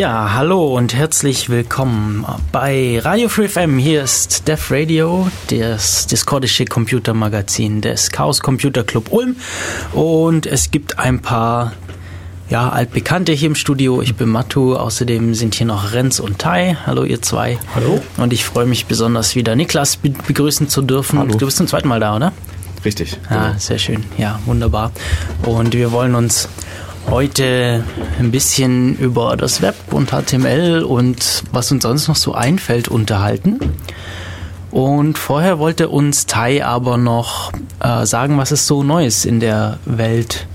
Ja, hallo und herzlich willkommen bei Radio Free FM. Hier ist Def Radio, das discordische Computermagazin des Chaos Computer Club Ulm. Und es gibt ein paar ja, altbekannte hier im Studio. Ich bin Matu, außerdem sind hier noch Renz und Tai. Hallo ihr zwei. Hallo. Und ich freue mich besonders wieder Niklas begrüßen zu dürfen. Hallo. Du bist zum zweiten Mal da, oder? Richtig. Ja, genau. sehr schön. Ja, wunderbar. Und wir wollen uns heute ein bisschen über das Web und HTML und was uns sonst noch so einfällt unterhalten. Und vorher wollte uns Tai aber noch äh, sagen, was es so Neues in der Welt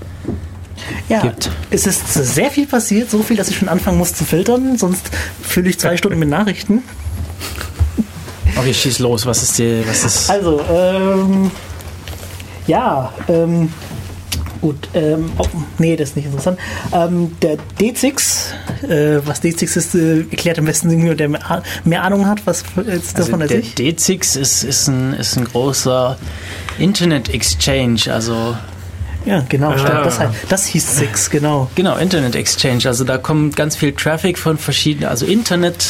Ja, gibt. es ist sehr viel passiert, so viel, dass ich schon anfangen muss zu filtern, sonst fülle ich zwei Stunden mit Nachrichten. Okay, schieß los. Was ist was ist. Also, ähm, ja, ähm, gut, ähm, oh, nee, das ist nicht interessant. Ähm, der D6, äh, was D6 ist, äh, erklärt am besten irgendjemand, der mehr, mehr Ahnung hat, was ist davon Also als der ich. D6 ist, ist, ein, ist ein großer Internet Exchange, also Ja, genau, Ah. stimmt, das, heißt, das hieß Six, genau. Genau, Internet Exchange. Also da kommt ganz viel Traffic von verschiedenen, also Internet,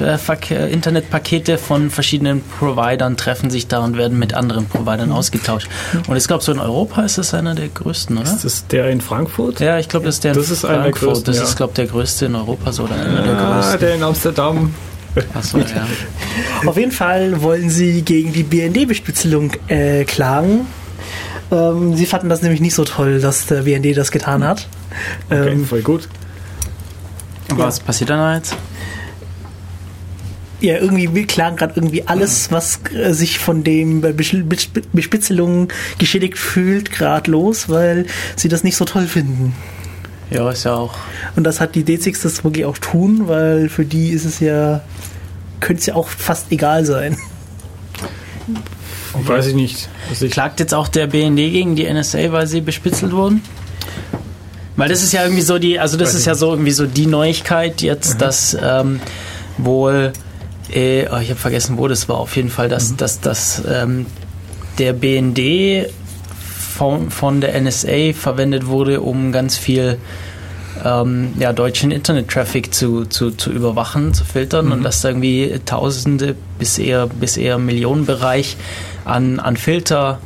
äh, Internetpakete von verschiedenen Providern treffen sich da und werden mit anderen Providern ausgetauscht. Und ich glaube, so in Europa ist das einer der größten, oder? Ist das der in Frankfurt? Ja, ich glaube, das ist der in Das ist einer der Frankfurt. größten, das ist, glaube ich, der größte in Europa so, oder einer der Ah, größten. der in Amsterdam. Achso, ja. Auf jeden Fall wollen sie gegen die BND-Bespitzelung äh, klagen. Ähm, sie fanden das nämlich nicht so toll, dass der BND das getan hat. Okay, Ähm, voll gut. Und was passiert dann jetzt? ja, irgendwie wir klagen gerade irgendwie alles, was äh, sich von dem Bespitzelung geschädigt fühlt, gerade los, weil sie das nicht so toll finden. Ja, ist ja auch. Und das hat die D6 das wirklich auch tun, weil für die ist es ja, könnte es ja auch fast egal sein. Weiß ich nicht. Ich, Klagt jetzt auch der BND gegen die NSA, weil sie bespitzelt wurden? Weil das ist ja irgendwie so die, also das Weiß ist ja so irgendwie so die Neuigkeit jetzt, dass ähm, wohl, äh, oh, ich habe vergessen, wo das war, auf jeden Fall, dass, dass, dass ähm, der BND von, von der NSA verwendet wurde, um ganz viel ähm, ja, deutschen Internet-Traffic zu, zu, zu überwachen, zu filtern und dass da irgendwie Tausende bis eher, bis eher Millionenbereich an, an Filter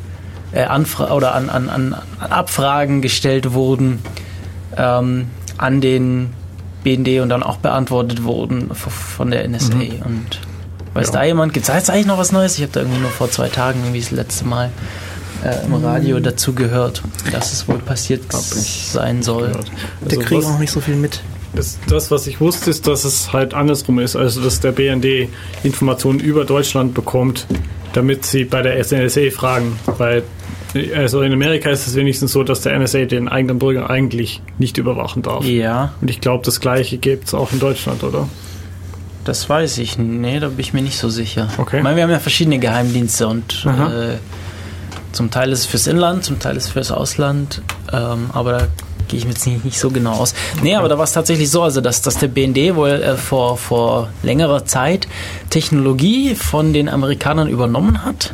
äh, Anfra oder an, an, an Abfragen gestellt wurden ähm, an den BND und dann auch beantwortet wurden von der NSA. Und weiß Ja. da jemand, gibt es jetzt eigentlich noch was Neues? Ich habe da irgendwie nur vor zwei Tagen irgendwie das letzte Mal äh, im Radio dazu gehört, dass es wohl passiert sein soll. gehört. Der Also kriegt auch nicht so viel mit. das, das, was ich wusste, ist, dass es halt andersrum ist. Also, dass der BND Informationen über Deutschland bekommt, damit sie bei der NSA fragen. Weil, also in Amerika ist es wenigstens so, dass der NSA den eigenen Bürger eigentlich nicht überwachen darf. Ja, Und ich glaube, das Gleiche gibt es auch in Deutschland, oder? das weiß ich. Nee, da bin ich mir nicht so sicher. Okay. Ich meine, wir haben ja verschiedene Geheimdienste und Aha. äh, zum Teil ist es fürs Inland, zum Teil ist es fürs Ausland, ähm, aber da gehe ich mir jetzt nicht, nicht so genau aus. Nee, aber da war es tatsächlich so, also dass, dass der BND wohl äh, vor, vor längerer Zeit Technologie von den Amerikanern übernommen hat.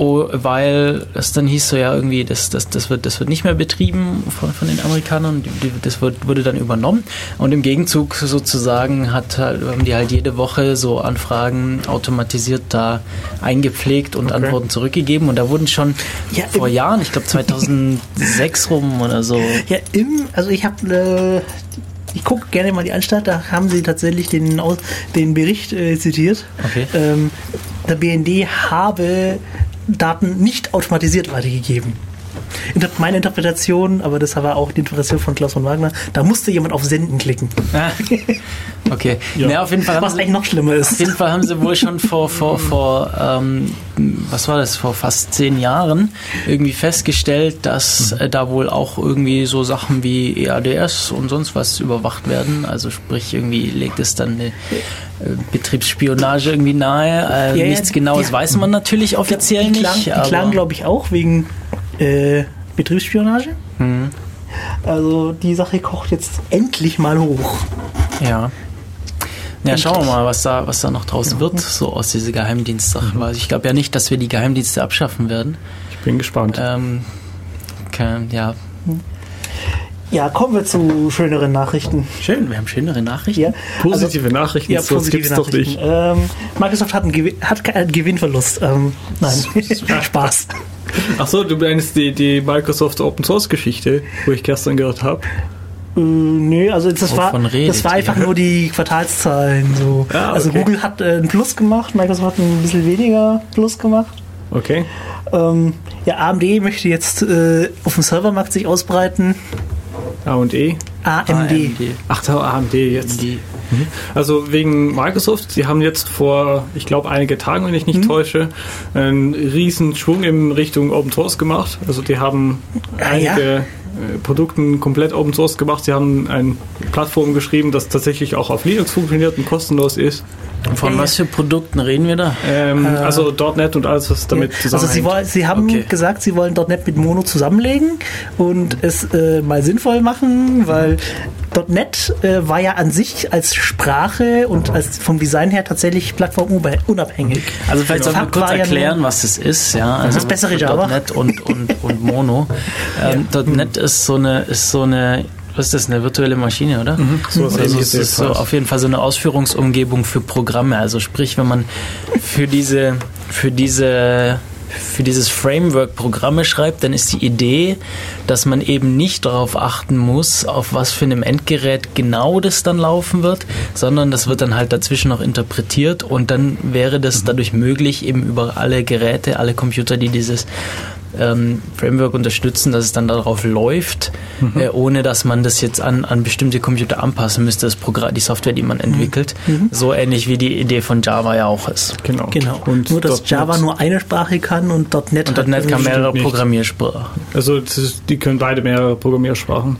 Oh, weil es dann hieß so ja irgendwie, das, das, das, wird, das wird nicht mehr betrieben von, von den Amerikanern, das wird, wurde dann übernommen und im Gegenzug sozusagen hat, halt- haben die halt jede Woche so Anfragen automatisiert da eingepflegt und Okay. Antworten zurückgegeben und da wurden schon Ja, vor Jahren, ich glaube 2006 rum oder so, Ja, im, also ich habe, äh, ich gucke gerne mal die Anstalt, da haben sie tatsächlich den, den Bericht äh, zitiert. Okay. Ähm, der BND habe Daten nicht automatisiert weitergegeben. Meine Interpretation, aber das war auch die Interpretation von Klaus von Wagner, da musste jemand auf Senden klicken. Ah, okay. Ja. Ja. auf jeden Fall haben Was sie- eigentlich noch schlimmer Auf ist. jeden Fall haben sie wohl schon vor, vor, vor ähm, was war das, vor fast zehn Jahren irgendwie festgestellt, dass äh, da wohl auch irgendwie so Sachen wie EADS und sonst was überwacht werden. Also sprich, irgendwie legt es dann eine äh, Betriebsspionage irgendwie nahe. Äh, Ja, ja, nichts die- Genaues die- weiß man natürlich offiziell die klagen, nicht. die aber- klagen glaube ich, auch wegen äh, Betriebsspionage. Mhm. Also die Sache kocht jetzt endlich mal hoch. Ja. Ja, schauen wir mal, was da, was da noch draus wird, so aus dieser Geheimdienstsache. Also ich glaube ja nicht, dass wir die Geheimdienste abschaffen werden. Ich bin gespannt. Ähm, kein, ja. Ja, kommen wir zu schöneren Nachrichten. Schön, wir haben schönere Nachrichten. Ja, Positive also, Nachrichten, ja, positive gibt's doch nicht. Ähm, Microsoft hat einen, Gewin hat keinen Gewinnverlust. Ähm, nein, Spaß. Ach so, du meinst die, die Microsoft Open Source Geschichte, wo ich gestern gehört habe. Äh, nö, also das war, das war einfach nur die Quartalszahlen. So. Ah, Also okay. Google hat äh, einen Plus gemacht, Microsoft hat ein bisschen weniger Plus gemacht. Okay. Ähm, ja, AMD möchte jetzt äh, auf dem Servermarkt sich ausbreiten. A und E. AMD. Ach, da AMD jetzt. Die, Also wegen Microsoft, sie haben jetzt vor, ich glaube, einige Tagen, wenn ich nicht täusche, einen riesen Schwung in Richtung Open Source gemacht. Also die haben Ah, einige ja? äh, Produkten komplett Open Source gemacht. Sie haben eine Plattform geschrieben, das tatsächlich auch auf Linux funktioniert und kostenlos ist. von Ja, was für Produkten reden wir da? Ähm, Äh, also .NET und alles, was damit also sie, zusammenhängt. wollen, sie haben Okay. gesagt, sie wollen .NET mit Mono zusammenlegen und es äh, mal sinnvoll machen, weil .NET äh, war ja an sich als Sprache und als vom Design her tatsächlich plattformunabhängig. Also vielleicht sollten wir kurz erklären, was das ist. Ja, also das bessere Java. .NET und, und, und Mono. Ähm, .NET ist so eine, ist so eine, was ist das, eine virtuelle Maschine, oder? So was Also es ist so auf jeden Fall so eine Ausführungsumgebung für Programme. Also sprich, wenn man für diese, für diese für dieses Framework Programme schreibt, dann ist die Idee, dass man eben nicht darauf achten muss, auf was für einem Endgerät genau das dann laufen wird, sondern das wird dann halt dazwischen noch interpretiert und dann wäre das dadurch möglich, eben über alle Geräte, alle Computer, die dieses ähm, Framework unterstützen, dass es dann darauf läuft, äh, ohne dass man das jetzt an, an bestimmte Computer anpassen müsste, das Programm, die Software, die man entwickelt. So ähnlich wie die Idee von Java ja auch ist. Genau. Genau. Und Nur, dass .NET Java nur eine Sprache kann und .NET Und hat .NET kann mehrere nicht. Programmiersprachen. Also ist, die können beide mehrere Programmiersprachen.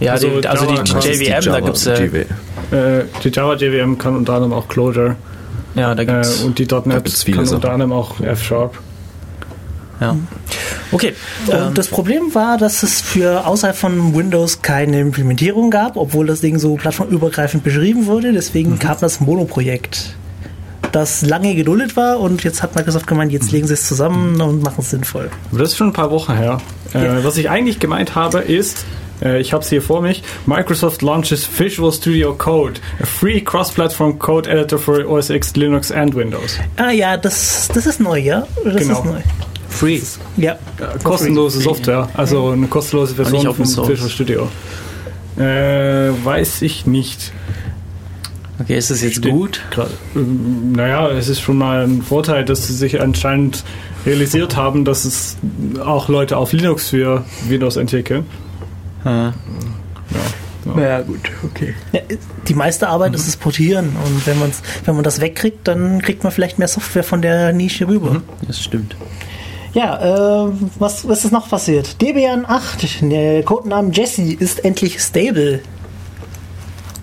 Ja, Also die, also Java- die JVM, da gibt's äh, JV. Äh, die Java JVM kann unter anderem auch Clojure ja, da äh, gibt's und die .NET gibt's viele kann unter anderem auch F-Sharp. Ja. Okay, Und ähm, das Problem war, dass es für außerhalb von Windows keine Implementierung gab, obwohl das Ding so plattformübergreifend beschrieben wurde. Deswegen Mhm. kam das Mono-Projekt, das lange geduldet war und jetzt hat Microsoft gemeint, jetzt legen sie es zusammen und machen es sinnvoll. Aber das ist schon ein paar Wochen her. Äh, Ja. Was ich eigentlich gemeint habe, ist, äh, ich habe es hier vor mich, Microsoft launches Visual Studio Code, a free cross-platform code editor for OS X, Linux and Windows. Ah ja, das, das ist neu, ja? Das Genau. ist neu. Free. Ja. Äh, kostenlose Software, also eine kostenlose Version von. Visual Studio. Äh, weiß ich nicht. Okay, ist das jetzt Steht gut? grad- ähm, Naja, es ist schon mal ein Vorteil, dass sie sich anscheinend realisiert haben, dass es auch Leute auf Linux für Windows entwickeln. Ja. Ja, gut, okay. Ja, die meiste Arbeit ist das Portieren und wenn, man's, wenn man das wegkriegt, dann kriegt man vielleicht mehr Software von der Nische rüber. Das stimmt. Ja, äh, was, was ist noch passiert? Debian 8, der Codenamen Jesse, ist endlich stable.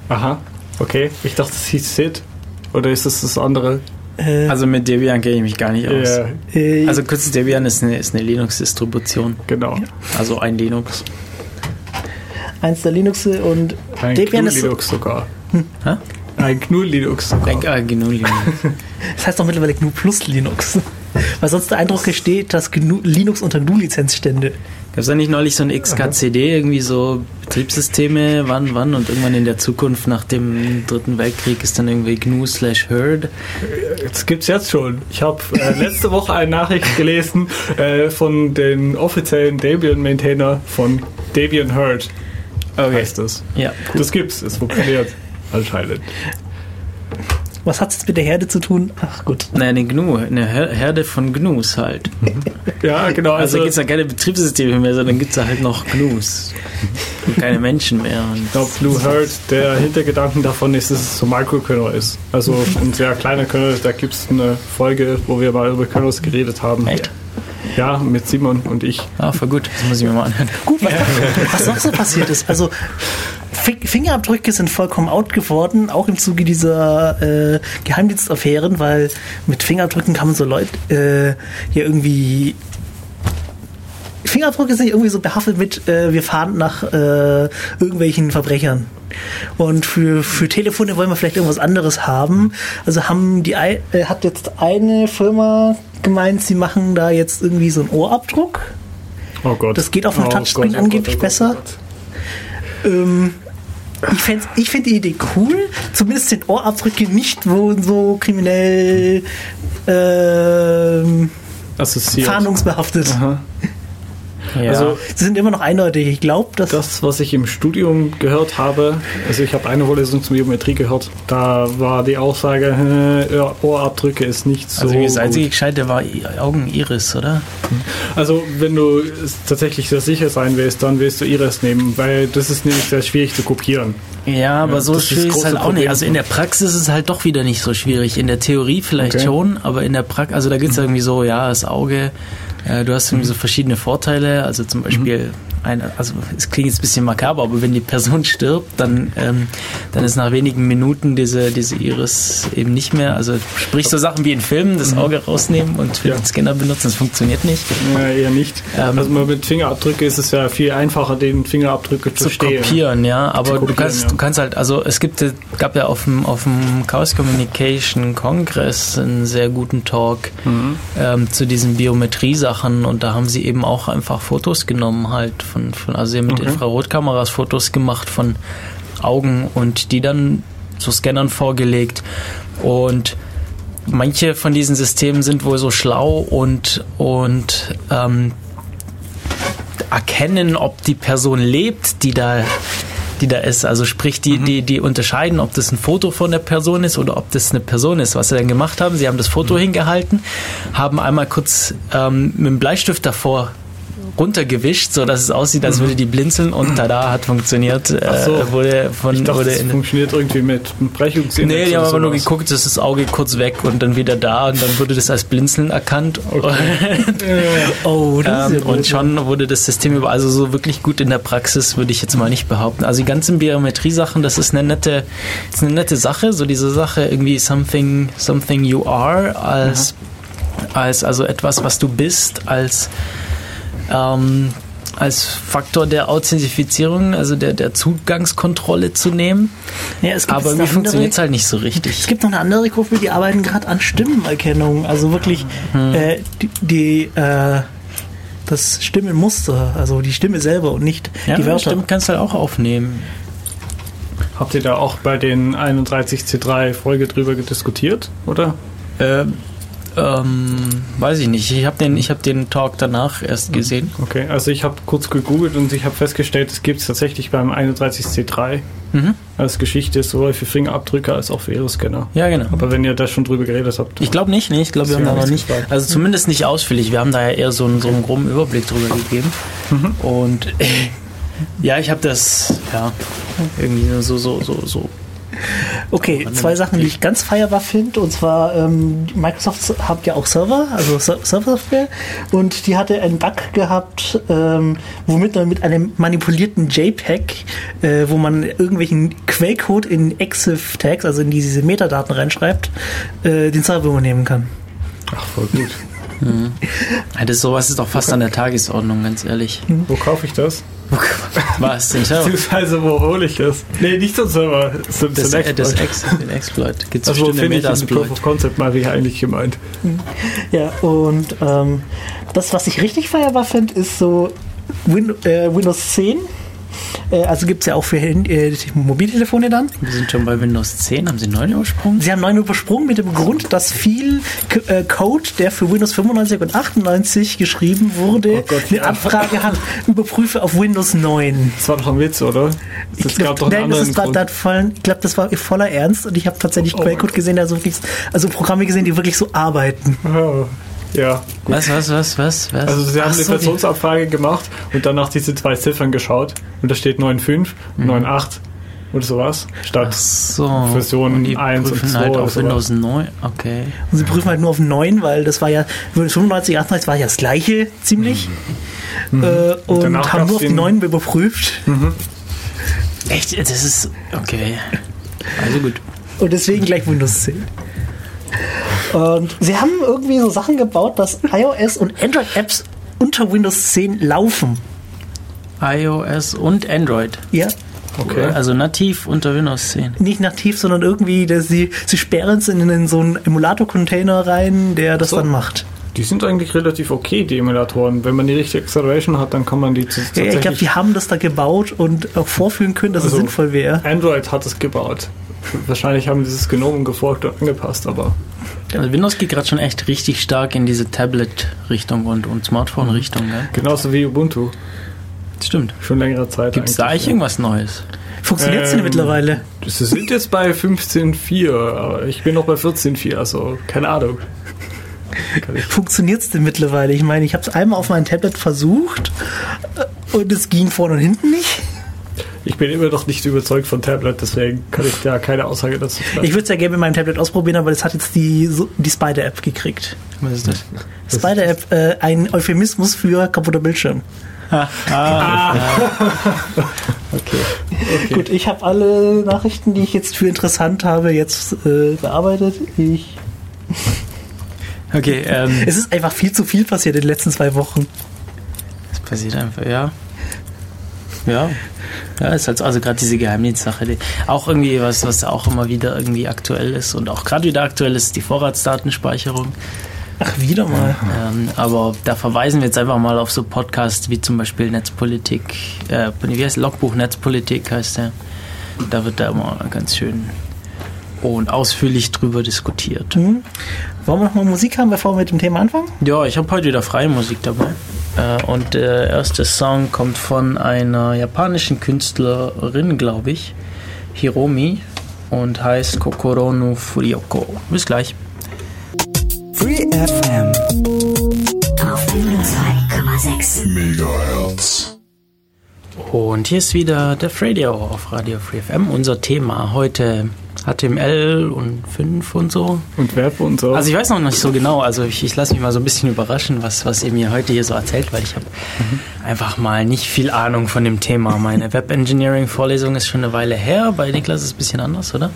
Aha, okay. Ich dachte, es hieß Sid. Oder ist das das andere? Äh, Also mit Debian kenne ich mich gar nicht aus. Äh, Also kurz, Debian ist eine, ist eine Linux-Distribution. genau. Also ein Linux. eins der Linux und Ein Debian ist, GNU-Linux sogar. Hä? Ein GNU-Linux sogar. Denk, ah, GNU Linux. das heißt doch mittlerweile GNU Plus Linux. Weil sonst der Eindruck entsteht, dass GNU, Linux unter GNU-Lizenz stände. Gab es da nicht neulich so ein XKCD, irgendwie so Betriebssysteme, wann, wann und irgendwann in der Zukunft nach dem Dritten Weltkrieg ist dann irgendwie GNU slash Herd. Das gibt's jetzt schon. Ich habe äh, letzte Woche eine Nachricht gelesen äh, von den offiziellen Debian-Maintainer von Debian Herd. Heißt das. Ja. Das gibt's, es funktioniert anscheinend. Was hat es mit der Herde zu tun? Ach gut. Nein, eine GNU, eine Her- Herde von GNUs halt. Ja, genau. Also, Also, da gibt es ja keine Betriebssysteme mehr, sondern gibt es da halt noch GNUs. Und keine Menschen mehr. Und ich glaube, Blue Herd, der Hintergedanken davon ist, dass es so Microkernel ist. Also ein sehr kleiner Kernel. Da gibt's eine Folge, wo wir mal über Kernels geredet haben. Echt? Ja, mit Simon und ich. Ah, voll gut, das muss ich mir mal anhören. Gut, was, was noch so passiert ist. Also Fingerabdrücke sind vollkommen out geworden, auch im Zuge dieser äh, Geheimdienstaffären, weil mit Fingerabdrücken kann man so Leute äh, hier irgendwie Fingerabdrücke sind irgendwie so behaftet mit, äh, wir fahren nach äh, irgendwelchen Verbrechern. Und für, für Telefone wollen wir vielleicht irgendwas anderes haben. Also haben die äh, hat jetzt eine Firma gemeint, sie machen da jetzt irgendwie so einen Ohrabdruck. Oh Gott. Das geht auf dem Oh Touchscreen Gott, oh angeblich Gott, oh Gott, besser. oh Gott. Ähm, ich finde ich find die Idee cool, zumindest sind Ohrabdrücke nicht wo so kriminell ähm, Assoziiert. fahndungsbehaftet. Aha. Ja. Also Sie sind immer noch eindeutig. Ich glaube, dass das, was ich im Studium gehört habe, also ich habe eine Vorlesung zum Biometrie gehört, da war die Aussage, äh, Ohrabdrücke ist nicht so also das einzige. Gescheite war Augeniris, oder? Also wenn du es tatsächlich sehr sicher sein willst, dann willst du Iris nehmen, weil das ist nämlich sehr schwierig zu kopieren. Ja, aber Ja, so ist schwierig ist große halt auch nicht. Problem. Also in der Praxis ist es halt doch wieder nicht so schwierig. In der Theorie vielleicht Okay. schon, aber in der Praxis, also da gibt es irgendwie so, ja, das Auge, äh, du hast irgendwie so verschiedene Vorteile. Also zum Beispiel, ein, also es klingt jetzt ein bisschen makaber, aber wenn die Person stirbt, dann, ähm, dann ist nach wenigen Minuten diese, diese Iris eben nicht mehr. Also sprich so Sachen wie in Filmen, das Auge rausnehmen und für Ja. den Scanner benutzen, das funktioniert nicht. Ja, eher nicht. Ähm, also mit Fingerabdrücke ist es ja viel einfacher, den Fingerabdrücke zu, zu stehlen. kopieren, ja. Aber kopieren, du kannst, ja. du kannst halt, also es gibt, äh, gab ja auf dem, auf dem Chaos Communication Kongress einen sehr guten Talk Mhm. ähm, zu diesen Biometrie-Sachen und da haben sie eben auch einfach Fotos genommen halt von, von also sie haben mit Okay. Infrarotkameras Fotos gemacht von Augen und die dann zu Scannern vorgelegt und manche von diesen Systemen sind wohl so schlau und, und ähm, erkennen, ob die Person lebt, die da, die da ist. Also sprich, die, die, die unterscheiden, ob das ein Foto von der Person ist oder ob das eine Person ist. Was sie dann gemacht haben, sie haben das Foto hingehalten, haben einmal kurz ähm, mit dem Bleistift davor runtergewischt, so dass es aussieht, als würde die blinzeln und tada hat funktioniert. Äh, Ach so. wurde von Ich dachte, wurde das funktioniert irgendwie mit einem Brechungsindex. Nee, die haben aber nur geguckt, dass das Auge kurz weg und dann wieder da und dann wurde das als Blinzeln erkannt. oh, das Ähm, ist ja und gut. schon wurde das System über, also so wirklich gut in der Praxis, würde ich jetzt mal nicht behaupten. Also die ganzen Biometrie-Sachen, das ist eine nette, das ist eine nette Sache, so diese Sache irgendwie something, something you are, als, als also etwas, was du bist, als, ähm, als Faktor der Authentifizierung, also der, der Zugangskontrolle zu nehmen. ja, es gibt Aber eine funktioniert es halt nicht so Es richtig. gibt noch eine andere Gruppe, die arbeiten gerade an Stimmenerkennung. Also wirklich Hm. äh, die, die äh, das Stimmenmuster, also die Stimme selber und nicht Ja, die Wörter. stimmt, kannst du halt auch aufnehmen. Habt ihr da auch bei den 31C3 Folge drüber diskutiert, oder? Ähm, ähm, weiß ich nicht. Ich habe den, ich hab den Talk danach erst gesehen. Okay, also ich habe kurz gegoogelt und ich habe festgestellt, es gibt es tatsächlich beim 31C3 Mhm. als Geschichte sowohl für Fingerabdrücke als auch für Iris-Scanner. Ja, genau. Aber wenn ihr da schon drüber geredet habt. Ich glaube nicht, nee, ich glaube, wir haben da noch nicht, gefragt. also zumindest nicht ausführlich. Wir haben da ja eher so einen, so einen groben Überblick drüber gegeben. Mhm. Und äh, ja, ich habe das, ja, irgendwie so, so, so, so. Okay, zwei Sachen, die ich ganz feierbar finde. Und zwar, ähm, Microsoft hat ja auch Server, also Ser- Server-Software. Und die hatte einen Bug gehabt, ähm, womit man mit einem manipulierten JPEG, äh, wo man irgendwelchen Quellcode in EXIF-Tags, also in diese Metadaten reinschreibt, äh, den Server übernehmen kann. Ach, voll gut. Ja, das sowas ist doch fast an der Tagesordnung, ganz ehrlich. Wo kaufe ich das? Was? Den Server? Beziehungsweise, wo hole ich das? Nee, nicht so Server. So, Das, so äh, das Ex, den Exploit. Gibt es also, finde ich das Proof of Concept mal, wie eigentlich gemeint. Ja, und ähm, das, was ich richtig feierbar finde, ist so Win äh, Windows 10. Äh, also gibt es ja auch für äh, Mobiltelefone dann. Wir sind schon bei Windows 10. Haben Sie 9 übersprungen? Sie haben neun übersprungen mit dem Grund, dass viel K äh, Code, der für Windows 95 und 98 geschrieben wurde, Oh Gott, eine ja. Abfrage hat, überprüfe auf Windows 9. Das war doch ein Witz, oder? Ich Das glaube, gab doch einen das, ist das voll, ich glaube, das war voller Ernst und ich habe tatsächlich Oh mein Quellcode gesehen, der so wirklich, also Programme gesehen, die wirklich so arbeiten. Oh, Ja, gut. Was, was, was, was, was? Also sie haben Ach eine Versionsabfrage gemacht und dann nach diese zwei Ziffern geschaut und da steht 9.5, Mhm. 9.8 oder sowas statt. So. Version und die 1 und prüfen 2 halt auf sowas. Windows 9. Okay. Und sie prüfen halt nur auf 9, weil das war ja, Windows 95, 98 war ja das gleiche ziemlich. Äh, und, Mhm. danach haben nur auf die den- 9 überprüft. Echt? Das ist. Okay. Also gut. Und deswegen gleich Windows 10. Und sie haben irgendwie so Sachen gebaut, dass iOS und Android-Apps unter Windows 10 laufen. iOS und Android. Ja. Okay. Also nativ unter Windows 10. Nicht nativ, sondern irgendwie, dass sie, sie sperren es in, in so einen Emulator-Container rein, der das so. dann macht. Die sind eigentlich relativ okay, die Emulatoren. Wenn man die richtige Acceleration hat, dann kann man die Ja, tatsächlich... ich glaube, die haben das da gebaut und auch vorführen können, dass Also- es sinnvoll wäre. Android hat es gebaut. Wahrscheinlich haben die dieses genommen, gefolgt und angepasst, aber Also Windows geht gerade schon echt richtig stark in diese Tablet-Richtung und, und Smartphone-Richtung. Gell? genauso wie Ubuntu. Stimmt. Schon längere Zeit. Gibt es da eigentlich irgendwas Neues? Funktioniert es denn Ähm, mittlerweile? Sie sind jetzt bei 15.4, aber ich bin noch bei 14.4, also keine Ahnung. Funktioniert es denn mittlerweile? Ich meine, ich habe es einmal auf meinem Tablet versucht äh, und es ging vorne und hinten nicht. Ich bin immer noch nicht überzeugt von Tablet, deswegen kann ich da keine Aussage dazu treffen. Ich würde es ja gerne mit meinem Tablet ausprobieren, aber das hat jetzt die, so- die Spider-App gekriegt. Was ist das? Spider-App, äh, ein Euphemismus für kaputter Bildschirm. Okay. Gut, ich habe alle Nachrichten, die ich jetzt für interessant habe, jetzt äh, bearbeitet. Ich, Okay, ähm, es ist einfach viel zu viel passiert in den letzten zwei Wochen. es passiert einfach, ja. Ja. Ja, ist halt so- also gerade diese Geheimdienstsache, die auch irgendwie was, was auch immer wieder irgendwie aktuell ist und auch gerade wieder aktuell ist, die Vorratsdatenspeicherung. Ach, wieder mal. Ähm, aber da verweisen wir jetzt einfach mal auf so Podcasts wie zum Beispiel Netzpolitik, äh, wie heißt Logbuch Netzpolitik heißt der. Da wird da immer ganz schön und ausführlich drüber diskutiert. Hm. Wollen wir noch mal Musik haben, bevor wir mit dem Thema anfangen? Ja, ich habe heute wieder freie Musik dabei. Äh, und der erste Song kommt von einer japanischen Künstlerin, glaube ich, Hiromi, und heißt Kokoro no Furioko. Bis gleich. Free FM. auf 102,6. Megahertz. Und hier ist wieder der Radio auf Radio Free FM. Unser Thema heute HTML und 5 und so. Und Web und so. Also ich weiß noch nicht so genau, also ich, ich lasse mich mal so ein bisschen überraschen, was, was ihr mir heute hier so erzählt, weil ich habe einfach mal nicht viel Ahnung von dem Thema. Meine Web-Engineering-Vorlesung ist schon eine Weile her, bei Niklas ist es ein bisschen anders, oder?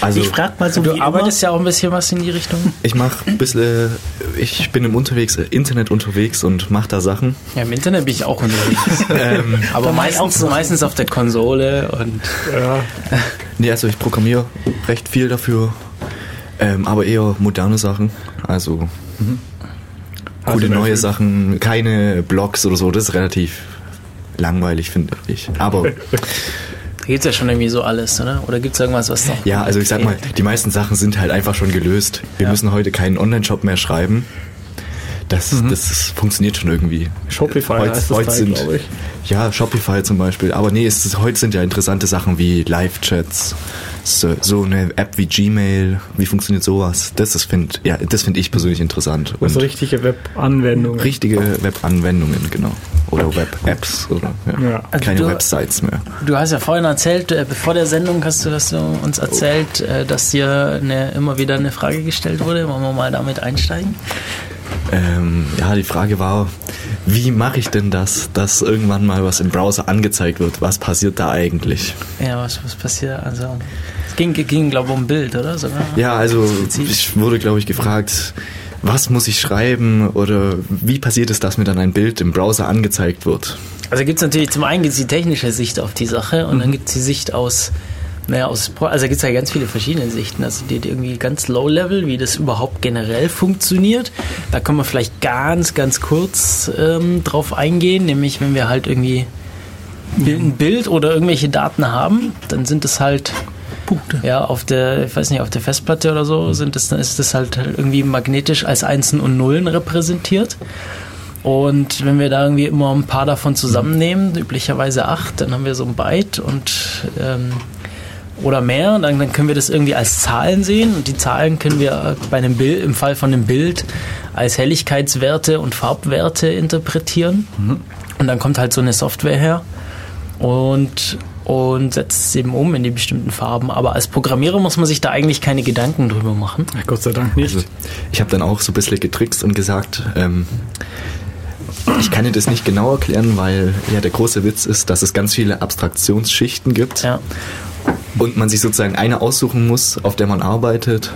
Also ich frage mal so Du wie arbeitest ja auch ein bisschen was in die Richtung. ich mache ein bisschen, ich bin im unterwegs, Internet unterwegs und mache da Sachen. Ja, im Internet bin ich auch unterwegs. ähm, Aber meistens, meistens auf der Konsole und ja, nee, also ich programmiere recht viel dafür, ähm, aber eher moderne Sachen. Also coole HTML5. neue Sachen, keine Blogs oder so. Das ist relativ langweilig, finde ich. Aber da geht's ja schon irgendwie so alles, oder? Oder gibt's irgendwas, was noch? ja, also ich sag mal, die meisten Sachen sind halt einfach schon gelöst. Wir Ja. müssen heute keinen Online-Shop mehr schreiben. Das, das funktioniert schon irgendwie. Shopify Heut- heißt das heut Teil, sind- glaube ich. Ja, Shopify zum Beispiel. Aber nee, es ist, heute sind ja interessante Sachen wie Live-Chats, so, so eine App wie Gmail. Wie funktioniert sowas? Das ist, find, ja, das finde ich persönlich interessant. Und Also richtige Web-Anwendungen. richtige Web-Anwendungen, genau. Oder Web-Apps oder ja. Ja. Also keine du- Websites mehr. Du hast ja vorhin erzählt, äh, bevor der Sendung hast du, hast du uns erzählt, äh, dass dir eine, immer wieder eine Frage gestellt wurde. Wollen wir mal damit einsteigen? Ähm, ja, die Frage war, wie mache ich denn das, dass irgendwann mal was im Browser angezeigt wird? Was passiert da eigentlich? Ja, was, was passiert? Also, es ging, ging glaube ich, um ein Bild, oder? Sogar? Ja, also ich wurde, glaube ich, gefragt, was muss ich schreiben oder wie passiert es, dass mir dann ein Bild im Browser angezeigt wird? Also gibt es natürlich zum einen die technische Sicht auf die Sache und dann gibt es die Sicht aus, naja, aus, also gibt es ja ganz viele verschiedene Sichten. Also die, die irgendwie ganz low-level, wie das überhaupt generell funktioniert. Da können wir vielleicht ganz, ganz kurz ähm, drauf eingehen, nämlich wenn wir halt irgendwie ein Bild oder irgendwelche Daten haben, dann sind es halt Punkte. ja, auf der, ich weiß nicht, auf der Festplatte oder so sind das, dann ist das halt irgendwie magnetisch als Einsen und Nullen repräsentiert. Und wenn wir da irgendwie immer ein paar davon zusammennehmen, üblicherweise acht, dann haben wir so ein Byte und ähm, oder mehr, dann, dann können wir das irgendwie als Zahlen sehen und die Zahlen können wir bei einem Bild, im Fall von einem Bild, als Helligkeitswerte und Farbwerte interpretieren. Und dann kommt halt so eine Software her und, und setzt es eben um in die bestimmten Farben. Aber als Programmierer muss man sich da eigentlich keine Gedanken drüber machen. Ja, Gott sei Dank nicht. Also ich habe dann auch so ein bisschen getrickst und gesagt, ähm, ich kann dir das nicht genau erklären, weil ja der große Witz ist, dass es ganz viele Abstraktionsschichten gibt Ja. Und man sich sozusagen eine aussuchen muss, auf der man arbeitet.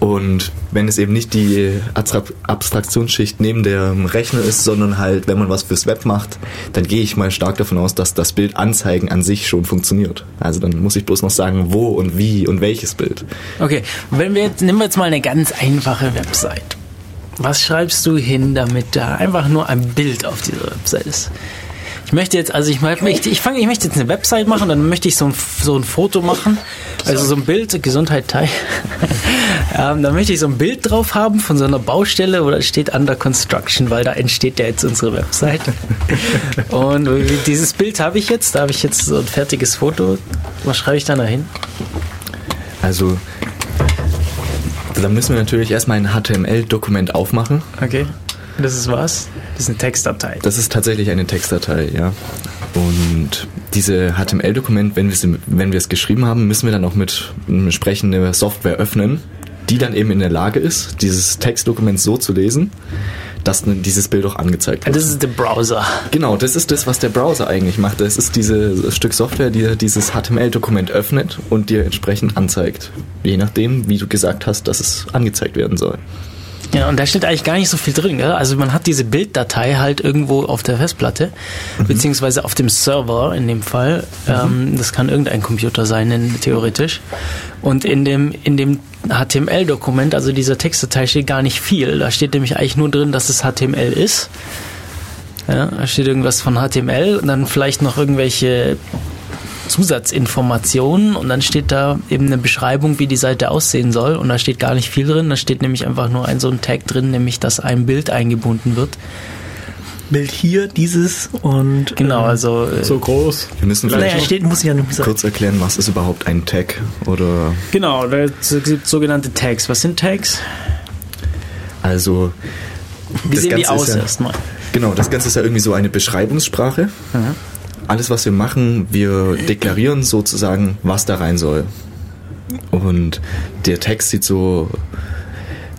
Und wenn es eben nicht die Abstra- Abstraktionsschicht neben dem Rechner ist, sondern halt, wenn man was fürs Web macht, dann gehe ich mal stark davon aus, dass das Bild anzeigen an sich schon funktioniert. Also dann muss ich bloß noch sagen, wo und wie und welches Bild. Okay, wenn wir jetzt, nehmen wir jetzt mal eine ganz einfache Website. Was schreibst du hin, damit da einfach nur ein Bild auf dieser Website ist? Ich möchte jetzt, also ich möchte, ich, fange, ich möchte jetzt eine Website machen, dann möchte ich so ein, so ein Foto machen, also so ein Bild, Gesundheit Thai. ähm, dann möchte ich so ein Bild drauf haben von so einer Baustelle, wo da steht Under Construction, weil da entsteht ja jetzt unsere Website. Und dieses Bild habe ich jetzt, da habe ich jetzt so ein fertiges Foto. Was schreibe ich da noch hin? Also, da müssen wir natürlich erstmal ein HTML-Dokument aufmachen. Okay. Das ist was? Das ist eine Textdatei. Das ist tatsächlich eine Textdatei, ja. Und diese HTML-Dokument, wenn wir es wenn wir es geschrieben haben, müssen wir dann auch mit entsprechender Software öffnen, die dann eben in der Lage ist, dieses Textdokument so zu lesen, dass dieses Bild auch angezeigt wird. Das ist der Browser. Genau, das ist das, was der Browser eigentlich macht. Das ist dieses Stück Software, die dieses HTML-Dokument öffnet und dir entsprechend anzeigt. Je nachdem, wie du gesagt hast, dass es angezeigt werden soll. Ja, und da steht eigentlich gar nicht so viel drin. Gell? Also man hat diese Bilddatei halt irgendwo auf der Festplatte, mhm. beziehungsweise auf dem Server in dem Fall. Mhm. Ähm, das kann irgendein Computer sein, theoretisch. Und in dem, in dem HTML-Dokument, also dieser Textdatei, steht gar nicht viel. Da steht nämlich eigentlich nur drin, dass es HTML ist. Ja, da steht irgendwas von HTML und dann vielleicht noch irgendwelche Zusatzinformationen und dann steht da eben eine Beschreibung, wie die Seite aussehen soll und da steht gar nicht viel drin, da steht nämlich einfach nur ein so ein Tag drin, nämlich dass ein Bild eingebunden wird. Bild hier, dieses und genau, ähm, also äh, so groß. Wir müssen vielleicht naja, steht, muss ich ja nicht sagen. kurz erklären, was ist überhaupt ein Tag oder Genau, es gibt sogenannte Tags. Was sind Tags? Also wie sehen Ganze die aus ja, erstmal? Genau, das Ganze ist ja irgendwie so eine Beschreibungssprache. Mhm alles, was wir machen, wir deklarieren sozusagen, was da rein soll. Und der Text sieht so,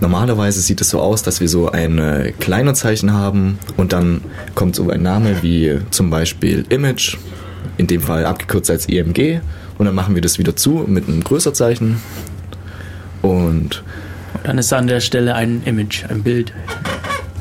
normalerweise sieht es so aus, dass wir so ein äh, kleiner Zeichen haben und dann kommt so ein Name wie zum Beispiel Image, in dem Fall abgekürzt als IMG und dann machen wir das wieder zu mit einem größer Zeichen und dann ist an der Stelle ein Image, ein Bild.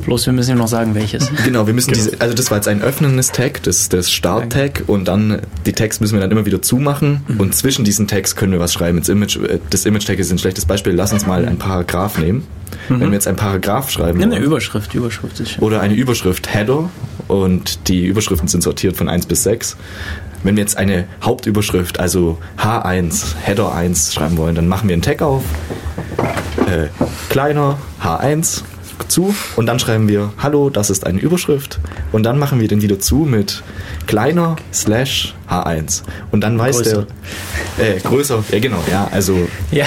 Bloß wir müssen ihm noch sagen, welches. Genau, wir müssen genau. diese, also das war jetzt ein öffnendes Tag, das ist das Start-Tag und dann die Tags müssen wir dann immer wieder zumachen mhm. und zwischen diesen Tags können wir was schreiben. Das Image, äh, das Image-Tag ist ein schlechtes Beispiel. Lass uns mal ein Paragraph nehmen. Mhm. Wenn wir jetzt ein Paragraph schreiben. Nimm eine Überschrift, Überschrift ist schön. Oder eine Überschrift Header und die Überschriften sind sortiert von 1 bis 6. Wenn wir jetzt eine Hauptüberschrift, also H1, Header 1 schreiben wollen, dann machen wir einen Tag auf. Äh, kleiner H1 zu und dann schreiben wir Hallo, das ist eine Überschrift und dann machen wir den wieder zu mit kleiner slash H1 und dann weiß größer. der äh, größer, ja genau, ja, also ja,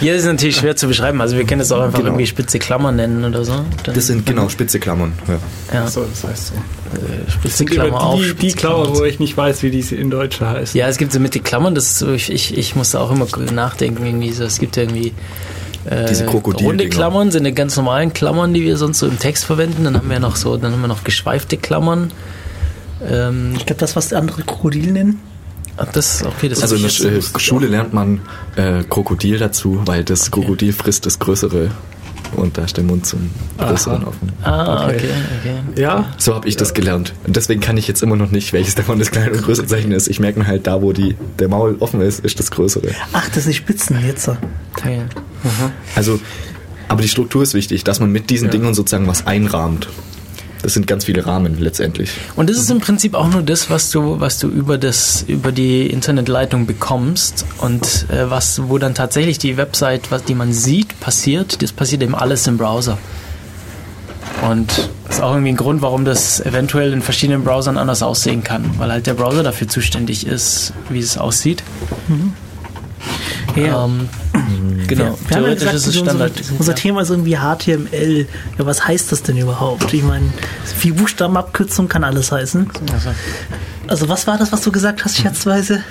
hier ist es natürlich schwer zu beschreiben, also wir können es auch einfach genau. irgendwie spitze Klammern nennen oder so. Dann das sind genau spitze Klammern. Ja. ja. So, das heißt so. Äh, spitze Klammer auf. Die, die Klammer, wo ich nicht weiß, wie diese in Deutsch heißt. Ja, es gibt so mit den Klammern, das so, ich, ich, ich muss auch immer nachdenken, irgendwie so, es gibt ja irgendwie äh, Diese Krokodil runde Klammern sind die ganz normalen Klammern, die wir sonst so im Text verwenden. Dann haben wir noch so, dann haben wir noch geschweifte Klammern. Ähm, ich glaube, das, was andere Krokodil nennen. Das, okay, das also in der äh, Schule lernt man äh, Krokodil dazu, weil das Krokodil okay. frisst das Größere und da ist der Mund zum Größeren offen. Ah, okay, okay. Ja. So habe ich ja. das gelernt. Und deswegen kann ich jetzt immer noch nicht, welches davon das kleine und größere Zeichen ist. Ich merke mir halt, da wo die, der Maul offen ist, ist das Größere. Ach, das sind Spitzen jetzt. Teil. Also, aber die Struktur ist wichtig, dass man mit diesen ja. Dingen sozusagen was einrahmt. Das sind ganz viele Rahmen letztendlich. Und das ist im Prinzip auch nur das, was du, was du über das, über die Internetleitung bekommst und äh, was, wo dann tatsächlich die Website, was die man sieht, passiert, das passiert eben alles im Browser. Und das ist auch irgendwie ein Grund, warum das eventuell in verschiedenen Browsern anders aussehen kann, weil halt der Browser dafür zuständig ist, wie es aussieht. Mhm. Ja. Ähm, genau. Wir, wir haben ja gesagt, ist Standard. Unser, unser Thema ist irgendwie HTML. Ja, was heißt das denn überhaupt? Ich meine, vier Buchstabenabkürzung kann alles heißen. Also. also was war das, was du gesagt hast, scherzweise?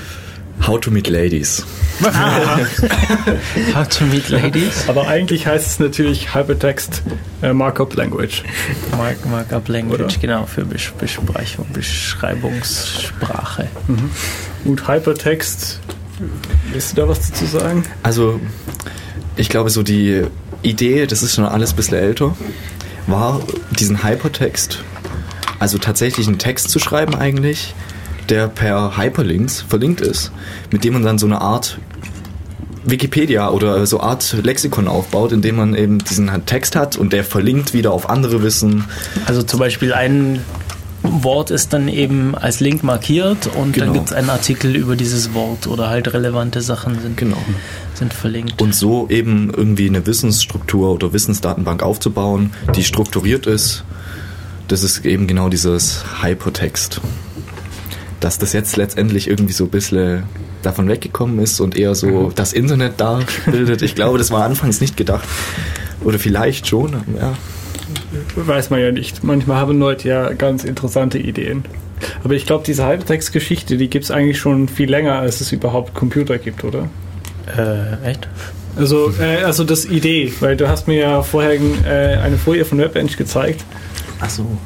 How to meet ladies. Ah. How to meet ladies. Aber eigentlich heißt es natürlich Hypertext äh, Markup Language. Mark, Markup Language, Oder? genau, für Besprechung, Beschreibungssprache. Mhm. Und Hypertext Willst du da was dazu sagen? Also, ich glaube, so die Idee, das ist schon alles ein bisschen älter, war diesen Hypertext, also tatsächlich einen Text zu schreiben eigentlich, der per Hyperlinks verlinkt ist, mit dem man dann so eine Art Wikipedia oder so Art Lexikon aufbaut, indem man eben diesen Text hat und der verlinkt wieder auf andere Wissen. Also zum Beispiel ein Wort ist dann eben als Link markiert und dann Genau. gibt es einen Artikel über dieses Wort oder halt relevante Sachen sind, Genau. sind verlinkt. Und so eben irgendwie eine Wissensstruktur oder Wissensdatenbank aufzubauen, die strukturiert ist, das ist eben genau dieses Hypertext. Dass das jetzt letztendlich irgendwie so ein bisschen davon weggekommen ist und eher so das Internet da bildet. Ich glaube, das war anfangs nicht gedacht. Oder vielleicht schon, ja. Weiß man ja nicht. Manchmal haben Leute ja ganz interessante Ideen. Aber ich glaube, diese Hypertext-Geschichte, die gibt es eigentlich schon viel länger, als es überhaupt Computer gibt, oder? Äh, echt? Also, äh, also das Idee, weil du hast mir ja vorher äh, eine Folie von Webbench gezeigt. Ach so.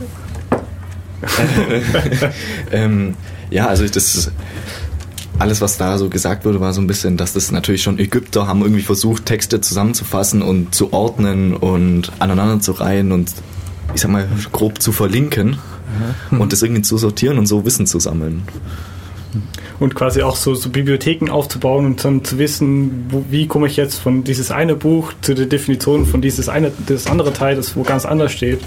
ähm, ja, also das ist, alles, was da so gesagt wurde, war so ein bisschen, dass das natürlich schon Ägypter haben irgendwie versucht, Texte zusammenzufassen und zu ordnen und aneinander zu reihen und ich sag mal grob zu verlinken und das irgendwie zu sortieren und so Wissen zu sammeln. Und quasi auch so, so Bibliotheken aufzubauen und dann zu wissen, wo, wie komme ich jetzt von dieses eine Buch zu der Definition von dieses eine, das andere Teil, das wo ganz anders steht.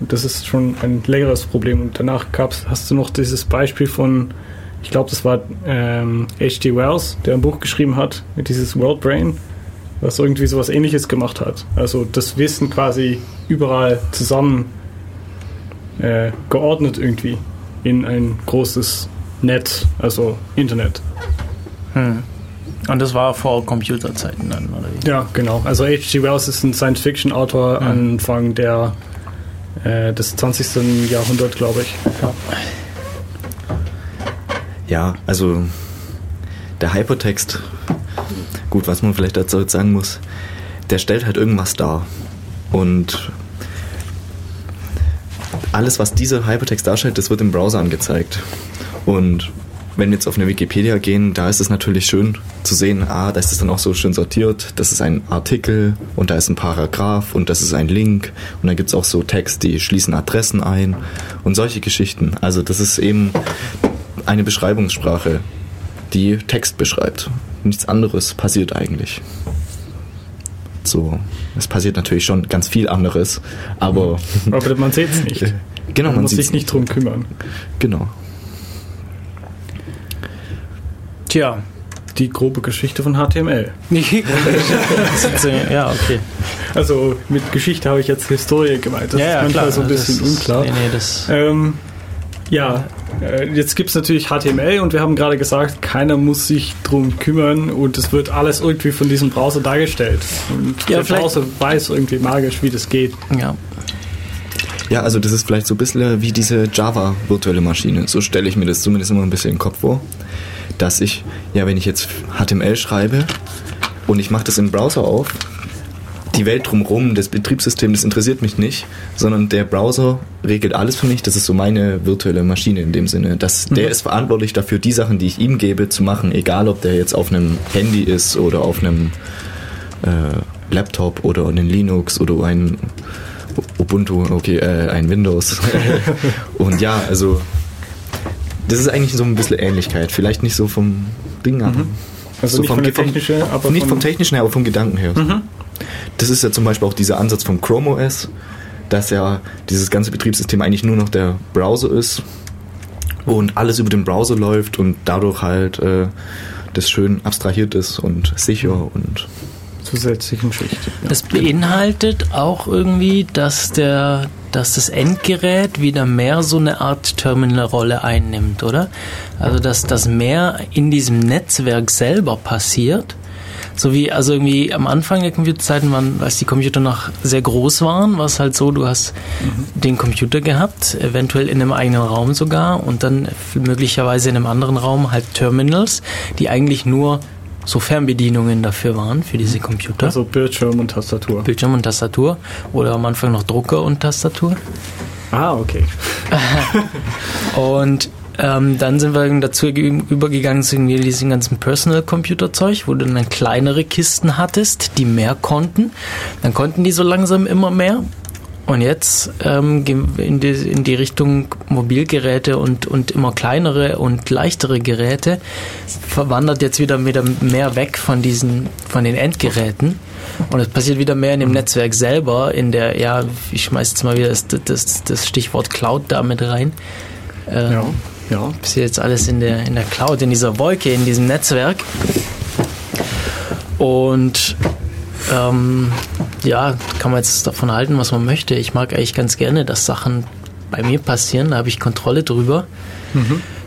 Und das ist schon ein längeres Problem. Und danach gab's, hast du noch dieses Beispiel von, ich glaube, das war ähm, H.G. Wells, der ein Buch geschrieben hat, mit dieses World Brain, was irgendwie sowas ähnliches gemacht hat. Also das Wissen quasi überall zusammen äh, geordnet irgendwie in ein großes Netz, also Internet. Hm. Und das war vor Computerzeiten dann, oder wie? Ja, genau. Also H.G. Wells ist ein Science-Fiction-Autor Anfang der, äh, des 20. Jahrhunderts, glaube ich. Ja. Ja, also der Hypertext, gut, was man vielleicht dazu sagen muss, der stellt halt irgendwas dar. Und alles, was dieser Hypertext darstellt, das wird im Browser angezeigt. Und wenn wir jetzt auf eine Wikipedia gehen, da ist es natürlich schön zu sehen, ah, da ist es dann auch so schön sortiert, das ist ein Artikel und da ist ein Paragraph und das ist ein Link und dann gibt es auch so Text, die schließen Adressen ein und solche Geschichten. Also das ist eben eine Beschreibungssprache, die Text beschreibt. Nichts anderes passiert eigentlich. So, es passiert natürlich schon ganz viel anderes, aber Aber man sieht es nicht. genau, man man muss sich nicht drum kümmern. Genau. Tja. Die grobe Geschichte von HTML. ja, okay. Also mit Geschichte habe ich jetzt Historie gemeint. Das ja, ist ja, manchmal klar. so ein bisschen ist- unklar. Nee, nee, das. Ähm, ja, äh, jetzt gibt es natürlich HTML und wir haben gerade gesagt, keiner muss sich drum kümmern und es wird alles irgendwie von diesem Browser dargestellt. Und Ja, der Browser weiß irgendwie magisch, wie das geht. Ja. Ja, also das ist vielleicht so ein bisschen wie diese Java-virtuelle Maschine. So stelle ich mir das zumindest immer ein bisschen im Kopf vor. Dass ich, ja, wenn ich jetzt HTML schreibe und ich mache das im Browser auf, die Welt drumherum, das Betriebssystem, das interessiert mich nicht, sondern der Browser regelt alles für mich. Das ist so meine virtuelle Maschine in dem Sinne. Das, Der ist verantwortlich dafür, die Sachen, die ich ihm gebe, zu machen, egal ob der jetzt auf einem Handy ist oder auf einem äh, Laptop oder einem Linux oder ein Ubuntu, okay, äh, ein Windows. Und ja, also das ist eigentlich so ein bisschen Ähnlichkeit. Vielleicht nicht so vom Ding, aber Also so nicht vom, vom- technischen, aber nicht vom technischen her, aber vom Gedanken her. Das ist ja zum Beispiel auch dieser Ansatz vom Chrome OS, dass ja dieses ganze Betriebssystem eigentlich nur noch der Browser ist und alles über den Browser läuft und dadurch halt äh, das schön abstrahiert ist und sicher und zusätzlichen Schicht. Ja. Das beinhaltet auch irgendwie, dass der, dass das Endgerät wieder mehr so eine Art Terminalrolle einnimmt, oder? Also dass das mehr in diesem Netzwerk selber passiert. So wie, also irgendwie am Anfang der Computerzeiten waren, als die Computer noch sehr groß waren, war es halt so, du hast den Computer gehabt, eventuell in einem eigenen Raum sogar und dann möglicherweise in einem anderen Raum halt Terminals, die eigentlich nur so Fernbedienungen dafür waren, für diese Computer. Also Bildschirm und Tastatur. Bildschirm und Tastatur oder am Anfang noch Drucker und Tastatur. Ah, okay. Und ähm, dann sind wir dazu ge- übergegangen zu irgendwie diesem ganzen Personal-Computer-Zeug, wo du dann kleinere Kisten hattest, die mehr konnten. Dann konnten die so langsam immer mehr. Und jetzt ähm, gehen wir in die, in die Richtung Mobilgeräte und, und immer kleinere und leichtere Geräte. Verwandert jetzt wieder, wieder mehr weg von diesen, von den Endgeräten. Und es passiert wieder mehr in dem Netzwerk selber, in der, ja, ich schmeiß jetzt mal wieder das, das, das Stichwort Cloud da mit rein. Ähm, Ja, ja. passiert jetzt alles in der, in der Cloud, in dieser Wolke, in diesem Netzwerk. Und ähm, ja, kann man jetzt davon halten, was man möchte. Ich mag eigentlich ganz gerne, dass Sachen bei mir passieren. Da habe ich Kontrolle drüber.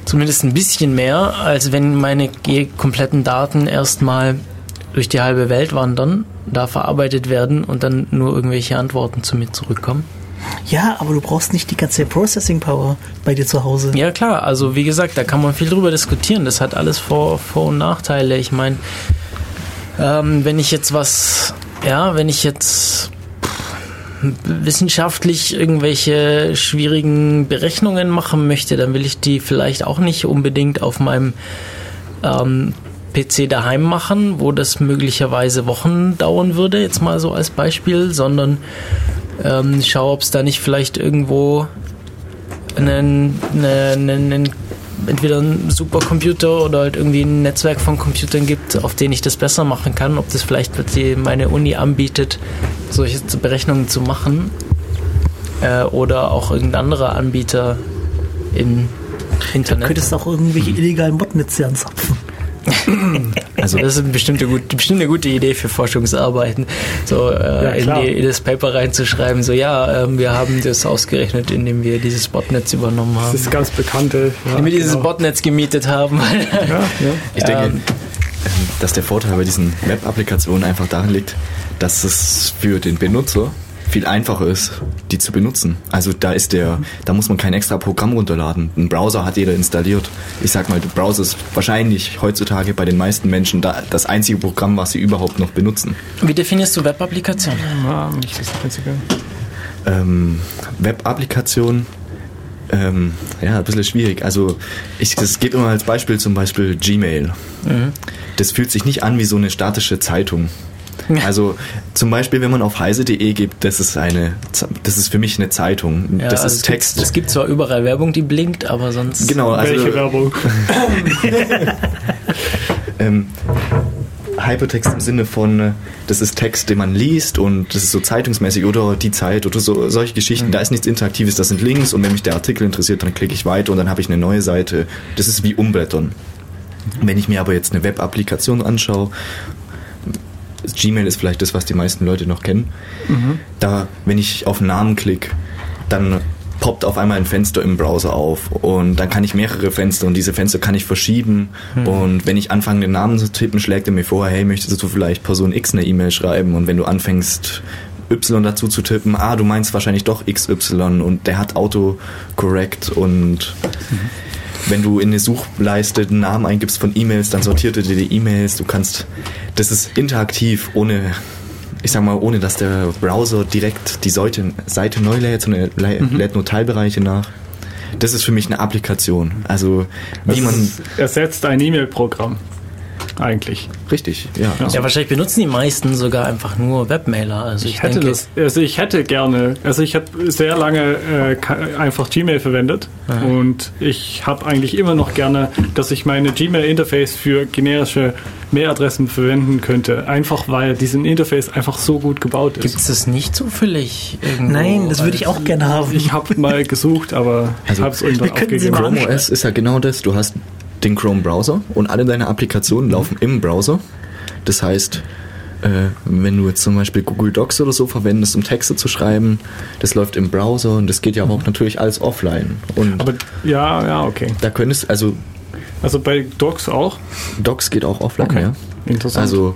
Zumindest ein bisschen mehr, als wenn meine kompletten Daten erstmal durch die halbe Welt wandern, da verarbeitet werden und dann nur irgendwelche Antworten zu mir zurückkommen. Ja, aber du brauchst nicht die ganze Processing Power bei dir zu Hause. Ja klar, also wie gesagt, da kann man viel drüber diskutieren. Das hat alles Vor-, Vor und Nachteile. Ich meine, ähm, wenn ich jetzt was, ja, wenn ich jetzt wissenschaftlich irgendwelche schwierigen Berechnungen machen möchte, dann will ich die vielleicht auch nicht unbedingt auf meinem ähm, PC daheim machen, wo das möglicherweise Wochen dauern würde, jetzt mal so als Beispiel, sondern ähm, schau, ob es da nicht vielleicht irgendwo einen, einen, einen, entweder einen Supercomputer oder halt irgendwie ein Netzwerk von Computern gibt, auf denen ich das besser machen kann, ob das vielleicht die meine Uni anbietet, solche Berechnungen zu machen äh, oder auch irgendein anderer Anbieter im Du Internet. könntest auch irgendwelche illegalen Botnetze anzapfen. Also Das ist bestimmt eine, gut, bestimmt eine gute Idee für Forschungsarbeiten, so äh, in, klar. die, in das Paper reinzuschreiben, so ja, ähm, wir haben das ausgerechnet, indem wir dieses Botnetz übernommen Das haben. ist ganz bekannte. Ja, Indem wir dieses genau. Botnetz gemietet haben. Ja, ja. ich denke, Ähm, ähm, dass der Vorteil bei diesen Web-Applikationen einfach darin liegt, dass es für den Benutzer viel einfacher ist, die zu benutzen. Also da ist der, da muss man kein extra Programm runterladen. Ein Browser hat jeder installiert. Ich sag mal, der Browser ist wahrscheinlich heutzutage bei den meisten Menschen da, das einzige Programm, was sie überhaupt noch benutzen. Wie definierst du Web-Applikationen? Ja, nicht das Einzige. Ähm, Web-Applikation, ähm, ja, ein bisschen schwierig. Also ich das gebe immer als Beispiel zum Beispiel Gmail. Das fühlt sich nicht an wie so eine statische Zeitung. Also zum Beispiel, wenn man auf heise.de gibt, das ist eine, das ist für mich eine Zeitung. Ja, das also ist es gibt- Text. Es gibt zwar überall Werbung, die blinkt, aber sonst. Genau, also Welche Werbung? ähm, Hypertext im Sinne von, das ist Text, den man liest und das ist so zeitungsmäßig oder die Zeit oder so solche Geschichten. Da ist nichts Interaktives, das sind Links und wenn mich der Artikel interessiert, dann klicke ich weiter und dann habe ich eine neue Seite. Das ist wie Umblättern. Wenn ich mir aber jetzt eine Web-Applikation anschaue, Gmail ist vielleicht das, was die meisten Leute noch kennen. Da, wenn ich auf einen Namen klicke, dann poppt auf einmal ein Fenster im Browser auf und dann kann ich mehrere Fenster und diese Fenster kann ich verschieben. Und wenn ich anfange den Namen zu tippen, schlägt er mir vor, hey, möchtest du vielleicht Person X eine E-Mail schreiben? Und wenn du anfängst Y dazu zu tippen, ah, du meinst wahrscheinlich doch XY und der hat Autocorrect und wenn du in eine Suchleiste den Namen eingibst von E-Mails, dann sortiert er dir die E-Mails. Du kannst, das ist interaktiv, ohne, ich sag mal, ohne dass der Browser direkt die Seite, Seite neu lädt, sondern er lä- lädt nur Teilbereiche nach. Das ist für mich eine Applikation. Also, wie Das man, ersetzt ein E-Mail-Programm. Eigentlich. richtig, ja. Ja, wahrscheinlich benutzen die meisten sogar einfach nur Webmailer. Also ich, Ich hätte denke, das, also ich hätte gerne, also ich habe sehr lange äh, einfach Gmail verwendet und ich habe eigentlich immer noch gerne, dass ich meine Gmail-Interface für generische Mailadressen verwenden könnte, einfach weil diesen Interface einfach so gut gebaut gibt ist. es das nicht zufällig irgendwo? Nein, das würde ich auch gerne haben. Ich habe mal gesucht, aber Also, habe es irgendwann wir könnten sie aufgegeben. Chrome OS ist ja genau das. Du hast den Chrome Browser und alle deine Applikationen laufen im Browser. Das heißt, äh, wenn du jetzt zum Beispiel Google Docs oder so verwendest, um Texte zu schreiben, das läuft im Browser und das geht ja auch natürlich alles offline. Und Aber ja, ja, okay. da könntest, also Also bei Docs auch. Docs geht auch offline, Okay. ja. Interessant. Also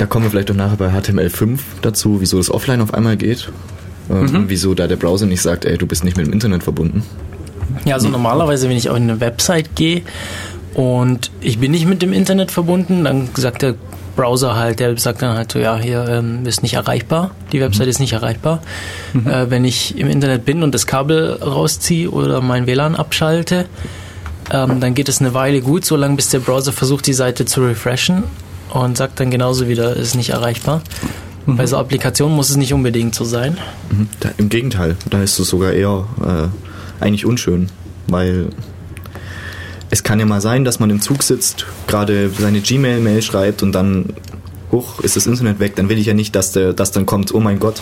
da kommen wir vielleicht auch nachher bei HTML5 dazu, wieso das offline auf einmal geht. Ähm, Wieso da der Browser nicht sagt, ey, du bist nicht mit dem Internet verbunden. Ja, also normalerweise, wenn ich auf eine Website gehe und ich bin nicht mit dem Internet verbunden, dann sagt der Browser halt, der sagt dann halt so, ja, hier ähm, ist nicht erreichbar, die Website ist nicht erreichbar. Äh, wenn ich im Internet bin und das Kabel rausziehe oder mein WLAN abschalte, ähm, dann geht es eine Weile gut, solange bis der Browser versucht, die Seite zu refreshen und sagt dann genauso wieder, ist nicht erreichbar. Bei so Applikationen muss es nicht unbedingt so sein. Mhm. Da, Im Gegenteil, da ist es sogar eher äh, eigentlich unschön, weil es kann ja mal sein, dass man im Zug sitzt, gerade seine Gmail-Mail schreibt und dann, hoch, ist das Internet weg, dann will ich ja nicht, dass, der, dass dann kommt, oh mein Gott,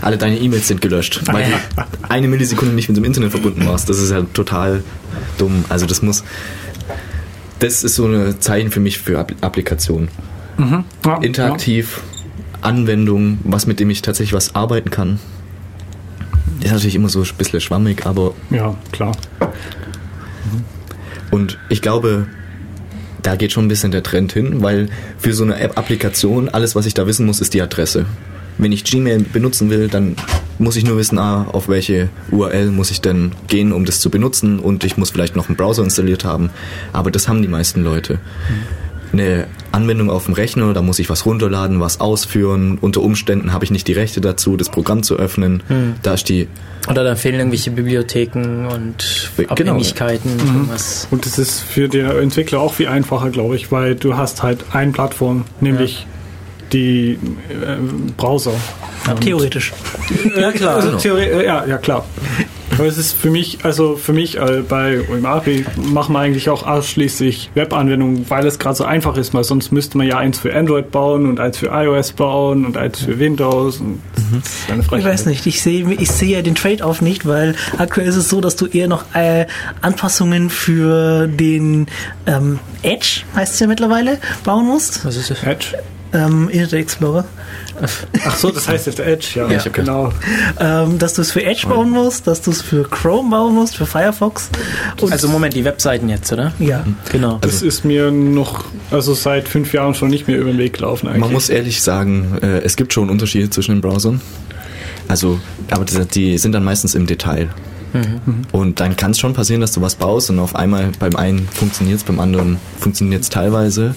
alle deine E-Mails sind gelöscht, weil du eine Millisekunde nicht mit dem Internet verbunden warst. Das ist ja total dumm. Also das muss, das ist so ein Zeichen für mich für App- Applikationen. Ja, Interaktiv, Anwendung, was mit dem ich tatsächlich was arbeiten kann. Ist natürlich immer so ein bisschen schwammig, aber Ja, klar. Und ich glaube, da geht schon ein bisschen der Trend hin, weil für so eine App-Applikation, alles, was ich da wissen muss, ist die Adresse. Wenn ich Gmail benutzen will, dann muss ich nur wissen, ah, auf welche URL muss ich denn gehen, um das zu benutzen und ich muss vielleicht noch einen Browser installiert haben. Aber das haben die meisten Leute. Eine Anwendung auf dem Rechner, da muss ich was runterladen, was ausführen. Unter Umständen habe ich nicht die Rechte dazu, das Programm zu öffnen. Da ist die Oder dann fehlen irgendwelche Bibliotheken und Genau. Abhängigkeiten. Irgendwas. Und das ist für den Entwickler auch viel einfacher, glaube ich, weil du hast halt eine Plattform, nämlich die äh, Browser. Theoretisch. Ja klar, also Genau. Theorie, äh, ja, ja klar. Aber es ist für mich, also für mich äh, bei OMAPI machen wir eigentlich auch ausschließlich Webanwendungen, weil es gerade so einfach ist, weil sonst müsste man ja eins für Android bauen und eins für iOS bauen und eins für Windows. Und eine Ich weiß nicht, ich sehe ich sehe ja den Trade-off nicht, weil aktuell ist es so, dass du eher noch äh, Anpassungen für den ähm, Edge, heißt es ja mittlerweile, bauen musst. Was ist das? Edge. Ähm, Internet Explorer. Ach so, das heißt jetzt Edge, ja, Ja, ich genau. Ähm, dass du es für Edge bauen musst, dass du es für Chrome bauen musst, für Firefox. Und Also Moment, die Webseiten jetzt, oder? ja. Genau. Das ist mir noch, also seit fünf Jahren schon nicht mehr über den Weg gelaufen eigentlich. Man muss ehrlich sagen, äh, es gibt schon Unterschiede zwischen den Browsern. Also, aber die, die sind dann meistens im Detail. Und dann kann es schon passieren, dass du was baust und auf einmal beim einen funktioniert es, beim anderen funktioniert es teilweise.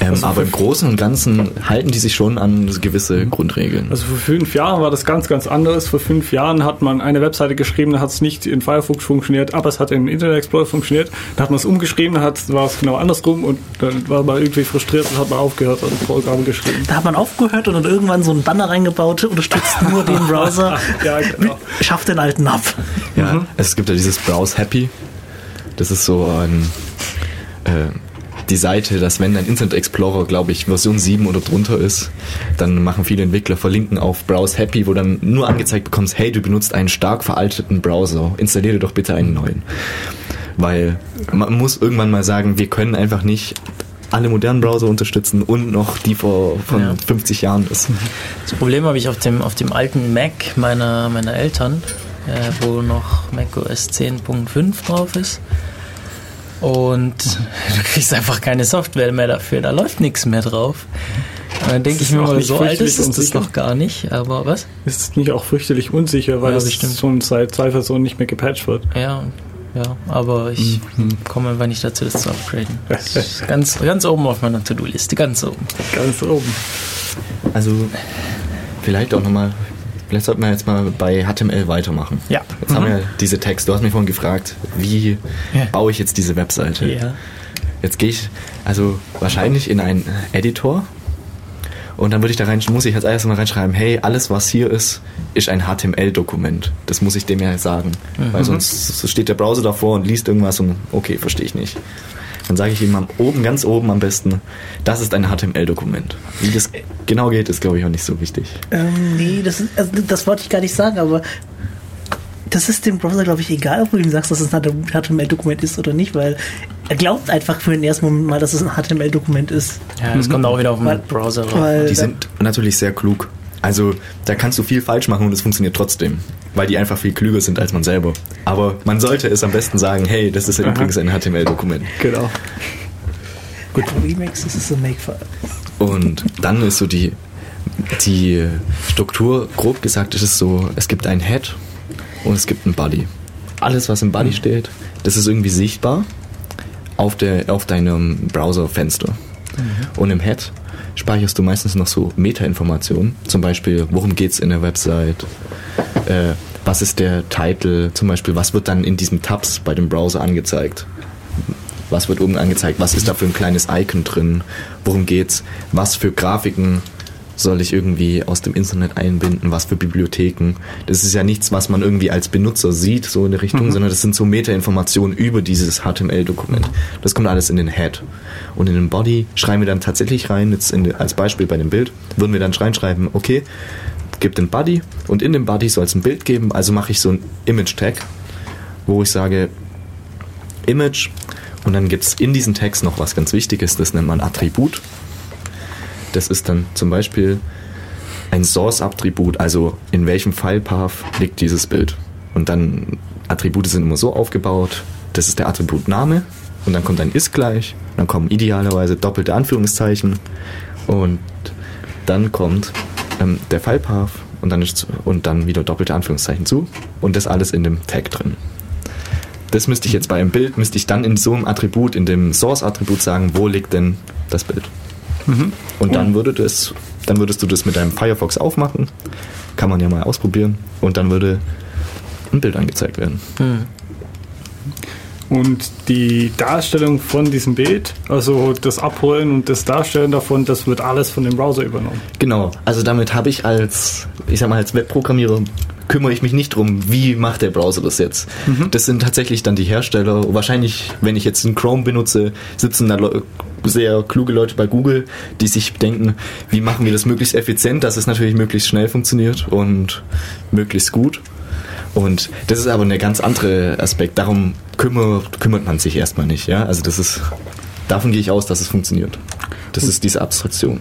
Ähm, aber im Großen und Ganzen halten die sich schon an gewisse Grundregeln. Also vor fünf Jahren war das ganz, ganz anders. Vor fünf Jahren hat man eine Webseite geschrieben, da hat es nicht in Firefox funktioniert, aber es hat im Internet Explorer funktioniert. Da hat man es umgeschrieben, da hat- war es genau andersrum und dann war man irgendwie frustriert und hat man aufgehört und ein Programm geschrieben. Da hat man aufgehört und dann irgendwann so ein Banner reingebaut, unterstützt nur den Browser, Ja, genau. schafft den alten ab. Ja, es gibt ja dieses Browse Happy. Das ist so ein, äh, die Seite, dass wenn dein Internet Explorer, glaube ich, Version 7 oder drunter ist, dann machen viele Entwickler verlinken auf Browse Happy, wo dann nur angezeigt bekommst, hey, du benutzt einen stark veralteten Browser, installiere doch bitte einen neuen. Weil man muss irgendwann mal sagen, wir können einfach nicht alle modernen Browser unterstützen und noch die vor von Ja. 50 Jahren ist. Das Problem habe ich auf dem, auf dem alten Mac meiner, meiner Eltern, äh, wo noch macOS 10.5 drauf ist. Und du kriegst einfach keine Software mehr dafür, da läuft nichts mehr drauf. Und dann denke ich mir mal, so alt ist es das noch gar nicht, aber was? Ist es nicht auch fürchterlich unsicher, weil Ja, schon seit zwei Versionen nicht mehr gepatcht wird. Ja, ja, aber ich komme einfach nicht dazu, das zu upgraden. Das ganz, ganz oben auf meiner To-Do-Liste, ganz oben. Ganz oben. Also vielleicht auch nochmal, vielleicht sollten wir jetzt mal bei HTML weitermachen. Ja. Jetzt haben wir diese Text. Du hast mich vorhin gefragt, wie Ja. baue ich jetzt diese Webseite? Ja. Jetzt gehe ich also wahrscheinlich in einen Editor und dann würde ich da rein, muss ich als erstes mal reinschreiben, hey, alles was hier ist, ist ein HTML-Dokument. Das muss ich dem ja sagen, weil sonst steht der Browser davor und liest irgendwas und okay, verstehe ich nicht. Dann sage ich ihm am oben, ganz oben am besten, das ist ein HTML-Dokument. Wie das genau geht, ist glaube ich auch nicht so wichtig. Ähm, nee, das, ist, also das wollte ich gar nicht sagen, aber das ist dem Browser, glaube ich, egal, ob du ihm sagst, dass es ein HTML-Dokument ist oder nicht, weil er glaubt einfach für den ersten Moment mal, dass es ein HTML-Dokument ist. Ja, das kommt auch wieder auf den Weil- Browser. Weil Die sind natürlich sehr klug. Also da kannst du viel falsch machen und es funktioniert trotzdem, weil die einfach viel klüger sind als man selber. Aber man sollte es am besten sagen, hey, das ist ja übrigens ein HTML-Dokument. Genau. Gut, Remix ist es ein Makefile. Und dann ist so die, die Struktur, grob gesagt, ist es so, es gibt ein Head und es gibt ein Body. Alles, was im Body steht, das ist irgendwie sichtbar auf, der, auf deinem Browserfenster. Und im Head speicherst du meistens noch so Meta-Informationen, zum Beispiel, worum geht es in der Website, äh, was ist der Titel, zum Beispiel, was wird dann in diesen Tabs bei dem Browser angezeigt. Was wird oben angezeigt? Was ist da für ein kleines Icon drin? Worum geht's? Was für Grafiken soll ich irgendwie aus dem Internet einbinden, was für Bibliotheken. Das ist ja nichts, was man irgendwie als Benutzer sieht, so in der Richtung, sondern das sind so Meta-Informationen über dieses HTML-Dokument. Das kommt alles in den Head. Und in den Body schreiben wir dann tatsächlich rein, jetzt in, als Beispiel bei dem Bild, würden wir dann reinschreiben, okay, gibt den Body und in dem Body soll es ein Bild geben, also mache ich so ein Image-Tag, wo ich sage, Image und dann gibt es in diesem Text noch was ganz Wichtiges, das nennt man Attribut. Das ist dann zum Beispiel ein Source-Attribut, also in welchem File-Path liegt dieses Bild. Und dann Attribute sind immer so aufgebaut, das ist der Attribut Name und dann kommt ein ist gleich, dann kommen idealerweise doppelte Anführungszeichen und dann kommt ähm, der File-Path und dann, ist, und dann wieder doppelte Anführungszeichen zu und das alles in dem Tag drin. Das müsste ich jetzt bei einem Bild, müsste ich dann in so einem Attribut, in dem Source-Attribut sagen, wo liegt denn das Bild? Und dann würde das, dann würdest du das mit deinem Firefox aufmachen, kann man ja mal ausprobieren, und dann würde ein Bild angezeigt werden. Und die Darstellung von diesem Bild, also das Abholen und das Darstellen davon, das wird alles von dem Browser übernommen. Genau, also damit habe ich als, ich sag mal, als Webprogrammierer kümmere ich mich nicht drum, wie macht der Browser das jetzt. Das sind tatsächlich dann die Hersteller. Wahrscheinlich, wenn ich jetzt einen Chrome benutze, sitzen da Leu- sehr kluge Leute bei Google, die sich denken, wie machen wir das möglichst effizient, dass es natürlich möglichst schnell funktioniert und möglichst gut. Und das ist aber eine ganz andere Aspekt. Darum kümmert, kümmert man sich erstmal nicht. Ja? Also das ist, davon gehe ich aus, dass es funktioniert. Das ist diese Abstraktion.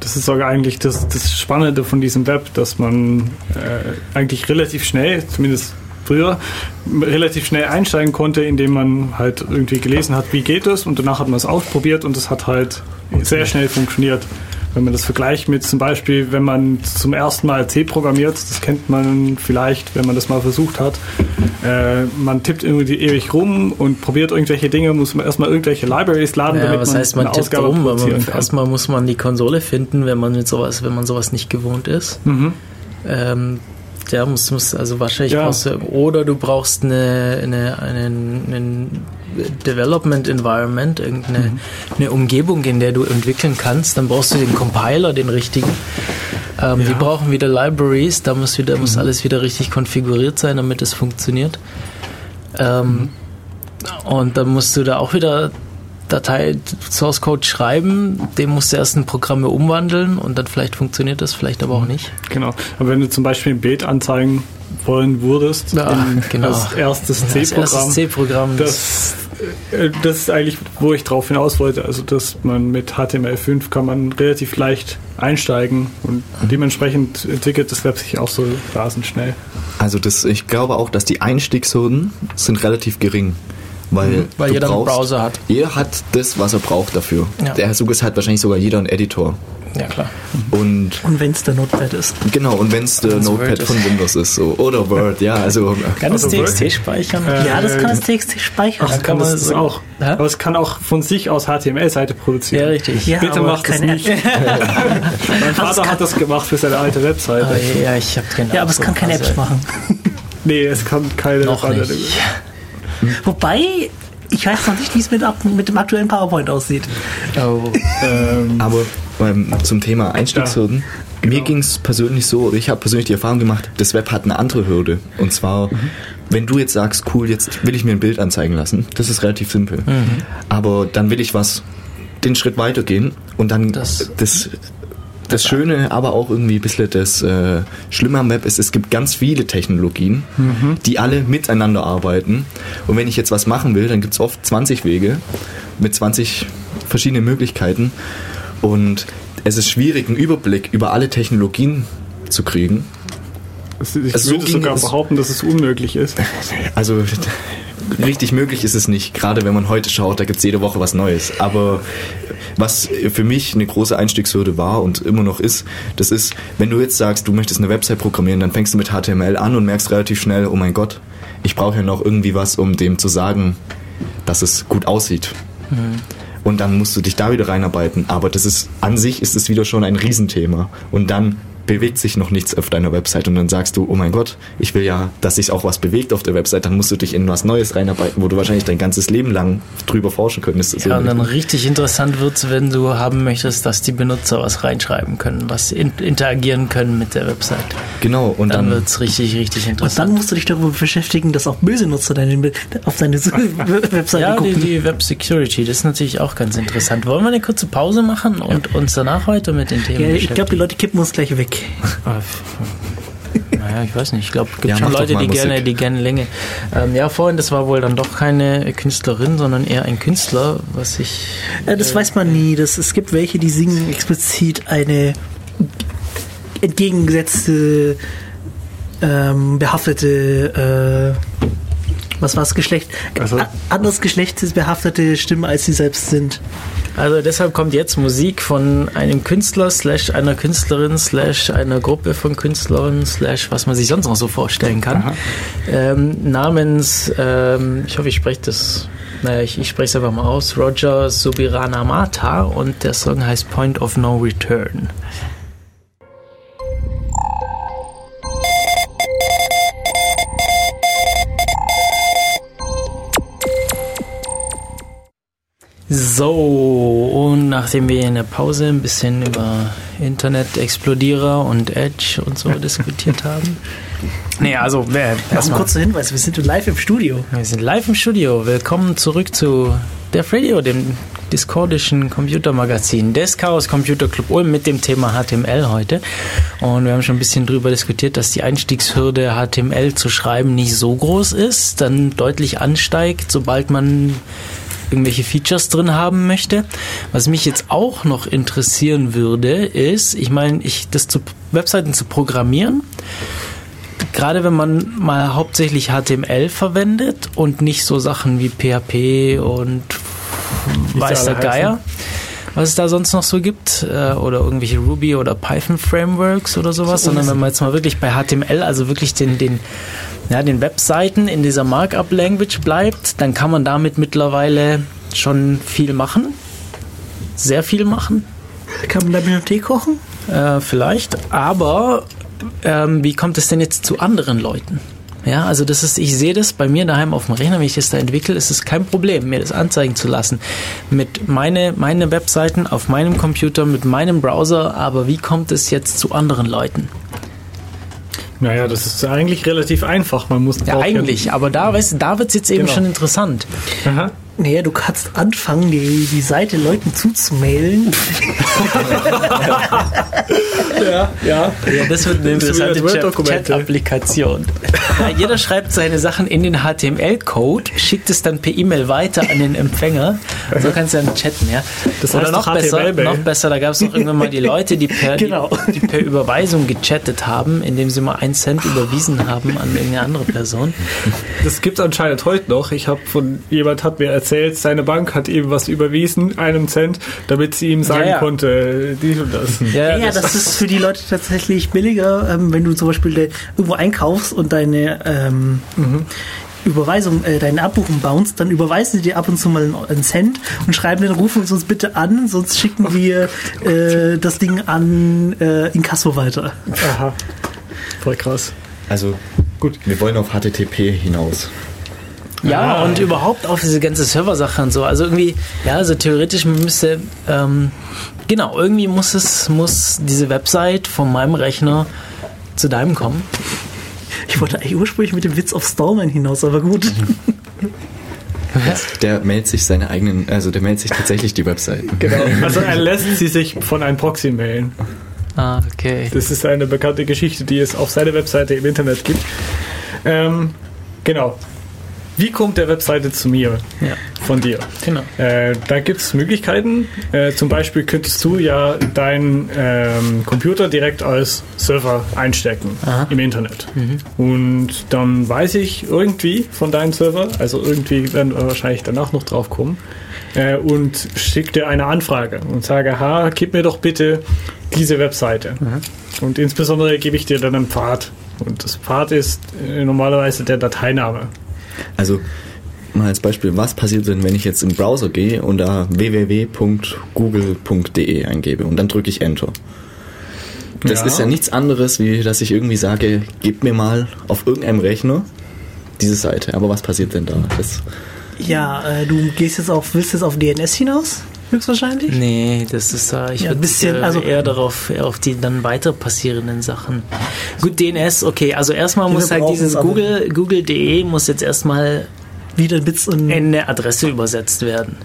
Das ist sogar eigentlich das, das Spannende von diesem Web, dass man äh, eigentlich relativ schnell, zumindest früher, relativ schnell einsteigen konnte, indem man halt irgendwie gelesen hat, wie geht es und danach hat man es ausprobiert und es hat halt sehr schnell funktioniert. Wenn man das vergleicht mit zum Beispiel, wenn man zum ersten Mal C programmiert, das kennt man vielleicht, wenn man das mal versucht hat, äh, man tippt irgendwie ewig rum und probiert irgendwelche Dinge, muss man erstmal irgendwelche Libraries laden, Ja, damit was man heißt, man eine tippt Ausgabe rum, kann. erstmal muss man die Konsole finden, wenn man mit sowas, wenn man sowas nicht gewohnt ist. Mhm. Ähm, ja, muss, muss, also wahrscheinlich Ja. brauchst du, oder du brauchst eine, eine, einen, einen Development Environment, irgendeine Mhm. eine Umgebung, in der du entwickeln kannst. Dann brauchst du den Compiler, den richtigen. Ähm, Die Ja. Mhm. brauchen wieder Libraries, da muss wieder, muss alles wieder richtig konfiguriert sein, damit es funktioniert. Ähm, Mhm. Und dann musst du da auch wieder Datei, Source Code schreiben, den musst du erst in Programme umwandeln und dann vielleicht funktioniert das, vielleicht aber auch nicht. Genau. Aber wenn du zum Beispiel ein Bild anzeigen wollen würdest, Ja, in, genau. als erstes Das erste C-Programm, C-Programm, das, äh, das ist eigentlich, wo ich drauf hinaus wollte. Also, dass man mit HTML5 kann man relativ leicht einsteigen und dementsprechend entwickelt das Web sich auch so rasend schnell. Also das, ich glaube auch, dass die Einstiegshürden sind relativ gering. Weil, weil du jeder einen brauchst- Browser hat. Jeder hat das, was er braucht dafür. Ja. Der Suches hat wahrscheinlich sogar jeder einen Editor. Ja, klar. Und Und wenn es der Notepad ist. genau, und wenn es der Wenn's Notepad Word ist. von Windows ist, so. Oder Word, ja, also. Kann es Also Word? TXT speichern? Äh, ja, das kann das TXT speichern. Ach, kann man das so- auch. Aber es kann auch von sich aus HTML-Seite produzieren. Ja, richtig. ja, bitte macht das keine nicht. App. Mein Vater hat das gemacht für seine alte Webseite. Ah, ja, ich habe keine Ja, aber es kann keine Apps machen. Nee, es kann keine Noch nicht. Wobei, ich weiß noch nicht, wie es mit, mit dem aktuellen PowerPoint aussieht. Oh. Ähm, Aber ähm, zum Thema Einstiegshürden. genau. Mir ging es persönlich so, oder ich habe persönlich die Erfahrung gemacht, das Web hat eine andere Hürde. Und zwar, Mhm. wenn du jetzt sagst, cool, jetzt will ich mir ein Bild anzeigen lassen, das ist relativ simpel. Mhm. Aber dann will ich was, den Schritt weitergehen und dann Das- das, das, Schöne, aber auch irgendwie ein bisschen das äh, Schlimme am Web ist, es gibt ganz viele Technologien, Mhm. die alle miteinander arbeiten. Und wenn ich jetzt was machen will, dann gibt es oft 20 Wege mit 20 verschiedenen Möglichkeiten. Und es ist schwierig, einen Überblick über alle Technologien zu kriegen. ich würde so sogar behaupten, dass es unmöglich ist. Also richtig möglich ist es nicht, gerade wenn man heute schaut, da gibt es jede Woche was Neues. Aber was für mich eine große Einstiegshürde war und immer noch ist, das ist, wenn du jetzt sagst, du möchtest eine Website programmieren, dann fängst du mit HTML an und merkst relativ schnell, oh mein Gott, ich brauche ja noch irgendwie was, um dem zu sagen, dass es gut aussieht. Und dann musst du dich da wieder reinarbeiten. Aber das ist an sich ist es wieder schon ein Riesenthema. Und dann bewegt sich noch nichts auf deiner Website und dann sagst du, oh mein Gott, ich will ja, dass sich auch was bewegt auf der Website, dann musst du dich in was Neues reinarbeiten, wo du wahrscheinlich dein ganzes Leben lang drüber forschen könntest. Ja, und dann richtig interessant wird's, wenn du haben möchtest, dass die Benutzer was reinschreiben können, was in, interagieren können mit der Website. genau, und Dann dann, wird's richtig, richtig Und interessant. dann musst du dich darüber beschäftigen, dass auch böse Nutzer deine, auf deine Webseite Ja, die, gucken. die Web Security, das ist natürlich auch ganz interessant. Wollen wir eine kurze Pause machen und uns danach heute mit den Themen ja, ich glaube, die Leute kippen uns gleich weg. Ah, f- Naja, ich weiß nicht. Ich glaube, es gibt Ja, schon Leute, die gerne, Musik. die gerne Länge. Ähm, ja, vorhin, das war wohl dann doch keine Künstlerin, sondern eher ein Künstler, was ich. Ja, das weiß man nie. Das, es gibt welche, die singen explizit eine entgegengesetzte, ähm, behaftete, äh, was war das Geschlecht? Also- anderes geschlechtsbehaftete Stimme, als sie selbst sind. Also deshalb kommt jetzt Musik von einem Künstler, slash einer Künstlerin, slash einer Gruppe von Künstlern, slash was man sich sonst noch so vorstellen kann. Ähm, namens, ähm, ich hoffe, ich spreche das, naja, ich, ich spreche es einfach mal aus, Roger Subiranamata und der Song heißt Point of No Return. So, und nachdem wir in der Pause ein bisschen über Internet-Explodierer und Edge und so diskutiert haben. Nee, also, wer, Noch ein kurzer Hinweis, wir sind live im Studio. wir sind live im Studio. Willkommen zurück zu Def Radio, dem discordischen Computermagazin des Chaos Computer Club Ulm mit dem Thema HTML heute. Und wir haben schon ein bisschen drüber diskutiert, dass die Einstiegshürde HTML zu schreiben nicht so groß ist, dann deutlich ansteigt, sobald man irgendwelche Features drin haben möchte. Was mich jetzt auch noch interessieren würde, ist, ich meine, ich das zu Webseiten zu programmieren, gerade wenn man mal hauptsächlich HTML verwendet und nicht so Sachen wie PHP und weiß der Geier, was es da sonst noch so gibt, äh, oder irgendwelche Ruby oder Python Frameworks oder sowas, sondern wenn man jetzt mal wirklich bei HTML, also wirklich den, den, ja, den Webseiten in dieser Markup-Language bleibt, dann kann man damit mittlerweile schon viel machen. Sehr viel machen. Kann man da Bibliothek kochen? Äh, vielleicht, aber ähm, wie kommt es denn jetzt zu anderen Leuten? Ja, also das ist, ich sehe das bei mir daheim auf dem Rechner, wenn ich das da entwickle, ist es kein Problem, mir das anzeigen zu lassen. Mit meine, meine Webseiten auf meinem Computer, mit meinem Browser, aber wie kommt es jetzt zu anderen Leuten? Naja, das ist eigentlich relativ einfach. Man muss Ja, eigentlich, aber da, weißt da wird es jetzt eben Genau. schon interessant. Aha. Naja, du kannst anfangen, die, die Seite Leuten zuzumailen. Ja, ja. Ja, das wird eine interessante. Chat-Applikation. ja, jeder schreibt seine Sachen in den HTML-Code, schickt es dann per E-Mail weiter an den Empfänger. So kannst du dann chatten, ja. Das Oder heißt noch besser, noch besser, da gab es auch irgendwann mal die Leute, die per, Genau. die, die per Überweisung gechattet haben, indem sie mal einen Cent überwiesen haben an irgendeine andere Person. Das gibt es anscheinend heute noch. Ich habe von jemand hat mir erzählt, seine Bank hat ihm was überwiesen, einem Cent, damit sie ihm sagen Ja, ja. konnte, dies und das. Ja, ja, das ist für die Leute tatsächlich billiger, ähm, wenn du zum Beispiel irgendwo einkaufst und deine ähm, Überweisung, äh, deine Abbuchung bounce, dann überweisen sie dir ab und zu mal einen, einen Cent und schreiben dann, rufen uns bitte an, sonst schicken wir äh, das Ding an äh, Inkasso weiter. Aha. Voll krass. Also gut, wir wollen auf HTTP hinaus. Ja, Ah. und überhaupt auf diese ganze Serversache und so. Also irgendwie, ja, also theoretisch müsste, ähm, genau, irgendwie muss es, muss diese Website von meinem Rechner zu deinem kommen. Ich wollte eigentlich ursprünglich mit dem Witz auf Stallman hinaus, aber gut. Der meldet sich seine eigenen, also der meldet sich tatsächlich die Webseiten. Genau. Also er lässt sie sich von einem Proxy mailen. Ah, okay. Das ist eine bekannte Geschichte, die es auf seiner Webseite im Internet gibt. Ähm, genau. Wie kommt der Webseite zu mir Ja, von dir? genau. Äh, da gibt es Möglichkeiten. Äh, zum Beispiel könntest du ja deinen ähm, Computer direkt als Server einstecken Aha. im Internet. Und dann weiß ich irgendwie von deinem Server, also irgendwie werden wir wahrscheinlich danach noch drauf kommen, äh, und schicke dir eine Anfrage und sage, ha, gib mir doch bitte diese Webseite. Und insbesondere gebe ich dir dann einen Pfad. Und das Pfad ist äh, normalerweise der Dateiname. Also mal als Beispiel, was passiert denn, wenn ich jetzt im Browser gehe und da www.google.de eingebe und dann drücke ich Enter. Das Ja. ist ja nichts anderes, wie dass ich irgendwie sage, gib mir mal auf irgendeinem Rechner diese Seite. Aber was passiert denn da? Das, Ja, äh, du gehst jetzt auf, willst jetzt auf DNS hinaus? Höchstwahrscheinlich? Nee, das ist, äh, ich Ja, würde bisschen, äh, also- eher darauf, eher auf die dann weiter passierenden Sachen. Gut, DNS, okay, also erstmal muss halt dieses. Google, google.de muss jetzt erstmal Wieder Bits und. in eine Adresse übersetzt werden.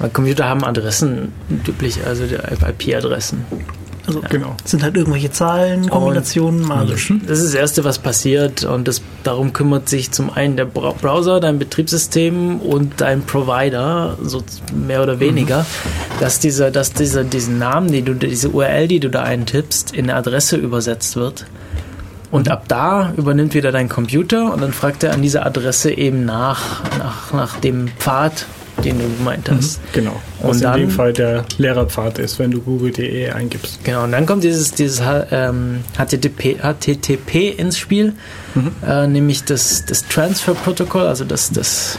Weil Computer haben Adressen üblich, also die IP-Adressen. Also, Genau. sind halt irgendwelche Zahlen, Kombinationen, magisch. Das ist das Erste, was passiert und das, darum kümmert sich zum einen der Browser, dein Betriebssystem und dein Provider, so mehr oder weniger, dass dieser, dass dieser, diesen Namen, die du, diese URL, die du da eintippst, in eine Adresse übersetzt wird. Und ab da übernimmt wieder dein Computer und dann fragt er an dieser Adresse eben nach, nach, nach dem Pfad, den du gemeint hast. Genau. Und Was in dann- dem Fall der Lehrerpfad ist, wenn du google.de eingibst. Genau, und dann kommt dieses, dieses ähm, HTTP, HTTP ins Spiel, äh, nämlich das, das Transfer-Protokoll, also das, das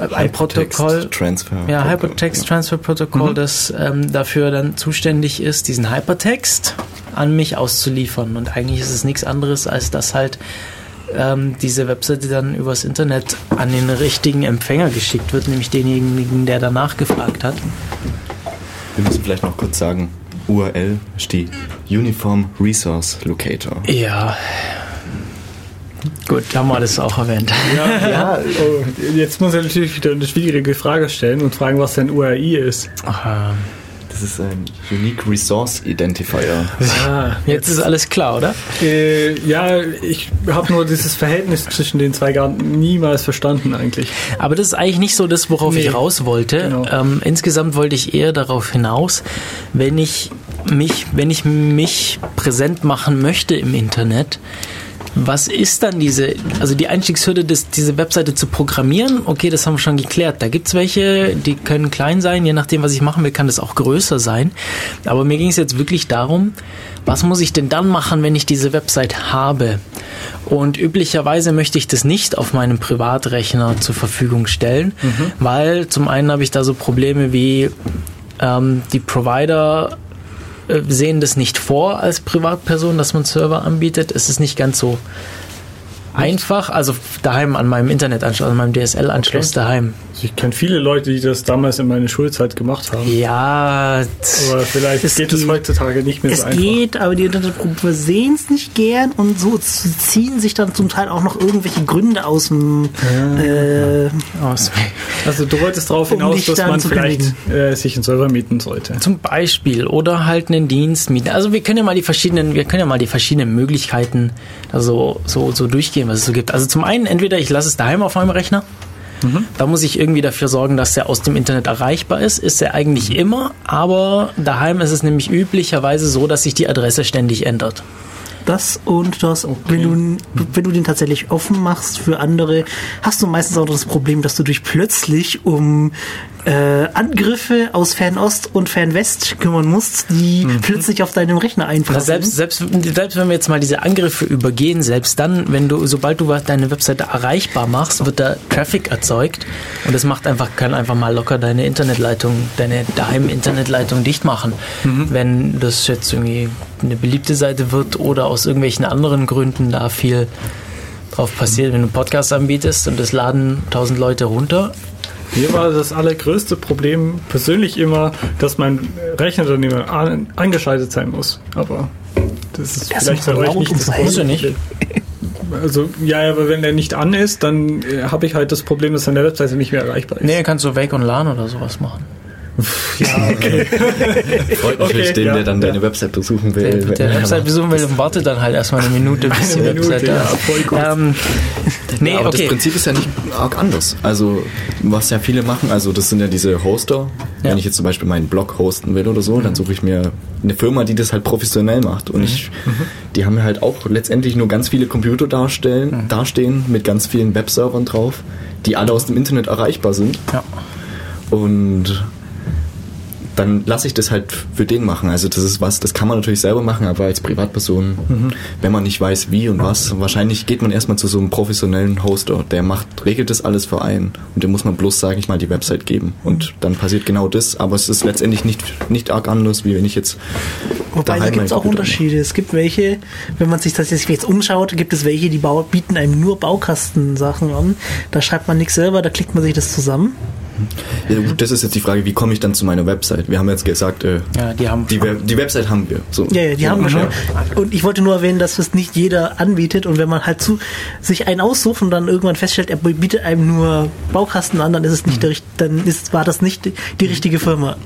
äh, ein Protokoll, Transfer. ja, Hypertext Transfer Protokoll, das ähm, dafür dann zuständig ist, diesen Hypertext an mich auszuliefern. Und eigentlich ist es nichts anderes, als dass halt ähm, diese Webseite dann übers Internet an den richtigen Empfänger geschickt wird, nämlich denjenigen, der danach gefragt hat. Wir müssen vielleicht noch kurz sagen, URL ist die Uniform Resource Locator. Ja. Gut, haben wir das auch erwähnt. Ja, ja. Oh, jetzt muss er natürlich wieder eine schwierige Frage stellen und fragen, was denn URI ist. Ähm, Das ist ein Unique Resource Identifier. Ah, Jetzt ist alles klar, oder? Äh, ja, ich habe nur dieses Verhältnis zwischen den zwei gar niemals verstanden eigentlich. Aber das ist eigentlich nicht so das, worauf Nee, ich raus wollte. genau. Ähm, insgesamt wollte ich eher darauf hinaus, wenn ich mich, wenn ich mich präsent machen möchte im Internet, was ist dann diese, also die Einstiegshürde, das, diese Webseite zu programmieren? Okay, das haben wir schon geklärt. Da gibt's welche, die können klein sein, je nachdem, was ich machen will, kann das auch größer sein. Aber mir ging es jetzt wirklich darum, was muss ich denn dann machen, wenn ich diese Website habe? Und üblicherweise möchte ich das nicht auf meinem Privatrechner zur Verfügung stellen, weil zum einen habe ich da so Probleme wie ähm, die Provider sehen das nicht vor als Privatperson, dass man Server anbietet. Es ist nicht ganz so einfach. Also daheim an meinem Internetanschluss, an meinem DSL-Anschluss Okay. daheim. Also ich kenne viele Leute, die das damals in meiner Schulzeit gemacht haben. Ja, Aber vielleicht Es geht es heutzutage nicht mehr Es so einfach. geht, aber die Internetprobe sehen es nicht gern und so ziehen sich dann zum Teil auch noch irgendwelche Gründe aus dem äh, aus. Also du wolltest darauf Um hinaus, dass man vielleicht äh, sich einen Server mieten sollte. Zum Beispiel oder halt einen Dienst mieten. Also wir können ja mal die verschiedenen, wir können ja mal die verschiedenen Möglichkeiten also so, so durchgehen, was es so gibt. Also zum einen entweder ich lasse es daheim auf meinem Rechner. Da muss ich irgendwie dafür sorgen, dass der aus dem Internet erreichbar ist. Ist er eigentlich immer, aber daheim ist es nämlich üblicherweise so, dass sich die Adresse ständig ändert. Das und das. Wenn, du, wenn du den tatsächlich offen machst für andere, hast du meistens auch das Problem, dass du dich plötzlich um äh, Angriffe aus Fernost und Fernwest kümmern musst, die plötzlich auf deinem Rechner einfassen. selbst, selbst, selbst wenn wir jetzt mal diese Angriffe übergehen, selbst dann, wenn du, sobald du deine Webseite erreichbar machst, wird da Traffic erzeugt und das macht einfach, kann einfach mal locker deine Internetleitung, deine Daheim-Internetleitung dicht machen. Wenn das jetzt irgendwie eine beliebte Seite wird oder aus irgendwelchen anderen Gründen da viel drauf passiert. Wenn du einen Podcast anbietest und das laden tausend Leute runter, Mir war das allergrößte Problem persönlich immer, dass mein Rechner dann immer an, angeschaltet sein muss. Aber das ist Das vielleicht ist bei euch nicht das du nicht. Also, ja, aber wenn der nicht an ist, dann äh, habe ich halt das Problem, dass seine Webseite nicht mehr erreichbar ist. nee, kannst du Wake und LAN oder sowas machen. Ja, okay. Freut natürlich Okay, den, ja, der dann ja. deine Website besuchen will. Der, wenn der er Website besuchen will und wartet dann halt erstmal eine Minute, bis die Eine Minute, Website da ja, ist. voll gut. Ähm, nee, aber okay. das Prinzip ist ja nicht arg anders. Also, was ja viele machen, also das sind ja diese Hoster. Wenn ich jetzt zum Beispiel meinen Blog hosten will oder so, dann suche ich mir eine Firma, die das halt professionell macht. Und ich, die haben ja halt auch letztendlich nur ganz viele Computer darstellen, dastehen mit ganz vielen Webservern drauf, die alle aus dem Internet erreichbar sind. Ja. Und dann lasse ich das halt für den machen. Also das ist was, das kann man natürlich selber machen, aber als Privatperson, wenn man nicht weiß wie und was, wahrscheinlich geht man erstmal zu so einem professionellen Hoster, der macht, regelt das alles für einen und dem muss man bloß, sage ich mal, die Website geben und dann passiert genau das, aber es ist letztendlich nicht, nicht arg anders, wie wenn ich jetzt Wobei da gibt es auch Unterschiede. Es gibt welche, wenn man sich das jetzt jetzt umschaut, gibt es welche, die bieten einem nur Baukastensachen an. Da schreibt man nichts selber, da klickt man sich das zusammen. Ja, gut, das ist jetzt die Frage, wie komme ich dann zu meiner Website? Wir haben jetzt gesagt, äh, Ja, die haben die, Web die Website haben wir. So. Ja, ja, die haben wir schon. Und ich wollte nur erwähnen, dass es nicht jeder anbietet und wenn man halt zu sich einen aussucht und dann irgendwann feststellt, er bietet einem nur Baukasten an, dann ist es nicht der, dann ist, war das nicht die richtige Firma.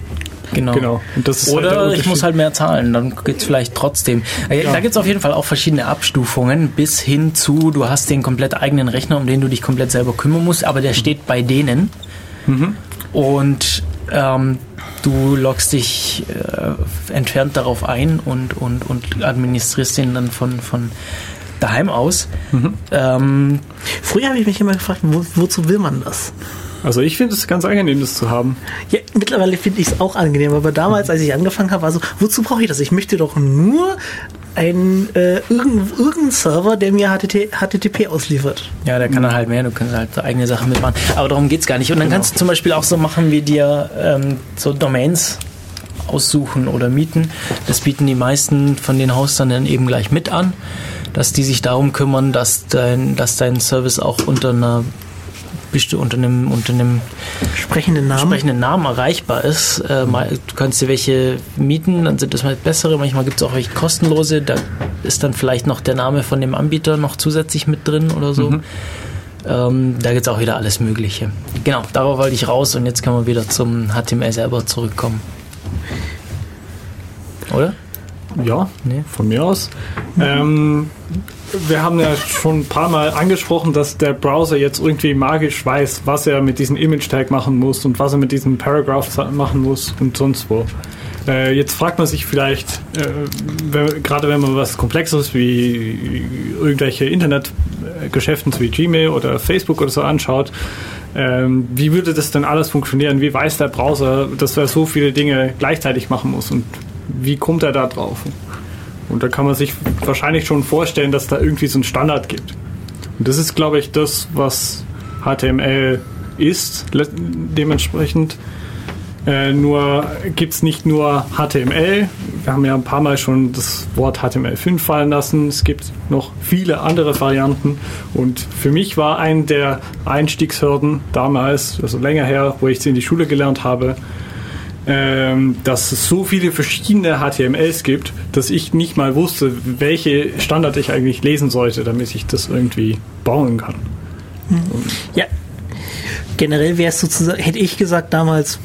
Genau. Genau. Und das ist halt der Oder ich Unterschied. muss halt mehr zahlen, dann geht's vielleicht trotzdem. Äh, Da gibt's auf jeden Fall auch verschiedene Abstufungen, bis hin zu, du hast den komplett eigenen Rechner, um den du dich komplett selber kümmern musst, aber der steht bei denen. Und ähm, du loggst dich äh, entfernt darauf ein und, und, und administrierst den dann von, von daheim aus. Ähm, Früher habe ich mich immer gefragt, wo, wozu will man das? Also ich finde es ganz angenehm, das zu haben. Ja, mittlerweile finde ich es auch angenehm, aber damals, als ich angefangen habe, war so, wozu brauche ich das? Ich möchte doch nur einen äh, irgendeinen irgendeinen Server, der mir HTT, HTTP ausliefert. Ja, der kann dann halt mehr, du kannst halt eigene Sachen mitmachen. Aber darum geht's gar nicht. Und dann kannst du zum Beispiel auch so machen, wie dir ähm, so Domains aussuchen oder mieten. Das bieten die meisten von den Hostern dann eben gleich mit an, dass die sich darum kümmern, dass dein, dass dein Service auch unter einer unter einem, unter einem Sprechenden Namen. entsprechenden Namen erreichbar ist. Äh, mal, du kannst dir welche mieten, dann sind das mal bessere. Manchmal gibt es auch welche kostenlose. Da ist dann vielleicht noch der Name von dem Anbieter noch zusätzlich mit drin oder so. Ähm, da gibt es auch wieder alles Mögliche. Genau, darauf wollte ich raus und jetzt können wir wieder zum HTML selber zurückkommen. Oder? Ja, Nee. von mir aus. Ähm, wir haben ja schon ein paar Mal angesprochen, dass der Browser jetzt irgendwie magisch weiß, was er mit diesem Image-Tag machen muss und was er mit diesem Paragraph machen muss und sonst wo. Äh, jetzt fragt man sich vielleicht, äh, gerade wenn man was Komplexeres wie irgendwelche Internetgeschäften wie Gmail oder Facebook oder so anschaut, ähm, wie würde das denn alles funktionieren? Wie weiß der Browser, dass er so viele Dinge gleichzeitig machen muss und wie kommt er da drauf? Und da kann man sich wahrscheinlich schon vorstellen, dass da irgendwie so ein Standard gibt. Und das ist, glaube ich, das, was HTML ist, dementsprechend. Äh, nur gibt es nicht nur HTML. Wir haben ja ein paar Mal schon das Wort HTML5 fallen lassen. Es gibt noch viele andere Varianten. Und für mich war ein der Einstiegshürden damals, also länger her, wo ich es in die Schule gelernt habe, ähm, dass es so viele verschiedene HTMLs gibt, dass ich nicht mal wusste, welche Standard ich eigentlich lesen sollte, damit ich das irgendwie bauen kann. Ja. Generell wäre es sozusagen, hätte ich gesagt damals,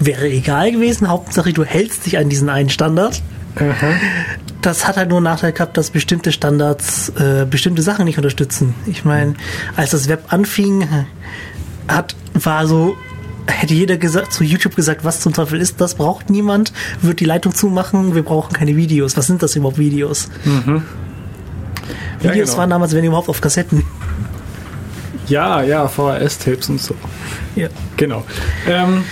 wäre egal gewesen. Hauptsache, du hältst dich an diesen einen Standard. Das hat halt nur einen Nachteil gehabt, dass bestimmte Standards äh, bestimmte Sachen nicht unterstützen. Ich meine, als das Web anfing, hat, war so, hätte jeder gesagt, zu YouTube gesagt, was zum Teufel ist, das braucht niemand, wird die Leitung zumachen, wir brauchen keine Videos. Was sind das überhaupt Videos? Ja, Videos genau. waren damals, wenn überhaupt, auf Kassetten. Ja, ja, VHS-Tapes und so. Ja. Genau. Ähm,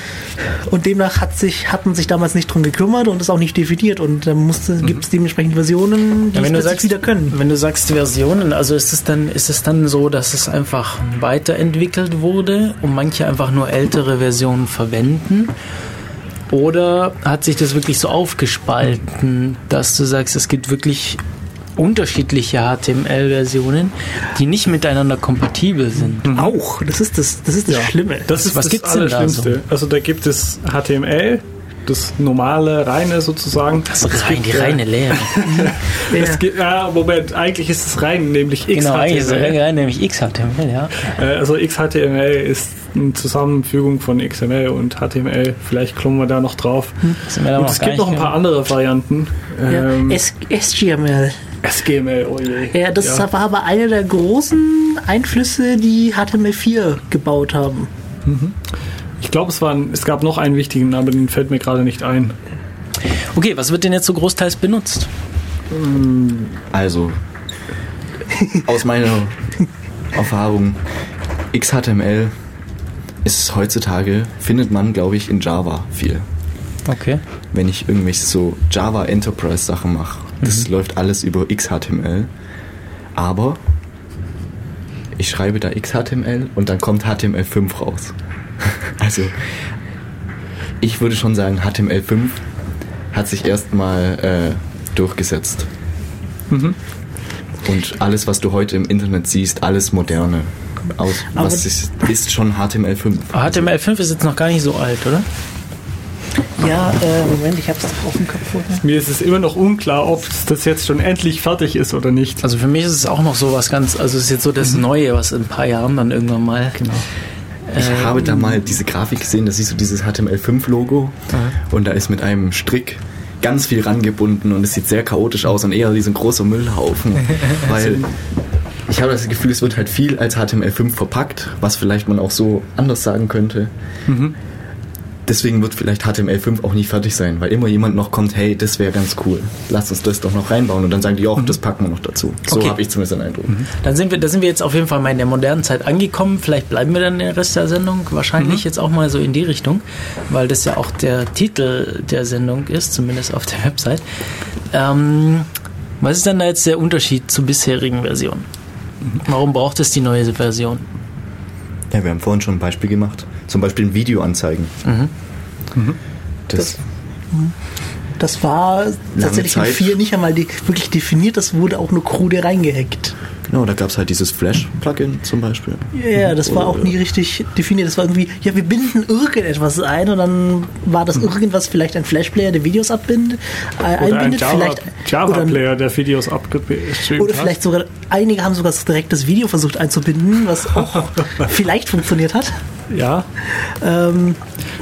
Und demnach hat sich, hat man sich damals nicht drum gekümmert und ist auch nicht definiert. Und da musste, gibt es dementsprechend Versionen, die Ja, wenn du es sagst, wieder können. Wenn du sagst Versionen, also ist es dann, ist es dann so, dass es einfach weiterentwickelt wurde und manche einfach nur ältere Versionen verwenden? Oder hat sich das wirklich so aufgespalten, dass du sagst, es gibt wirklich unterschiedliche HTML-Versionen, die nicht miteinander kompatibel sind? Auch. Das ist das, das, ist das ja. Schlimme. Das ist Was das gibt's denn da Allerschlimmste. Also da gibt es HTML, das normale, reine sozusagen. Das rein, gibt, die äh, reine Lehre. Es gibt, ja, Moment, eigentlich ist es rein, nämlich genau, eigentlich ist es XHTML. rein, nämlich XHTML, ja. Äh, Also XHTML ist eine Zusammenfügung von XML und HTML. Vielleicht kommen wir da noch drauf. Da Und noch es gibt noch ein paar andere Varianten. ja. Ähm, SGML. SGML, oh je. Ja, das Ja. war aber einer der großen Einflüsse, die HTML4 gebaut haben. Ich glaube, es, war ein- es gab noch einen wichtigen, aber den fällt mir gerade nicht ein. Okay, was wird denn jetzt so großteils benutzt? Also, aus meiner Erfahrung, XHTML ist heutzutage, findet man, glaube ich, in Java viel. Okay. Wenn ich irgendwelche so Java Enterprise Sachen mache, das läuft alles über XHTML. Aber ich schreibe da XHTML und dann kommt HTML5 raus. also, ich würde schon sagen, HTML5 hat sich erstmal äh, durchgesetzt. Mhm. Und alles, was du heute im Internet siehst, alles moderne. Aus, Aber- was ist, ist schon HTML5. HTML5 ist jetzt noch gar nicht so alt, oder? Ja, äh, Moment, ich hab's doch auf dem Kopf vorher. Mir ist es immer noch unklar, ob das jetzt schon endlich fertig ist oder nicht. Also für mich ist es auch noch so was ganz, also es ist jetzt so das Neue, was in ein paar Jahren dann irgendwann mal. Genau. Ich habe da mal diese Grafik gesehen, da siehst du dieses HTML5-Logo und da ist mit einem Strick ganz viel rangebunden und es sieht sehr chaotisch aus und eher wie so ein großer Müllhaufen. weil ich habe das Gefühl, es wird halt viel als HTML5 verpackt, was vielleicht man auch so anders sagen könnte. Deswegen wird vielleicht HTML5 auch nie fertig sein, weil immer jemand noch kommt, hey, das wäre ganz cool, lass uns das doch noch reinbauen und dann sagen die, auch, das packen wir noch dazu. So Okay. habe ich zumindest den Eindruck. Dann sind wir, da sind wir jetzt auf jeden Fall mal in der modernen Zeit angekommen. Vielleicht bleiben wir dann der Rest der Sendung. Wahrscheinlich jetzt auch mal so in die Richtung, weil das ja auch der Titel der Sendung ist, zumindest auf der Website. Ähm, was ist denn da jetzt der Unterschied zur bisherigen Version? Warum braucht es die neue Version? Ja, wir haben vorhin schon ein Beispiel gemacht. Zum Beispiel Videoanzeigen. Das, Das war tatsächlich in Zeit. 4 nicht einmal die, wirklich definiert, das wurde auch nur krude reingehackt. genau, da gab es halt dieses Flash-Plugin zum Beispiel. Ja, das war auch nie richtig definiert. Das war irgendwie, ja, wir binden irgendetwas ein und dann war das irgendwas vielleicht ein Flash-Player, der Videos abbindet, äh, Oder ein einbindet, Java- vielleicht oder, Java-Player, der Videos abgestreamt oder hat. vielleicht sogar einige haben sogar direkt das Video versucht einzubinden, was auch vielleicht funktioniert hat. Ja, Ähm,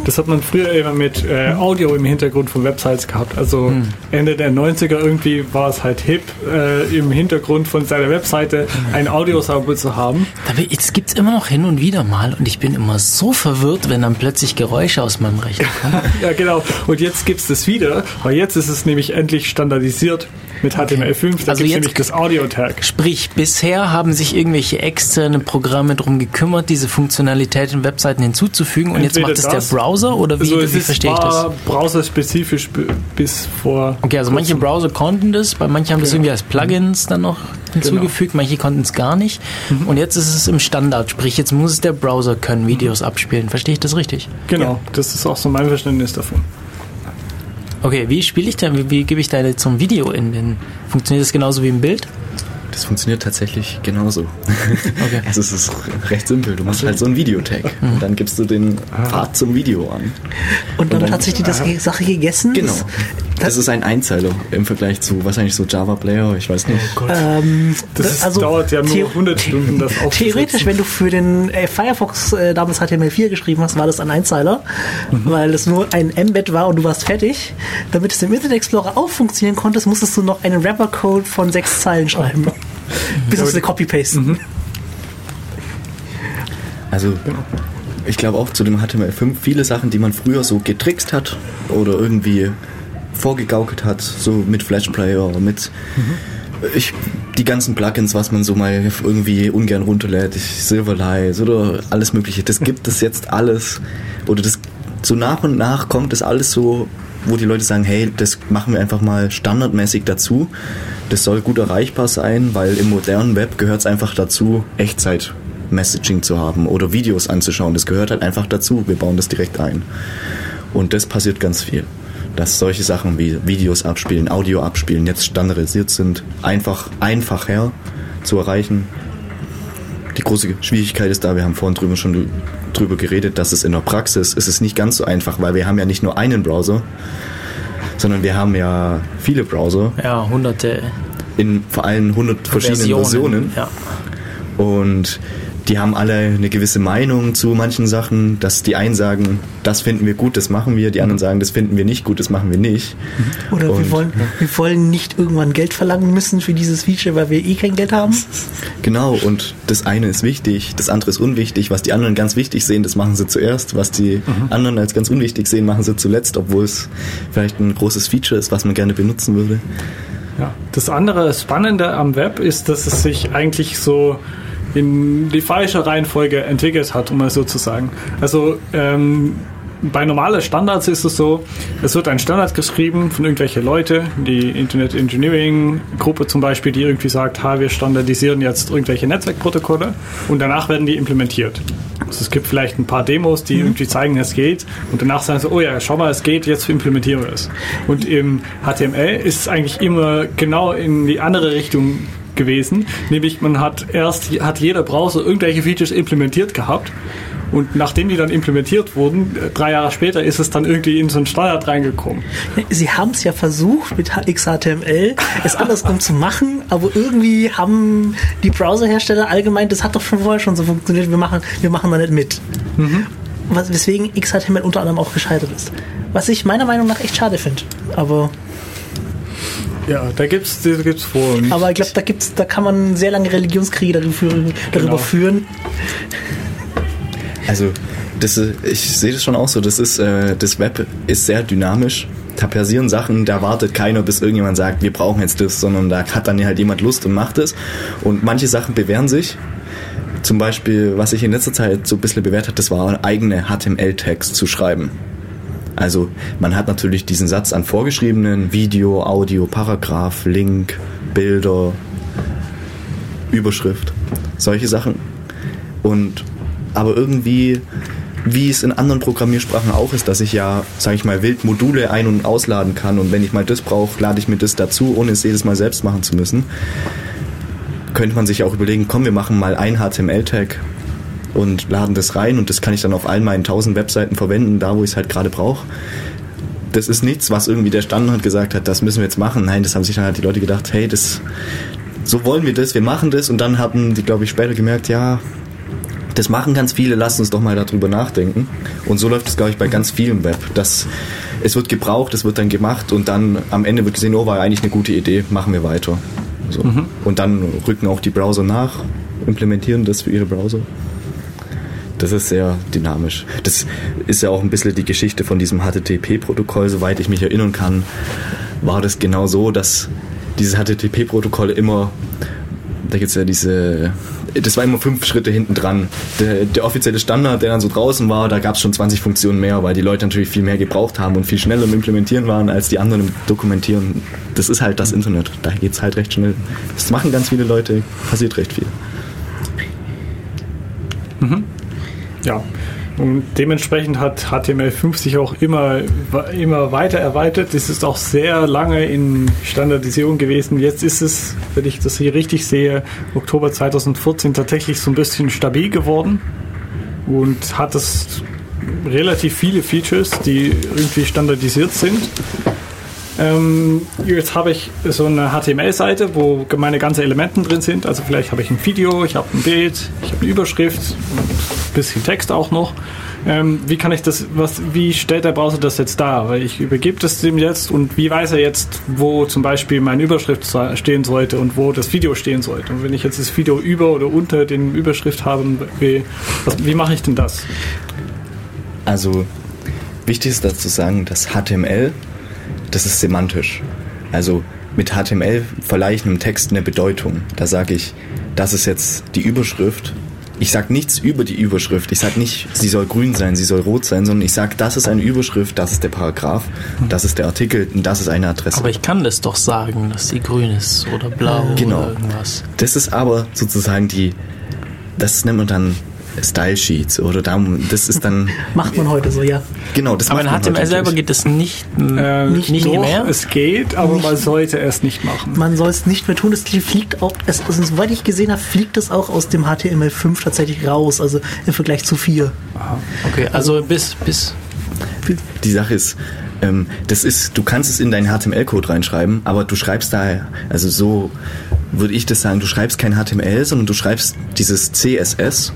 das hat man früher immer mit äh, Audio im Hintergrund von Websites gehabt. Also Ende der 90er irgendwie war es halt hip, äh, im Hintergrund von seiner Webseite ein Audiosample zu haben. Aber jetzt gibt es immer noch hin und wieder mal und ich bin immer so verwirrt, wenn dann plötzlich Geräusche aus meinem Rechner kommen. Ja, genau. Und jetzt gibt's das wieder. Aber jetzt ist es nämlich endlich standardisiert mit HTML5. Da Also jetzt- nämlich das Audio-Tag. Sprich, bisher haben sich irgendwelche externe Programme darum gekümmert, diese Funktionalität in Webseiten hinzuzufügen und jetzt Entweder macht es das- der Browser oder wie, Also es wie verstehe ich das? war browserspezifisch bis vor. Okay, also manche Browser konnten das, bei manchen haben das Genau. irgendwie als Plugins dann noch hinzugefügt, manche konnten es gar nicht. Mhm. Und jetzt ist es im Standard, sprich jetzt muss es der Browser können, Videos abspielen. Verstehe ich das richtig? Genau, das ist auch so mein Verständnis davon. Okay, wie spiele ich denn, wie, wie gebe ich da zum Video in den, funktioniert das genauso wie im Bild? Das funktioniert tatsächlich genauso. Okay. Also es ist recht simpel. Du machst halt so einen Videotag und dann gibst du den Pfad zum Video an. und damit dann- hat sich die das Sache gegessen. Genau. Das, Das ist ein Einzeiler im Vergleich zu wahrscheinlich so Java Player, ich weiß nicht. ähm, Das ist, also dauert ja nur theo- 100 Stunden, das aufzusetzen. Theoretisch, wenn du für den äh, Firefox äh, damals HTML4 geschrieben hast, war das ein Einzeiler, weil es nur ein Embed war und du warst fertig. Damit es im Internet Explorer auch funktionieren konnte, musstest du noch einen Wrapper-Code von sechs Zeilen schreiben. Bis auf eine Copy-Paste. Also ich glaube auch zu dem HTML5 viele Sachen, die man früher so getrickst hat oder irgendwie vorgegaukelt hat, so mit Flash Player, mit ich, die ganzen Plugins, was man so mal irgendwie ungern runterlädt, Silverlight oder alles mögliche, das gibt es jetzt alles oder das so nach und nach kommt das alles so, wo die Leute sagen, hey, das machen wir einfach mal standardmäßig dazu. Das soll gut erreichbar sein, weil im modernen Web gehört es einfach dazu, Echtzeit Messaging zu haben oder Videos anzuschauen. Das gehört halt einfach dazu. Wir bauen das direkt ein. Und das passiert ganz viel. Dass solche Sachen wie Videos abspielen, Audio abspielen jetzt standardisiert sind, einfach einfacher zu erreichen. Die große Schwierigkeit ist da, wir haben vorhin drüber schon drüber geredet, dass es in der Praxis ist es nicht ganz so einfach, weil wir haben ja nicht nur einen Browser, sondern wir haben ja viele Browser Ja, hunderte in vor allem 100 verschiedenen Versionen. Ja. Und die haben alle eine gewisse Meinung zu manchen Sachen, dass die einen sagen, das finden wir gut, das machen wir, die anderen sagen, das finden wir nicht gut, das machen wir nicht. Oder wir wollen, wir wollen nicht irgendwann Geld verlangen müssen für dieses Feature, weil wir eh kein Geld haben. Genau, und das eine ist wichtig, das andere ist unwichtig. Was die anderen ganz wichtig sehen, das machen sie zuerst. Was die anderen als ganz unwichtig sehen, machen sie zuletzt, obwohl es vielleicht ein großes Feature ist, was man gerne benutzen würde. Ja. Das andere Spannende am Web ist, dass es sich eigentlich so in die falsche Reihenfolge entwickelt hat, um mal so zu sagen. Also ähm, bei normalen Standards ist es so, es wird ein Standard geschrieben von irgendwelchen Leute, die Internet Engineering Gruppe zum Beispiel, die irgendwie sagt, ha, wir standardisieren jetzt irgendwelche Netzwerkprotokolle und danach werden die implementiert. Also es gibt vielleicht ein paar Demos, die irgendwie zeigen, es geht und danach sagen sie, oh ja, schau mal, es geht, jetzt implementieren wir es. Und im HTML ist es eigentlich immer genau in die andere Richtung gewesen, nämlich man hat erst hat jeder Browser irgendwelche Features implementiert gehabt und nachdem die dann implementiert wurden, drei Jahre später ist es dann irgendwie in so einen Standard reingekommen. Sie haben es ja versucht mit XHTML, es andersrum zu machen, aber irgendwie haben die Browserhersteller allgemein, das hat doch schon vorher schon so funktioniert, wir machen, wir machen da nicht mit. Was, weswegen XHTML unter anderem auch gescheitert ist. Was ich meiner Meinung nach echt schade finde. Aber, Ja, da gibt's, da gibt's Vor- und aber ich glaube, da gibt's, da kann man sehr lange Religionskriege darüber, darüber Genau. führen. Also, das, ist- ich sehe das schon auch so. Das ist, äh, das Web ist sehr dynamisch. Da passieren Sachen, da wartet keiner, bis irgendjemand sagt, wir brauchen jetzt das, sondern da hat dann halt jemand Lust und macht es. Und manche Sachen bewähren sich. Zum Beispiel, was sich in letzter Zeit so ein bisschen bewährt hat, das war eigene HTML-Tags zu schreiben. Also man hat natürlich diesen Satz an vorgeschriebenen Video, Audio, Paragraph, Link, Bilder, Überschrift, solche Sachen. Und aber irgendwie, wie es in anderen Programmiersprachen auch ist, dass ich ja, sage ich mal, wild Module ein- und ausladen kann und wenn ich mal das brauche, lade ich mir das dazu, ohne es jedes Mal selbst machen zu müssen. Könnte man sich auch überlegen, komm, wir machen mal ein HTML-Tag und laden das rein und das kann ich dann auf allen meinen 1000 Webseiten verwenden, da wo ich es halt gerade brauche. Das ist nichts, was irgendwie der Standard gesagt hat, das müssen wir jetzt machen. Nein, das haben sich dann halt die Leute gedacht, hey, das, so wollen wir das, wir machen das und dann hatten die, glaube ich, später gemerkt, ja, das machen ganz viele, lasst uns doch mal darüber nachdenken. Und so läuft es, glaube ich, bei ganz vielen Web. Das, es wird gebraucht, es wird dann gemacht und dann am Ende wird gesehen, oh, war eigentlich eine gute Idee, machen wir weiter. So. Und dann rücken auch die Browser nach, implementieren das für ihre Browser. Das ist sehr dynamisch. Das ist ja auch ein bisschen die Geschichte von diesem HTTP-Protokoll, soweit ich mich erinnern kann, war das genau so, dass dieses HTTP-Protokoll immer, da gibt es ja diese, das war immer fünf Schritte hinten dran. Der, der offizielle Standard, der dann so draußen war, da gab es schon 20 Funktionen mehr, weil die Leute natürlich viel mehr gebraucht haben und viel schneller im Implementieren waren als die anderen im Dokumentieren. Das ist halt das Internet. Da geht es halt recht schnell. Das machen ganz viele Leute, passiert recht viel. Ja. Und dementsprechend hat HTML5 sich auch immer, immer weiter erweitert. Es ist auch sehr lange in Standardisierung gewesen. Jetzt ist es, wenn ich das hier richtig sehe, Oktober 2014 tatsächlich so ein bisschen stabil geworden und hat es relativ viele Features, die irgendwie standardisiert sind. Ähm, jetzt habe ich so eine HTML-Seite, wo meine ganzen Elementen drin sind. Also vielleicht habe ich ein Video, ich habe ein Bild, ich habe eine Überschrift, bisschen Text auch noch. Ähm, wie kann ich das, was, wie stellt der Browser das jetzt dar? Weil ich übergebe das dem jetzt und wie weiß er jetzt, wo zum Beispiel meine Überschrift stehen sollte und wo das Video stehen sollte? Und wenn ich jetzt das Video über oder unter den Überschrift haben will, was, wie mache ich denn das? Also wichtig ist dazu sagen, dass HTML, das ist semantisch. Also mit HTML verleihe ich einem Text eine Bedeutung. Da sage ich, das ist jetzt die Überschrift. Ich sage nichts über die Überschrift. Ich sage nicht, sie soll grün sein, sie soll rot sein, sondern ich sage, das ist eine Überschrift, das ist der Paragraph, das ist der Artikel und das ist eine Adresse. Aber ich kann das doch sagen, dass sie grün ist oder blau Genau. oder irgendwas. Das ist aber sozusagen die, das nennt man dann Style Sheets oder da, das ist dann, Macht man heute so, ja. genau, das Aber in macht man HTML heute selber natürlich. geht es nicht, Äh, nicht, nicht doch, mehr. Es geht, aber man sollte es nicht machen. Man soll es nicht mehr tun. Es fliegt auch, es, also, soweit ich gesehen habe, fliegt es auch aus dem HTML5 tatsächlich raus, also im Vergleich zu 4. Okay, also bis, bis Die Sache ist, ähm, das ist, du kannst es in deinen HTML-Code reinschreiben, aber du schreibst da, also so würde ich das sagen, du schreibst kein HTML, sondern du schreibst dieses CSS.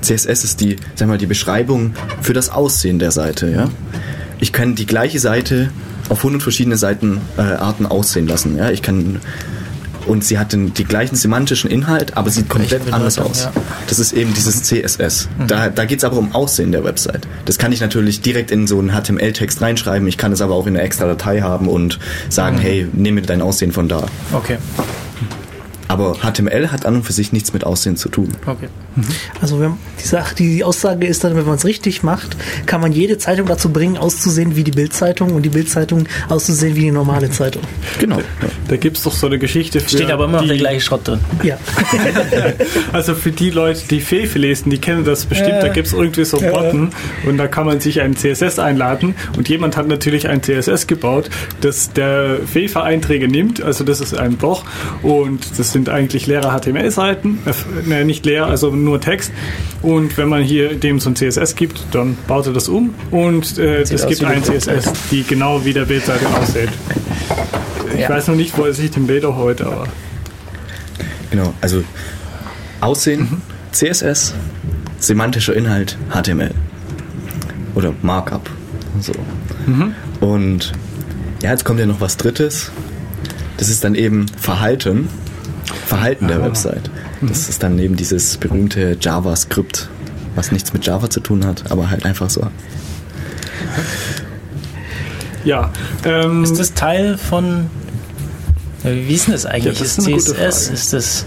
CSS ist die, sag mal, die Beschreibung für das Aussehen der Seite, ja. Ich kann die gleiche Seite auf 100 verschiedene Seitenarten äh, aussehen lassen, ja. Ich kann und sie hat den, die gleichen semantischen Inhalt, aber sieht komplett Bedeutung, anders aus. ja. Das ist eben dieses CSS. Da, da geht es aber um Aussehen der Website. Das kann ich natürlich direkt in so einen HTML-Text reinschreiben. Ich kann es aber auch in eine extra Datei haben und sagen, hey, nehme dein Aussehen von da. Okay. Aber HTML hat an und für sich nichts mit Aussehen zu tun. Okay. Also wenn die Sache, die, die Aussage ist dann, wenn man es richtig macht, kann man jede Zeitung dazu bringen, auszusehen wie die Bildzeitung und die Bildzeitung auszusehen wie die normale Zeitung. Genau. Da gibt es doch so eine Geschichte für. Steht aber immer noch die, der gleiche Schrott drin. Ja. Also für die Leute, die Fefe lesen, die kennen das bestimmt. Da gibt es irgendwie so einen Button und da kann man sich einen CSS einladen und jemand hat natürlich ein CSS gebaut, das der Fefe-Einträge nimmt. Also das ist ein Bloch und das sind eigentlich leere HTML-Seiten. Äh, ne, nicht leer, also nur Text. Und wenn man hier dem so ein CSS gibt, dann baut er das um und äh, es gibt ein eine CSS, die genau wie der Bildseite aussieht. Ich Ja. weiß noch nicht, wo er sich den Bilder heute, aber Genau. Also Aussehen, CSS, semantischer Inhalt, HTML. Oder Markup. So. Und ja, jetzt kommt ja noch was Drittes. Das ist dann eben Verhalten. Verhalten der Website. Das ist dann eben dieses berühmte JavaScript, was nichts mit Java zu tun hat, aber halt einfach so. ja. Ähm, Ist das Teil von. Wie ist denn das eigentlich? Ja, das ist ist CSS, ist das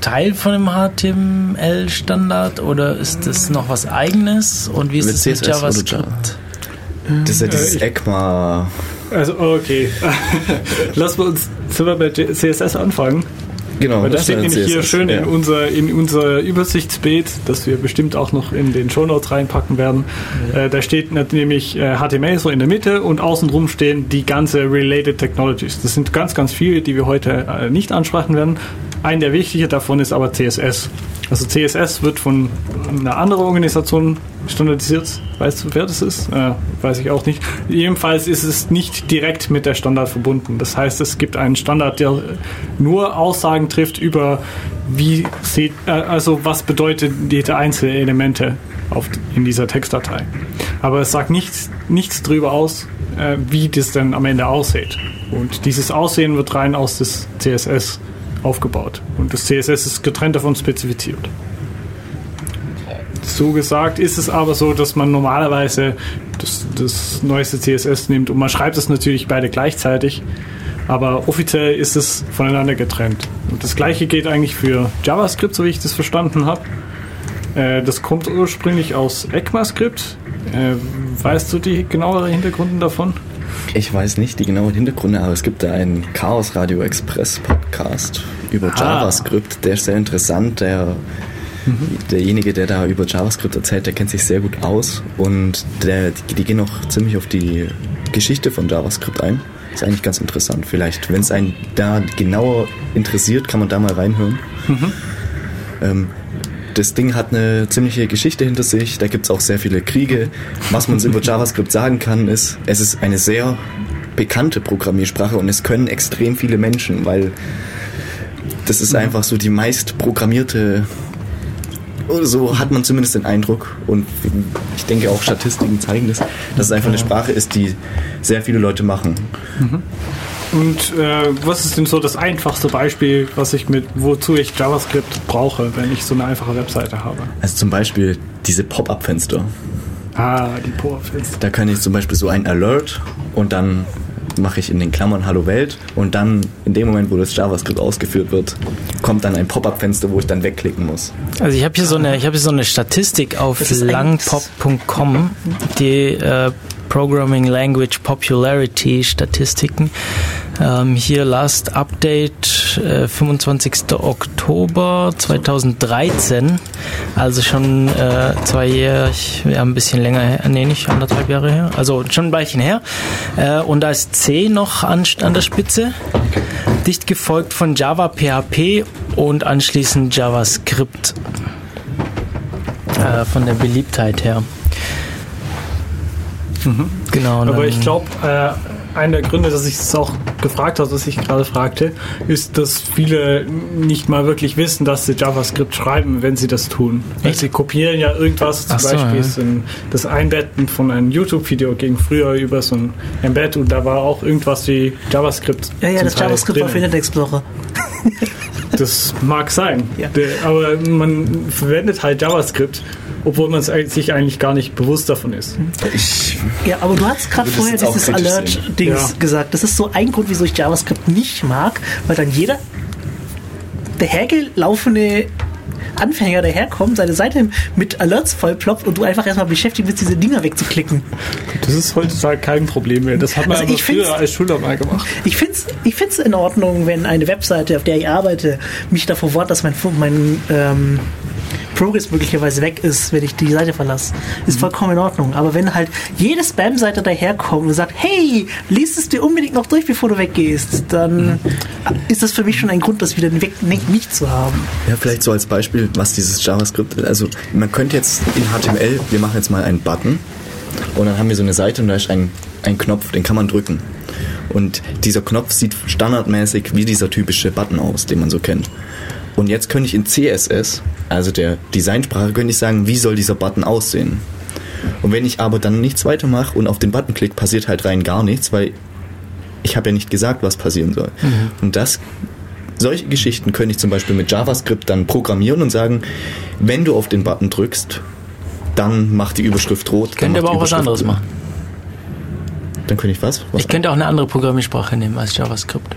Teil von dem HTML-Standard oder ist das noch was eigenes? Und wie ist Mit mit CSS oder JavaScript? Java? Das ist ja dieses ich- ECMA. Also, okay. Lass wir uns sind wir bei CSS anfangen. Genau, Weil das das steht nämlich hier CSS, schön ja. in, unser, in unser Übersichtsbild, das wir bestimmt auch noch in den Shownotes reinpacken werden. Äh, da steht nämlich äh, HTML so in der Mitte und außenrum stehen die ganze Related Technologies. Das sind ganz, ganz viele, die wir heute äh, nicht ansprechen werden. Ein der wichtigen davon ist aber CSS. Also CSS wird von einer anderen Organisation standardisiert. Weißt du, wer das ist? Äh, weiß ich auch nicht. Jedenfalls ist es nicht direkt mit der Standard verbunden. Das heißt, es gibt einen Standard, der nur Aussagen trifft über wie sieht, äh, also was bedeutet die einzelnen Elemente auf, in dieser Textdatei. Aber es sagt nichts, nichts darüber aus, äh, wie das dann am Ende aussieht. Und dieses Aussehen wird rein aus des CSS aufgebaut. Und das CSS ist getrennt davon spezifiziert. So gesagt ist es aber so, dass man normalerweise das, das neueste CSS nimmt und man schreibt es natürlich beide gleichzeitig, aber offiziell ist es voneinander getrennt. Und das gleiche geht eigentlich für JavaScript, so wie ich das verstanden habe. Äh, das kommt ursprünglich aus ECMAScript. Äh, weißt du die genaueren Hintergründe davon? Ich weiß nicht die genauen Hintergründe, aber es gibt da einen Chaos Radio Express Podcast über Ah. JavaScript. Der ist sehr interessant. Der, Derjenige, der da über JavaScript erzählt, der kennt sich sehr gut aus und der, die, die gehen auch ziemlich auf die Geschichte von JavaScript ein. Ist eigentlich ganz interessant. Vielleicht, wenn es einen da genauer interessiert, kann man da mal reinhören. Ähm, das Ding hat eine ziemliche Geschichte hinter sich, da gibt es auch sehr viele Kriege. Was man über JavaScript sagen kann, ist, es ist eine sehr bekannte Programmiersprache und es können extrem viele Menschen, weil das ist einfach so die meist programmierte, so hat man zumindest den Eindruck. Und ich denke auch Statistiken zeigen das, dass es einfach eine Sprache ist, die sehr viele Leute machen. Und äh, was ist denn so das einfachste Beispiel, was ich mit, wozu ich JavaScript brauche, wenn ich so eine einfache Webseite habe? Also zum Beispiel diese Pop-up-Fenster. Ah, die Powerfenster. Da kann ich zum Beispiel so ein Alert und dann mache ich in den Klammern Hallo Welt und dann in dem Moment, wo das JavaScript ausgeführt wird, kommt dann ein Pop-up-Fenster, wo ich dann wegklicken muss. Also ich habe hier so eine, ich habe hier so eine Statistik auf langpop.com, die äh, Programming Language Popularity Statistiken. Ähm, hier Last Update äh, 25. Oktober 2013, also schon äh, zwei Jahre, ja ein bisschen länger her, nee nicht anderthalb Jahre her, also schon ein Weilchen her. Äh, und da ist C noch an, an der Spitze, dicht gefolgt von Java, PHP und anschließend JavaScript äh, von der Beliebtheit her. Genau. und Aber ich glaube, äh, einer der Gründe, dass ich es auch gefragt habe, was ich gerade fragte, ist, dass viele nicht mal wirklich wissen, dass sie JavaScript schreiben, wenn sie das tun. Weil Echt? sie kopieren ja irgendwas, zum Ach so, Beispiel ja. ein, das Einbetten von einem YouTube-Video ging früher über so ein Embed und da war auch irgendwas wie JavaScript. Ja, ja, das Teil JavaScript war für. Internet Explorer. Das mag sein. Ja. Aber man verwendet halt JavaScript, obwohl man sich eigentlich gar nicht bewusst davon ist. Ich, Ja, aber du hast gerade vorher dieses Alert-Dings Ja. gesagt. Das ist so ein Grund, wieso ich JavaScript nicht mag, weil dann jeder dahergelaufene Anfänger daherkommt, seine Seite mit Alerts vollploppt und du einfach erstmal beschäftigt bist, diese Dinger wegzuklicken. Das ist heutzutage kein Problem mehr. Das hat man Also aber ich find's- früher als Schüler mal gemacht. Ich finde es ich find's in Ordnung, wenn eine Webseite, auf der ich arbeite, mich davor warnt, dass mein, mein ähm, Progress möglicherweise weg ist, wenn ich die Seite verlasse. Ist vollkommen in Ordnung. Aber wenn halt jede Spam-Seite daherkommt und sagt, hey, liest es dir unbedingt noch durch, bevor du weggehst, dann ist das für mich schon ein Grund, das wieder weg nicht, nicht zu haben. Ja, vielleicht so als Beispiel, was dieses JavaScript, also man könnte jetzt in HTML, wir machen jetzt mal einen Button und dann haben wir so eine Seite und da ist ein, ein Knopf, den kann man drücken. Und dieser Knopf sieht standardmäßig wie dieser typische Button aus, den man so kennt. Und jetzt könnte ich in CSS, also der Designsprache, könnte ich sagen, wie soll dieser Button aussehen. Und wenn ich aber dann nichts weitermache und auf den Button klicke, passiert halt rein gar nichts, weil ich habe ja nicht gesagt, was passieren soll. Und das solche Geschichten könnte ich zum Beispiel mit JavaScript dann programmieren und sagen, wenn du auf den Button drückst, dann macht die Überschrift rot. dann Könnt ihr macht aber auch was anderes machen. Dann könnte ich was? was Ich könnte auch eine andere Programmiersprache nehmen als JavaScript.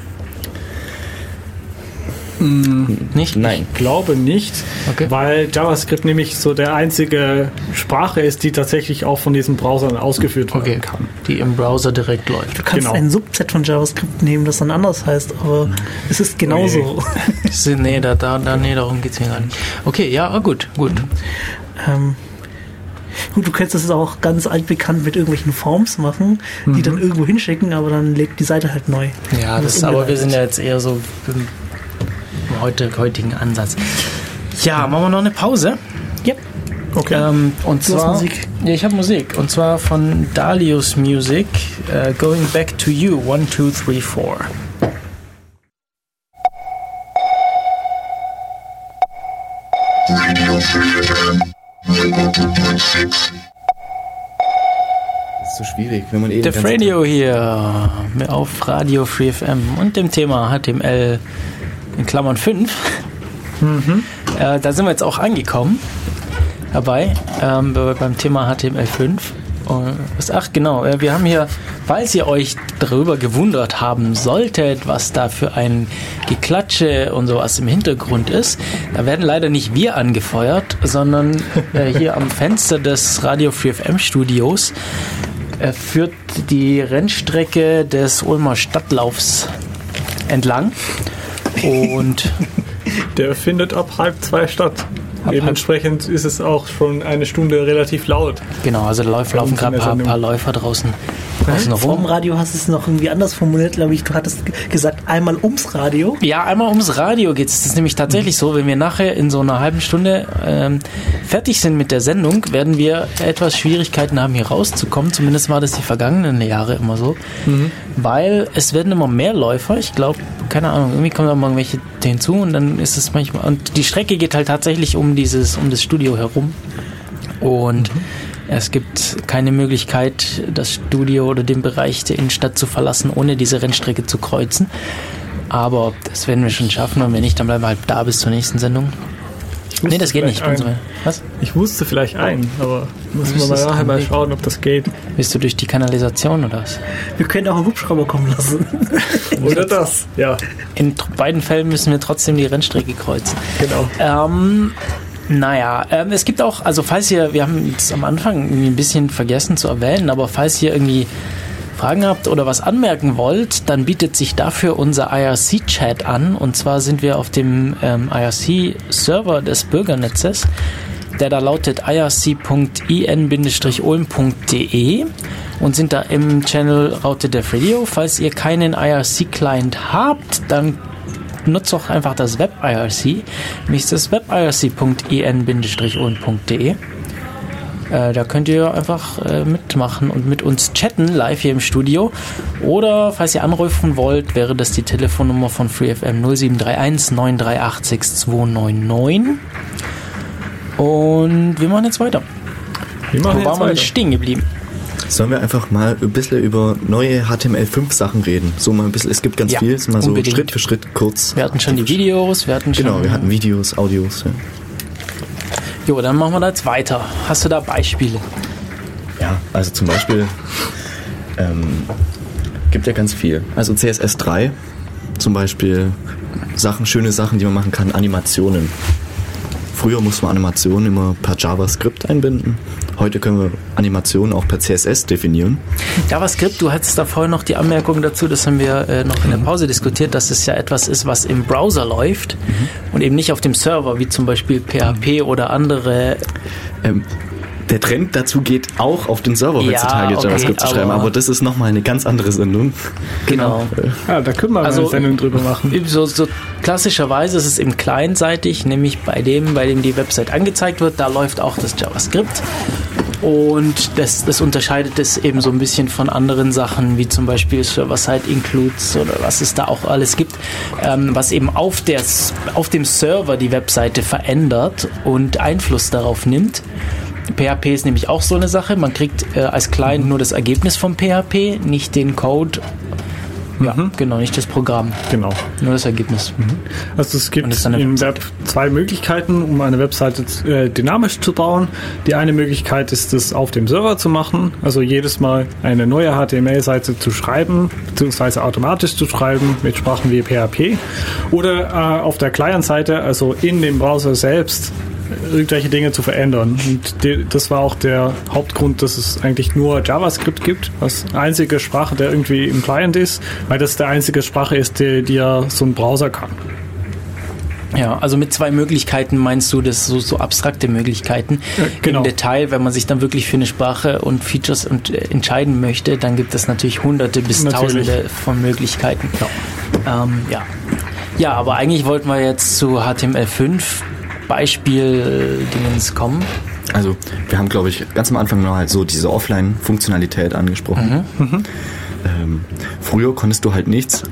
Nicht? Nein. Ich glaube nicht, Okay. weil JavaScript nämlich so der einzige Sprache ist, die tatsächlich auch von diesen Browsern ausgeführt werden Okay, kann. die im Browser direkt läuft. Du kannst Genau. ein Subset von JavaScript nehmen, das dann anders heißt, aber es ist genauso. Ist- Nee, da, da, da, nee, darum geht es mir gar nicht. Okay, ja, ah, gut, gut. Ähm, gut, du könntest das auch ganz altbekannt mit irgendwelchen Forms machen, die dann irgendwo hinschicken, aber dann legt die Seite halt neu. Ja, das, aber wir sind ja jetzt eher so heute, heutigen Ansatz. Ja, machen wir noch eine Pause. Yep. Okay. Ähm, und Du zwar, Musik. Ja, ich habe Musik. Und zwar von Dalius Music, äh, Going Back to You, 1, 2, 3, 4. Das ist so schwierig, wenn man eben Def Radio hier auf Radio Free FM und dem Thema HTML in Klammern 5. Äh, da sind wir jetzt auch angekommen dabei ähm, bei- beim Thema HTML5. Und was, ach genau, äh, wir haben hier, falls ihr euch darüber gewundert haben solltet, was da für ein Geklatsche und sowas im Hintergrund ist, da werden leider nicht wir angefeuert, sondern äh, hier am Fenster des Radio Free FM Studios er führt die Rennstrecke des Ulmer Stadtlaufs entlang. Und Der findet ab halb zwei statt. Dementsprechend ist es auch schon eine Stunde relativ laut. genau, also da laufen, gerade ein paar, paar Läufer draußen, Vom. Radio hast du es noch irgendwie anders formuliert, glaube ich. Du hattest gesagt, einmal ums Radio. Ja, einmal ums Radio geht es. Das ist nämlich tatsächlich so, wenn wir nachher in so einer halben Stunde ähm, fertig sind mit der Sendung, werden wir etwas Schwierigkeiten haben, hier rauszukommen. Zumindest war das die vergangenen Jahre immer so. Weil es werden immer mehr Läufer. Ich glaube, keine Ahnung, irgendwie kommen da mal irgendwelche hinzu und dann ist es manchmal. Und die Strecke geht halt tatsächlich um dieses, um das Studio herum. Und es gibt keine Möglichkeit, das Studio oder den Bereich der Innenstadt zu verlassen, ohne diese Rennstrecke zu kreuzen. Aber das werden wir schon schaffen und wenn nicht, dann bleiben wir halt da bis zur nächsten Sendung. Nee, das geht nicht. so. Was? Ich wusste vielleicht ein, aber müssen wir mal nachher mal Weg? schauen, ob das geht. Bist du durch die Kanalisation oder was? Wir können auch einen Hubschrauber kommen lassen. Oder das. Ja, In beiden Fällen müssen wir trotzdem die Rennstrecke kreuzen. genau. Ähm, naja, ähm, es gibt auch, also falls ihr, wir haben es am Anfang irgendwie ein bisschen vergessen zu erwähnen, aber falls ihr irgendwie Fragen habt oder was anmerken wollt, dann bietet sich dafür unser IRC-Chat an. Und zwar sind wir auf dem ähm, IRC-Server des Bürgernetzes, der da lautet irc.in-ulm.de und sind da im Channel Raute Def Radio. Falls ihr keinen IRC-Client habt, dann nutzt doch einfach das Web IRC. Nämlich das Web irc.in-ulm.de. Äh, da könnt ihr einfach äh, mitmachen und mit uns chatten, live hier im Studio. Oder falls ihr anrufen wollt, wäre das die Telefonnummer von FreeFM 0731 938 6299. Und wir machen jetzt weiter. Wir Wo machen waren jetzt wir stehen geblieben? Sollen wir einfach mal ein bisschen über neue HTML5 Sachen reden? So mal ein bisschen, es gibt ganz Ja, viel, mal so unbedingt. Schritt für Schritt kurz. Wir hatten schon die Videos, wir hatten schon. Genau, wir hatten Videos, Audios. Ja. Jo, dann machen wir da jetzt weiter. Hast du da Beispiele? Ja, also zum Beispiel ähm, gibt ja ganz viel. Also CSS3 zum Beispiel Sachen, schöne Sachen, die man machen kann, Animationen. Früher musste man Animationen immer per JavaScript einbinden. Heute können wir Animationen auch per CSS definieren. JavaScript, du hattest da vorhin noch die Anmerkung dazu, das haben wir äh, noch in der Pause diskutiert, dass es ja etwas ist, was im Browser läuft und eben nicht auf dem Server, wie zum Beispiel PHP oder andere. Ähm, der Trend dazu geht auch auf den Server Ja, heutzutage okay, JavaScript zu schreiben, aber- aber das ist nochmal eine ganz andere Sendung. Genau. Ja, da können wir Also- eine Sendung drüber machen. So, so klassischerweise ist es eben clientseitig, nämlich bei dem, bei dem die Website angezeigt wird, da läuft auch das JavaScript. Und das, das unterscheidet es eben so ein bisschen von anderen Sachen, wie zum Beispiel Server-Side-Includes oder was es da auch alles gibt, ähm, was eben auf, der, auf dem Server die Webseite verändert und Einfluss darauf nimmt. PHP ist nämlich auch so eine Sache. Man kriegt äh, als Client nur das Ergebnis vom PHP, nicht den Code. Ja, genau, nicht das Programm, Genau. nur das Ergebnis. Also es gibt das im Web zwei Möglichkeiten, um eine Webseite äh, dynamisch zu bauen. Die eine Möglichkeit ist es auf dem Server zu machen, also jedes Mal eine neue HTML-Seite zu schreiben, beziehungsweise automatisch zu schreiben mit Sprachen wie PHP. Oder äh, auf der Client-Seite, also in dem Browser selbst, irgendwelche Dinge zu verändern. Und die, das war auch der Hauptgrund, dass es eigentlich nur JavaScript gibt, als einzige Sprache, der irgendwie im Client ist, weil das der einzige Sprache ist, die, die ja so ein Browser kann. Ja, also mit zwei Möglichkeiten meinst du das so, so abstrakte Möglichkeiten. Ja, genau. Im Detail, wenn man sich dann wirklich für eine Sprache und Features und, äh, entscheiden möchte, dann gibt es natürlich hunderte bis Natürlich. tausende von Möglichkeiten. Ja. Ähm, ja. ja, aber eigentlich wollten wir jetzt zu HTML5 Beispiel-Dingens kommen. Also, wir haben, glaube ich, ganz am Anfang noch halt so diese Offline-Funktionalität angesprochen. Ähm, früher konntest du halt nichts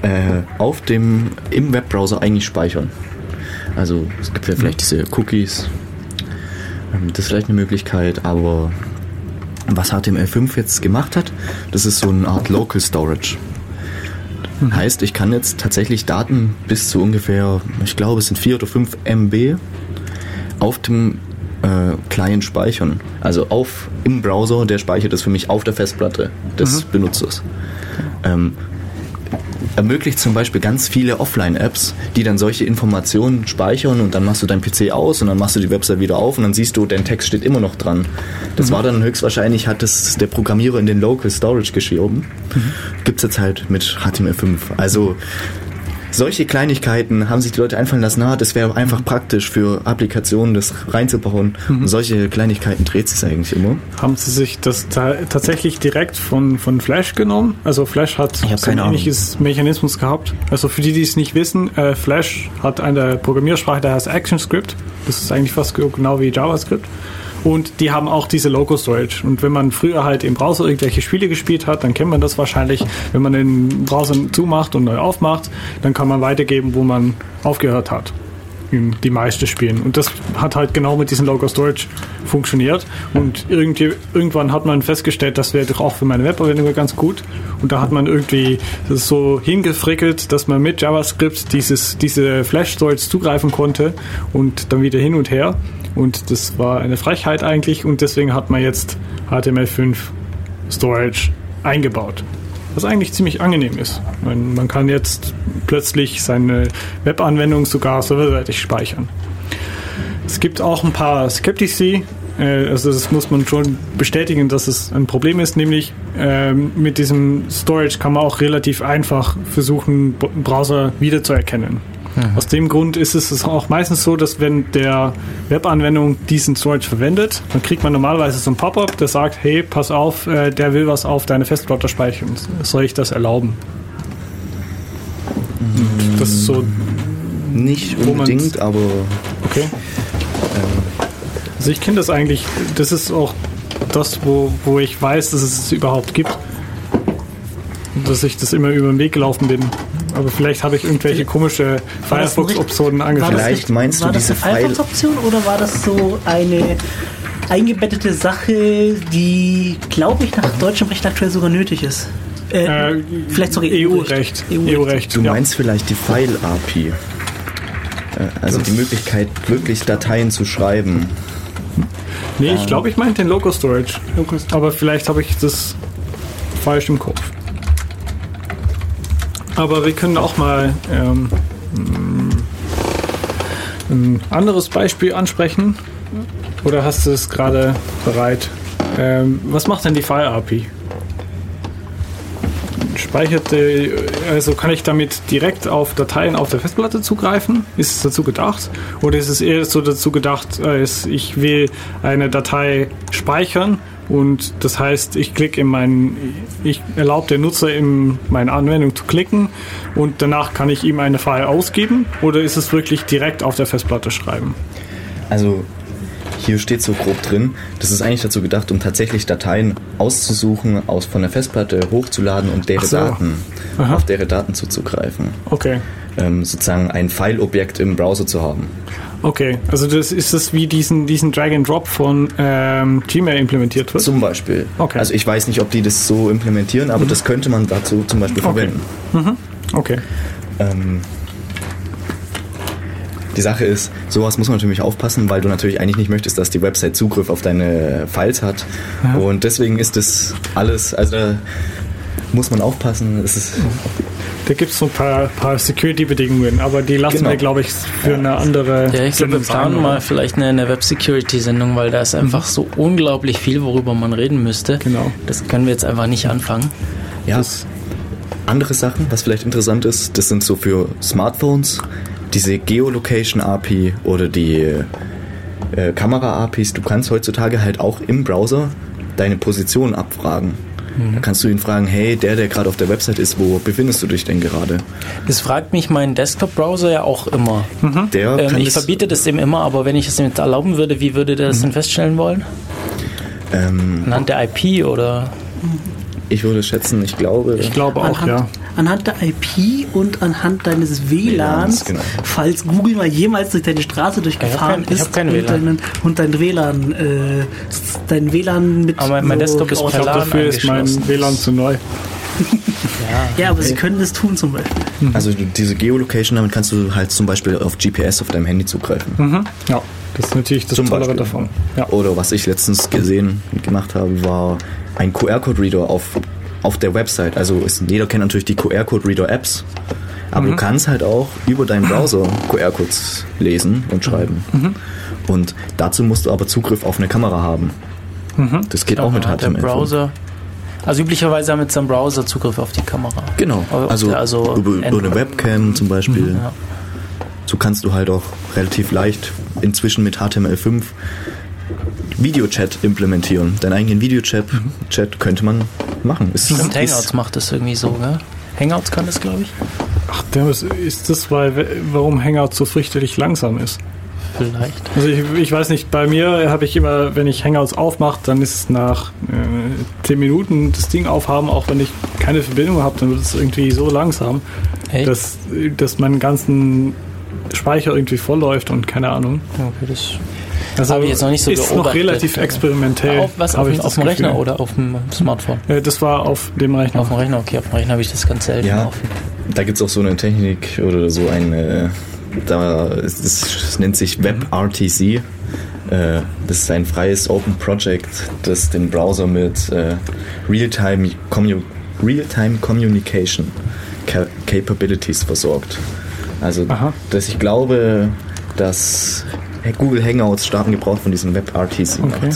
äh, auf dem, im Webbrowser eigentlich speichern. Also, es gibt ja vielleicht diese Cookies. Ähm, das ist vielleicht eine Möglichkeit, aber was HTML5 jetzt gemacht hat, das ist so eine Art Local Storage. Heißt, ich kann jetzt tatsächlich Daten bis zu ungefähr, ich glaube, es sind 4 oder 5 MB auf dem äh, Client speichern. Also auf im Browser, der speichert das für mich auf der Festplatte des Benutzers. Ähm, ermöglicht zum Beispiel ganz viele Offline-Apps, die dann solche Informationen speichern und dann machst du dein PC aus und dann machst du die Website wieder auf und dann siehst du, dein Text steht immer noch dran. Das war dann höchstwahrscheinlich, hat das der Programmierer in den Local Storage geschoben. Gibt's jetzt halt mit HTML5. Also solche Kleinigkeiten haben sich die Leute einfallen lassen, na, das wäre einfach praktisch für Applikationen, das reinzubauen. Und solche Kleinigkeiten dreht sich eigentlich immer. Haben Sie sich das ta tatsächlich direkt von, von Flash genommen? Also Flash hat so ein ähnliches Mechanismus gehabt. Also für die, die es nicht wissen, äh, Flash hat eine Programmiersprache, der heißt ActionScript. Das ist eigentlich fast genau wie JavaScript. Und die haben auch diese Local Storage. Und wenn man früher halt im Browser irgendwelche Spiele gespielt hat, dann kennt man das wahrscheinlich. Wenn man den Browser zumacht und neu aufmacht, dann kann man weitergeben, wo man aufgehört hat die meisten Spielen. Und das hat halt genau mit diesem Local Storage funktioniert. Und irgendwie, irgendwann hat man festgestellt, das wäre doch auch für meine Webanwendung ganz gut. Und da hat man irgendwie so hingefrickelt, dass man mit JavaScript dieses, diese Flash Storage zugreifen konnte und dann wieder hin und her. Und das war eine Frechheit eigentlich. Und deswegen hat man jetzt HTML5 Storage eingebaut was eigentlich ziemlich angenehm ist. Man, man kann jetzt plötzlich seine Webanwendung sogar serverseitig speichern. Es gibt auch ein paar Skeptici, äh, also das muss man schon bestätigen, dass es ein Problem ist, nämlich ähm, mit diesem Storage kann man auch relativ einfach versuchen, Browser wiederzuerkennen. Aus dem Grund ist es auch meistens so, dass wenn der Webanwendung diesen Storage verwendet, dann kriegt man normalerweise so ein Pop-up, der sagt, hey, pass auf, äh, der will was auf deine Festplatte speichern. Soll ich das erlauben? Das ist so, Nicht unbedingt, aber okay. Also ich kenne das eigentlich, das ist auch das, wo, wo ich weiß, dass es es überhaupt gibt. Dass ich das immer über den Weg gelaufen bin. Aber vielleicht habe ich irgendwelche komische Firefox-Optionen angefangen. das Vielleicht meinst du war das diese Firefox-Option oder war das so eine eingebettete Sache, die, glaube ich, nach deutschem Recht aktuell sogar nötig ist? Äh, Äh, vielleicht sogar EU-Recht. EU-Recht. EU-Recht. du ja. meinst vielleicht die File-API. Äh, Also die Möglichkeit, wirklich Dateien zu schreiben. Nee, ich glaube, ich meinte den Local Storage. Aber vielleicht habe ich das falsch im Kopf. Aber wir können auch mal ähm, ein anderes Beispiel ansprechen. Oder hast du es gerade bereit? Ähm, was macht denn die File API? Speichert, also kann ich damit direkt auf Dateien auf der Festplatte zugreifen? Ist es dazu gedacht? Oder ist es eher so dazu gedacht, ich will eine Datei speichern und das heißt, ich klicke in meinen, ich erlaube der Nutzer in meine Anwendung zu klicken und danach kann ich ihm eine File ausgeben oder ist es wirklich direkt auf der Festplatte schreiben? Also hier steht so grob drin, das ist eigentlich dazu gedacht, um tatsächlich Dateien auszusuchen, aus von der Festplatte hochzuladen und deren so. Daten, Aha. auf deren Daten zuzugreifen. Okay. Ähm, sozusagen ein File-Objekt im Browser zu haben. Okay, also das ist das wie diesen, diesen Drag and Drop von ähm, Gmail implementiert wird? Zum Beispiel. Okay. Also ich weiß nicht, ob die das so implementieren, aber das könnte man dazu zum Beispiel Okay. verwenden. Okay. Ähm, die Sache ist, sowas muss man natürlich aufpassen, weil du natürlich eigentlich nicht möchtest, dass die Website Zugriff auf deine Files hat. Und deswegen ist das alles, also muss man aufpassen. Es ist, Da gibt es so ein paar, paar Security-Bedingungen, aber die lassen Genau. wir, glaube ich, für eine andere. Ja, ich glaube, wir planen mal vielleicht eine, eine Web-Security-Sendung, weil da ist einfach so unglaublich viel, worüber man reden müsste. Genau. Das können wir jetzt einfach nicht anfangen. ja, andere Sachen, was vielleicht interessant ist, das sind so für Smartphones diese Geolocation API oder die äh, Kamera APIs. Du kannst heutzutage halt auch im Browser deine Position abfragen. Da kannst du ihn fragen, hey, der, der gerade auf der Website ist, wo befindest du dich denn gerade? Das fragt mich mein Desktop-Browser ja auch immer. Der Ähm, ich verbiete das dem immer, aber wenn ich es ihm jetzt erlauben würde, wie würde der das denn feststellen wollen? ähm, Anhand der IP oder? Ich würde schätzen, ich glaube, Ich glaube auch, anhand, ja. anhand der IP und anhand deines WLANs, genau. falls Google mal jemals durch deine Straße durchgefahren kein- ich ist und, deinen, und dein WLAN, äh, dein WLAN mit Aber mein- mein Desktop ist Ich per glaube, LAN dafür ist mein. WLAN zu neu. Ja, aber sie können das tun zum Beispiel. Also du- diese Geolocation, damit kannst du halt zum Beispiel auf GPS auf deinem Handy zugreifen. Mhm. Ja, das ist natürlich das Zum Tollere davon. Ja. Oder was ich letztens gesehen und gemacht habe, war ein QR-Code-Reader auf, auf der Website. Also ist, jeder kennt natürlich die QR-Code-Reader-Apps. Aber du kannst halt auch über deinen Browser QR-Codes lesen und schreiben. Und dazu musst du aber Zugriff auf eine Kamera haben. Das geht auch mit Aha, der HTML. Browser. Also üblicherweise haben wir jetzt am Browser Zugriff auf die Kamera. Genau. Also, der- also über, über eine. Webcam zum Beispiel. Ja. So kannst du halt auch relativ leicht inzwischen mit HTML5 Videochat implementieren. Deinen eigenen Videochat Chat könnte man machen. Es Stimmt, ist- Hangouts macht das irgendwie so, gell? Hangouts kann das, glaube ich. Ach, der ist, ist das, weil, warum Hangout so fürchterlich langsam ist? Vielleicht. Also ich, ich weiß nicht, bei mir habe ich immer, wenn ich Hangouts aufmache, dann ist es nach äh, 10 Minuten das Ding aufhaben, auch wenn ich keine Verbindung habe, dann wird es irgendwie so langsam, Hey. dass, dass mein ganzen Speicher irgendwie vollläuft und keine Ahnung. Okay, das Also Habe ich jetzt noch nicht so ist noch beobachtet. relativ experimentell. auf, was, auf, dem- das auf dem Gefühl. Rechner oder auf dem Smartphone? Äh, das war auf dem Rechner. Auf dem Rechner, okay, auf dem Rechner habe ich das ganz selten Ja, offen. da gibt es auch so eine Technik oder so eine, da ist, es nennt sich WebRTC. Äh, Das ist ein freies Open Project, das den Browser mit äh, Real-Time Commu Real-Time Communication Ca- Capabilities versorgt. Also, Aha. dass ich glaube, dass Google Hangouts starken Gebrauch von diesem WebRTC Okay.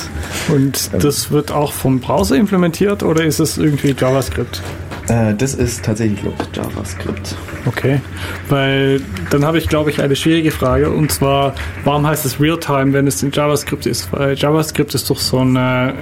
Und Ähm. das wird auch vom Browser implementiert oder ist es irgendwie JavaScript? Äh, das ist tatsächlich, JavaScript. Okay, weil dann habe ich, glaube ich, eine schwierige Frage und zwar, warum heißt es Realtime, wenn es in JavaScript ist? Weil JavaScript ist doch so eine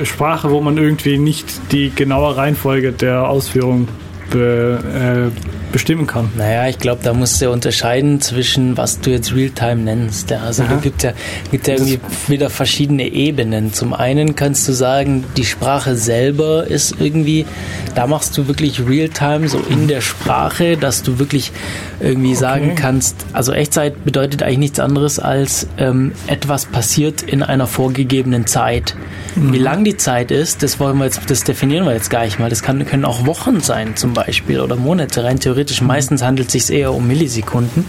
äh, Sprache, wo man irgendwie nicht die genaue Reihenfolge der Ausführung be, äh, bestimmen kann. Naja, ich glaube, da musst du ja unterscheiden zwischen, was du jetzt Realtime nennst. Ja, also Aha. da gibt ja, gibt ja irgendwie wieder verschiedene Ebenen. Zum einen kannst du sagen, die Sprache selber ist irgendwie, da machst du wirklich Realtime so in der Sprache, dass du wirklich irgendwie sagen kannst, also Echtzeit bedeutet eigentlich nichts anderes als ähm, etwas passiert in einer vorgegebenen Zeit. Wie lang die Zeit ist, das wollen wir jetzt, das definieren wir jetzt gar nicht mal. Das kann, können auch Wochen sein zum Beispiel oder Monate. Rein theoretisch theoretisch. Meistens handelt es sich eher um Millisekunden,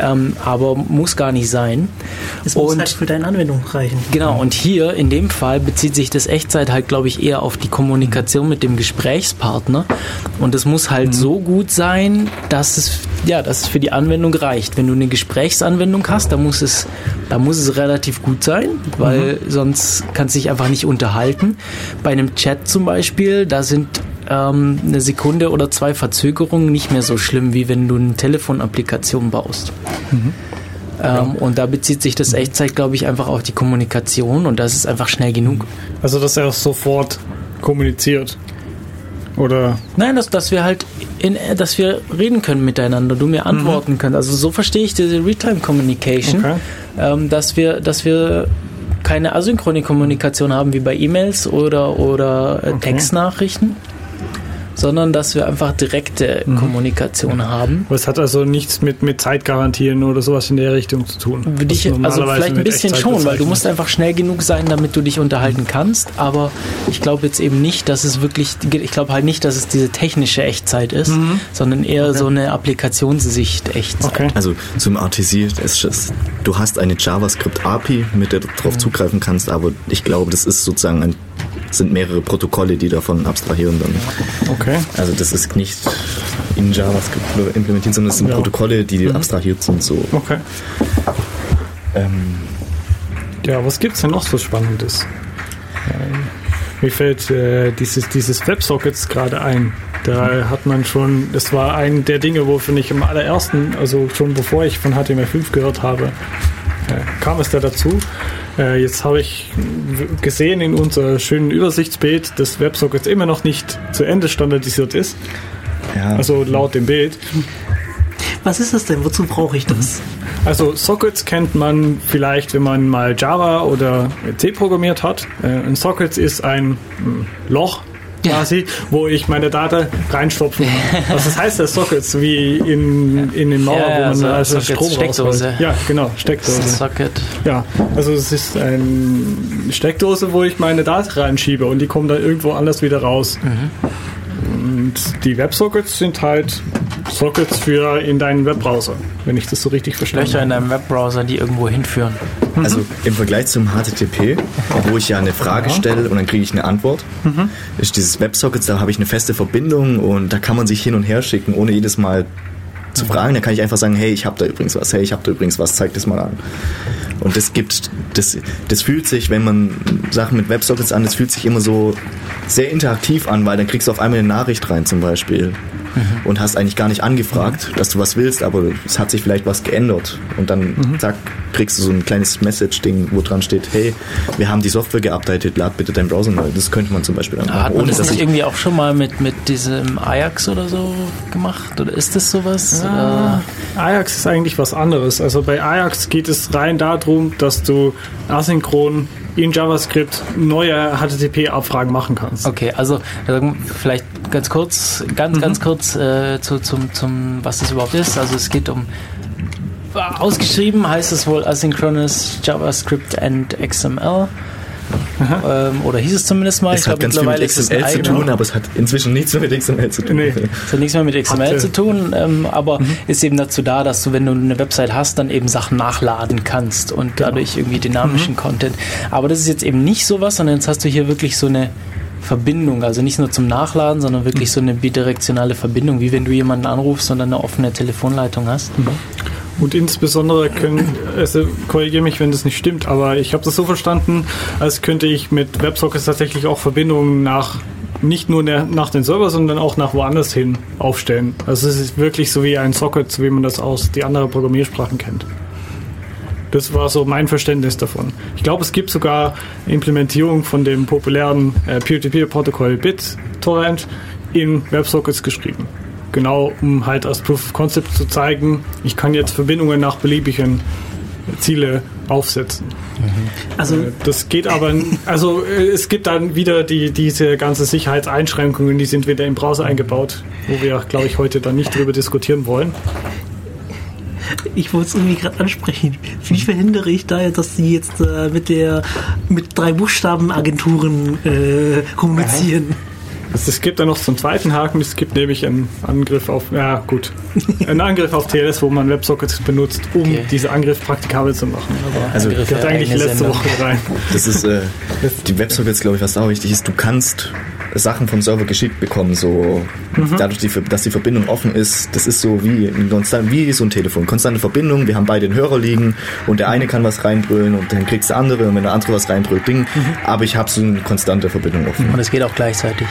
ähm, aber muss gar nicht sein. Es muss Und- halt für deine Anwendung reichen. Genau, und hier in dem Fall bezieht sich das Echtzeit halt, glaube ich, eher auf die Kommunikation mit dem Gesprächspartner. Und es muss halt so gut sein, dass es, ja, dass es für die Anwendung reicht. Wenn du eine Gesprächsanwendung hast, da muss es, da muss es relativ gut sein, weil sonst kannst du dich einfach nicht unterhalten. Bei einem Chat zum Beispiel, da sind ähm, eine Sekunde oder zwei Verzögerungen nicht mehr so schlimm, wie wenn du eine Telefonapplikation baust. Ähm, und da bezieht sich das Echtzeit, glaube ich, einfach auf die Kommunikation und das ist einfach schnell genug. Also, dass er sofort kommuniziert. Oder Nein, dass, dass wir halt, in, dass wir reden können miteinander, du mir antworten kannst. Also so verstehe ich diese Real-Time Communication, Okay. ähm, dass wir, dass wir keine asynchrone Kommunikation haben wie bei E-Mails oder, oder äh, Textnachrichten, sondern dass wir einfach direkte Kommunikation haben. es hat also nichts mit, mit Zeitgarantien oder sowas in der Richtung zu tun. Würde was ich, also vielleicht ein bisschen Echtzeit schon, weil du musst einfach schnell genug sein, damit du dich unterhalten kannst. Aber ich glaube jetzt eben nicht, dass es wirklich, ich glaube halt nicht, dass es diese technische Echtzeit ist, sondern eher so eine Applikationssicht Echtzeit. Okay. Also zum RTC, es ist, du hast eine JavaScript-API, mit der du darauf zugreifen kannst, aber ich glaube, das ist sozusagen ein, sind mehrere Protokolle, die davon abstrahieren dann. Okay. Also das ist nicht in JavaScript implementiert, sondern es sind Ja. Protokolle, die abstrahiert sind so. Okay. Ähm, Ja, was gibt's denn noch so Spannendes? Ähm, Mir fällt äh, dieses, dieses WebSockets gerade ein. Da hat man schon, das war ein der Dinge, wofür ich im allerersten, also schon bevor ich von HTML5 gehört habe, kam es da dazu. Äh, jetzt habe ich gesehen in unser schönen Übersichtsbild, dass WebSockets immer noch nicht zu Ende standardisiert ist. ja. Also laut dem Bild. Was ist das denn? Wozu brauche ich das? Also Sockets kennt man vielleicht, wenn man mal Java oder C programmiert hat. Äh, Ein Socket ist ein hm, Loch quasi, wo ich meine Daten reinstopfen kann. Also das heißt das Sockets wie in, in den Mauer, Ja, ja, wo man so also Sockets, Strom Steckdose. Ja, genau, Steckdose. Socket. Ja, also es ist eine Steckdose, wo ich meine Daten reinschiebe und die kommen dann irgendwo anders wieder raus. Und die Websockets sind halt Sockets für in deinen Webbrowser, wenn ich das so richtig verstanden Löcher in deinem Webbrowser, die irgendwo hinführen. Also im Vergleich zum HTTP, wo ich ja eine Frage stelle und dann kriege ich eine Antwort, ist dieses WebSockets, da habe ich eine feste Verbindung und da kann man sich hin und her schicken, ohne jedes Mal zu fragen. Da kann ich einfach sagen, hey, ich habe da übrigens was, hey, ich habe da übrigens was, zeig das mal an. Und das gibt, das, das fühlt sich, wenn man Sachen mit WebSockets an, das fühlt sich immer so sehr interaktiv an, weil dann kriegst du auf einmal eine Nachricht rein zum Beispiel und hast eigentlich gar nicht angefragt, dass du was willst, aber es hat sich vielleicht was geändert und dann zack, kriegst du so ein kleines Message-Ding, wo dran steht, hey, wir haben die Software geupdatet, lad bitte deinen Browser neu. Das könnte man zum Beispiel dann Hat machen, man ohne das dass nicht ich irgendwie auch schon mal mit, mit diesem Ajax oder so gemacht? Oder ist das sowas? Ah, Ajax ist eigentlich was anderes. Also bei Ajax geht es rein darum, dass du asynchron in JavaScript neue HTTP-Abfragen machen kannst. Okay, also vielleicht ganz kurz, ganz, ganz kurz äh, zu, zum, zum, was das überhaupt ist. Also es geht um ausgeschrieben heißt es wohl Asynchronous JavaScript and XML. Ähm, oder hieß es zumindest mal. es hat ganz viel mit es XML zu tun, aber es hat inzwischen nichts mehr mit XML zu tun. Nee. Das hat nichts mehr mit XML Hatte. zu tun, ähm, aber ist eben dazu da, dass du, wenn du eine Website hast, dann eben Sachen nachladen kannst und dadurch irgendwie dynamischen Content. Aber das ist jetzt eben nicht sowas, sondern jetzt hast du hier wirklich so eine Verbindung, also nicht nur zum Nachladen, sondern wirklich so eine bidirektionale Verbindung, wie wenn du jemanden anrufst und dann eine offene Telefonleitung hast. Und insbesondere können, also korrigiere mich, wenn das nicht stimmt, aber ich habe das so verstanden, als könnte ich mit WebSockets tatsächlich auch Verbindungen nach nicht nur nach den Server, sondern auch nach woanders hin aufstellen. Also es ist wirklich so wie ein Socket, so wie man das aus die anderen Programmiersprachen kennt. Das war so mein Verständnis davon. Ich glaube, es gibt sogar Implementierung von dem populären äh, Peer-to-Peer-Protokoll BitTorrent in WebSockets geschrieben. Genau, um halt als Proof of Concept zu zeigen, ich kann jetzt Verbindungen nach beliebigen Ziele aufsetzen. Also Äh, Das geht aber, also äh, es gibt dann wieder die, diese ganze Sicherheitseinschränkungen, die sind wieder im Browser eingebaut, wo wir, glaube ich, heute dann nicht drüber diskutieren wollen. ich wollte es irgendwie gerade ansprechen. Wie verhindere ich da jetzt, dass sie jetzt äh, mit der mit drei Buchstaben Agenturen äh, kommunizieren? Es, es gibt dann noch einen zweiten Haken, es gibt nämlich einen Angriff auf, ja gut, einen Angriff auf TLS, wo man WebSockets benutzt, um Okay. diese Angriff praktikabel zu machen. Aber Also, gehört eigentlich letzte Sendung. Woche rein. Das ist äh, die Websockets, glaube ich, was auch wichtig ist. Du kannst Sachen vom Server geschickt bekommen, so dadurch, die, dass die Verbindung offen ist. Das ist so wie, ein konstant, wie so ein Telefon. Konstante Verbindung, wir haben beide den Hörer liegen und der eine kann was reinbrüllen und dann kriegst der andere und wenn der andere was reinbrüllt, Ding. Aber ich habe so eine konstante Verbindung offen. Und es geht auch gleichzeitig.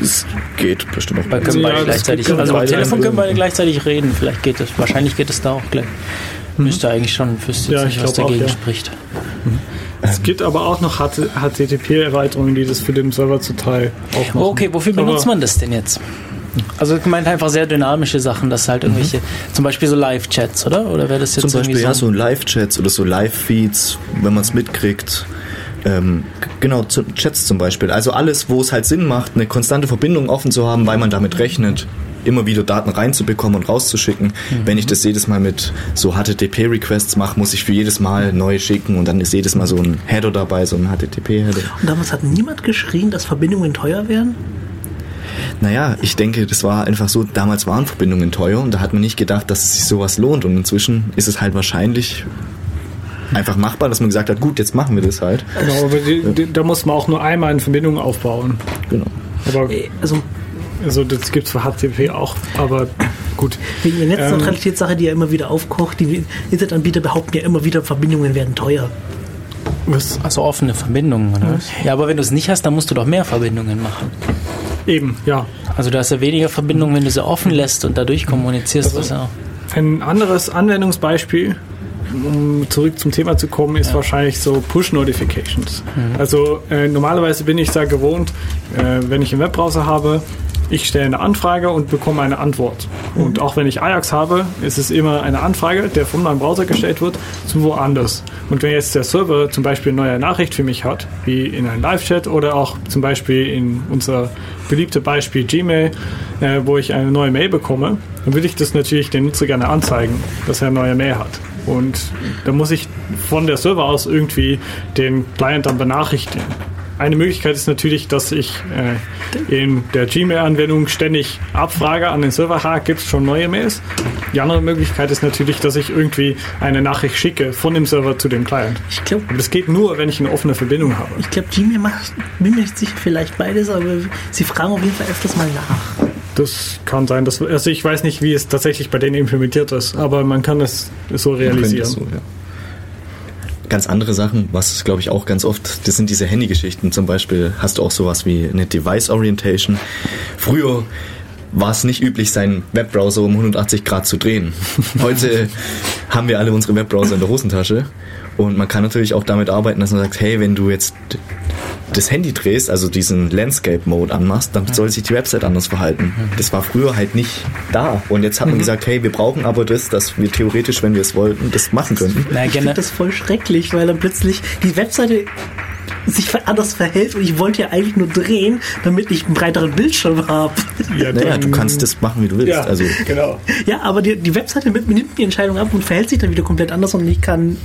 Es geht bestimmt auch Weil können Ja, beide das gleichzeitig, geht also am beide Telefon können beide gleichzeitig reden. Vielleicht geht es, wahrscheinlich geht es da auch gleich. Müsste eigentlich schon, wüsste Ja, nicht, was glaub auch, dagegen ja. spricht. Es gibt aber auch noch HTTP-Erweiterungen, die das für den Server zu Teil auch machen. Okay, wofür Aber- benutzt man das denn jetzt? Also ich meinte einfach sehr dynamische Sachen, dass halt irgendwelche, zum Beispiel so Live-Chats, oder? Oder wäre das jetzt Zum Beispiel irgendwie ja, so Live-Chats oder so Live-Feeds, wenn man es mitkriegt. Ähm, genau, Chats zum Beispiel. Also alles, wo es halt Sinn macht, eine konstante Verbindung offen zu haben, weil man damit rechnet, immer wieder Daten reinzubekommen und rauszuschicken. Wenn ich das jedes Mal mit so HTTP-Requests mache, muss ich für jedes Mal neu schicken und dann ist jedes Mal so ein Header dabei, so ein HTTP-Header. Und damals hat niemand geschrien, dass Verbindungen teuer wären? Naja, ich denke, das war einfach so, damals waren Verbindungen teuer und da hat man nicht gedacht, dass es sich sowas lohnt und inzwischen ist es halt wahrscheinlich einfach machbar, dass man gesagt hat, gut, jetzt machen wir das halt. Genau, aber die, die, da muss man auch nur einmal eine Verbindung aufbauen. Genau. Aber Äh, Also also das gibt es für HTTP auch, aber gut. wegen der Ähm, Netzneutralitätssache, die ja immer wieder aufkocht, die Internetanbieter behaupten ja immer wieder, Verbindungen werden teuer. Was? Also offene Verbindungen, oder? was? Ja, aber wenn du es nicht hast, dann musst du doch mehr Verbindungen machen. Eben, ja. Also du hast ja weniger Verbindungen, wenn du sie offen lässt und dadurch kommunizierst. Ja. Ein anderes Anwendungsbeispiel, um zurück zum Thema zu kommen, ist wahrscheinlich so Push-Notifications. Also äh, normalerweise bin ich da gewohnt, äh, wenn ich einen Webbrowser habe, ich stelle eine Anfrage und bekomme eine Antwort. Und auch wenn ich Ajax habe, ist es immer eine Anfrage, der von meinem Browser gestellt wird, zu woanders. Und wenn jetzt der Server zum Beispiel eine neue Nachricht für mich hat, wie in einem Live-Chat oder auch zum Beispiel in unser beliebtes Beispiel Gmail, äh, wo ich eine neue Mail bekomme, dann würde ich das natürlich dem Nutzer gerne anzeigen, dass er eine neue Mail hat. Und da muss ich von der Server aus irgendwie den Client dann benachrichtigen. Eine Möglichkeit ist natürlich, dass ich äh, in der Gmail-Anwendung ständig abfrage an den Server, ha, gibt es schon neue Mails? Die andere Möglichkeit ist natürlich, dass ich irgendwie eine Nachricht schicke von dem Server zu dem Client. Ich glaube, Aber das geht nur, wenn ich eine offene Verbindung habe. ich glaub, Gmail macht, bin mir sicher, vielleicht beides, aber sie fragen auf jeden Fall öfters mal nach. Das kann sein, dass, also ich weiß nicht, wie es tatsächlich bei denen implementiert ist, aber man kann es so realisieren. So, ja. Ganz andere Sachen, was glaube ich auch ganz oft, das sind diese Handy-Geschichten. Zum Beispiel hast du auch sowas wie eine Device Orientation. Früher war es nicht üblich, seinen Webbrowser um 180 Grad zu drehen. Heute haben wir alle unsere Webbrowser in der Hosentasche und man kann natürlich auch damit arbeiten, dass man sagt, hey, wenn du jetzt das Handy drehst, also diesen Landscape-Mode anmachst, dann soll sich die Website anders verhalten. Das war früher halt nicht da. Und jetzt hat man gesagt, hey, wir brauchen aber das, dass wir theoretisch, wenn wir es wollten, das machen könnten. Na, Ich gerne, finde das voll schrecklich, weil dann plötzlich die Webseite sich anders verhält und ich wollte ja eigentlich nur drehen, damit ich einen breiteren Bildschirm habe. Ja, Naja, du kannst das machen, wie du willst. Ja, Also, genau. Ja, aber die, die Webseite nimmt die Entscheidung ab und verhält sich dann wieder komplett anders und ich kann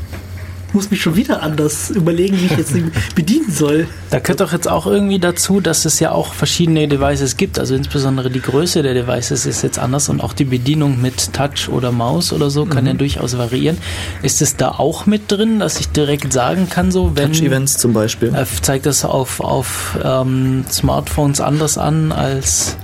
muss mich schon wieder anders überlegen, wie ich jetzt bedienen soll. da gehört doch jetzt auch irgendwie dazu, dass es ja auch verschiedene Devices gibt. Also insbesondere die Größe der Devices ist jetzt anders und auch die Bedienung mit Touch oder Maus oder so kann ja durchaus variieren. Ist es da auch mit drin, dass ich direkt sagen kann, so wenn Touch-Events zum Beispiel. äh, zeigt das auf, auf ähm, Smartphones anders an als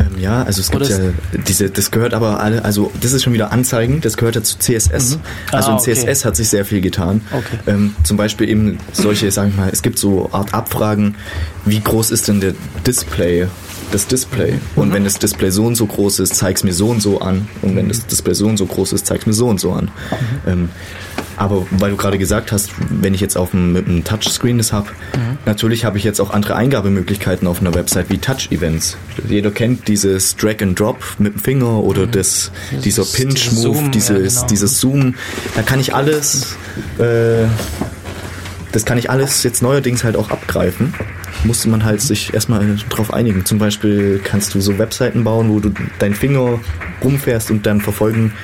Ähm, ja, also es gibt Oder ja diese, das gehört aber alle, also das ist schon wieder Anzeigen, das gehört ja zu CSS. Also Ah, in okay. CSS hat sich sehr viel getan. Okay. Ähm, zum Beispiel eben solche, sagen wir mal, es gibt so Art Abfragen, wie groß ist denn der Display, das Display? Und wenn das Display so und so groß ist, zeig's mir so und so an. Und wenn das Display so und so groß ist, zeig's mir so und so an. Ähm, aber weil du gerade gesagt hast, wenn ich jetzt auf dem, mit einem Touchscreen das habe, natürlich habe ich jetzt auch andere Eingabemöglichkeiten auf einer Website wie Touch-Events. Jeder kennt dieses Drag and Drop mit dem Finger oder das, dieser Dieses Pinch-Move, ja, dieses, genau. dieses Zoom. Da kann ich alles, äh, das kann ich alles jetzt neuerdings halt auch abgreifen. Musste man halt sich erstmal drauf einigen. Zum Beispiel kannst du so Webseiten bauen, wo du deinen Finger rumfährst und dann verfolgen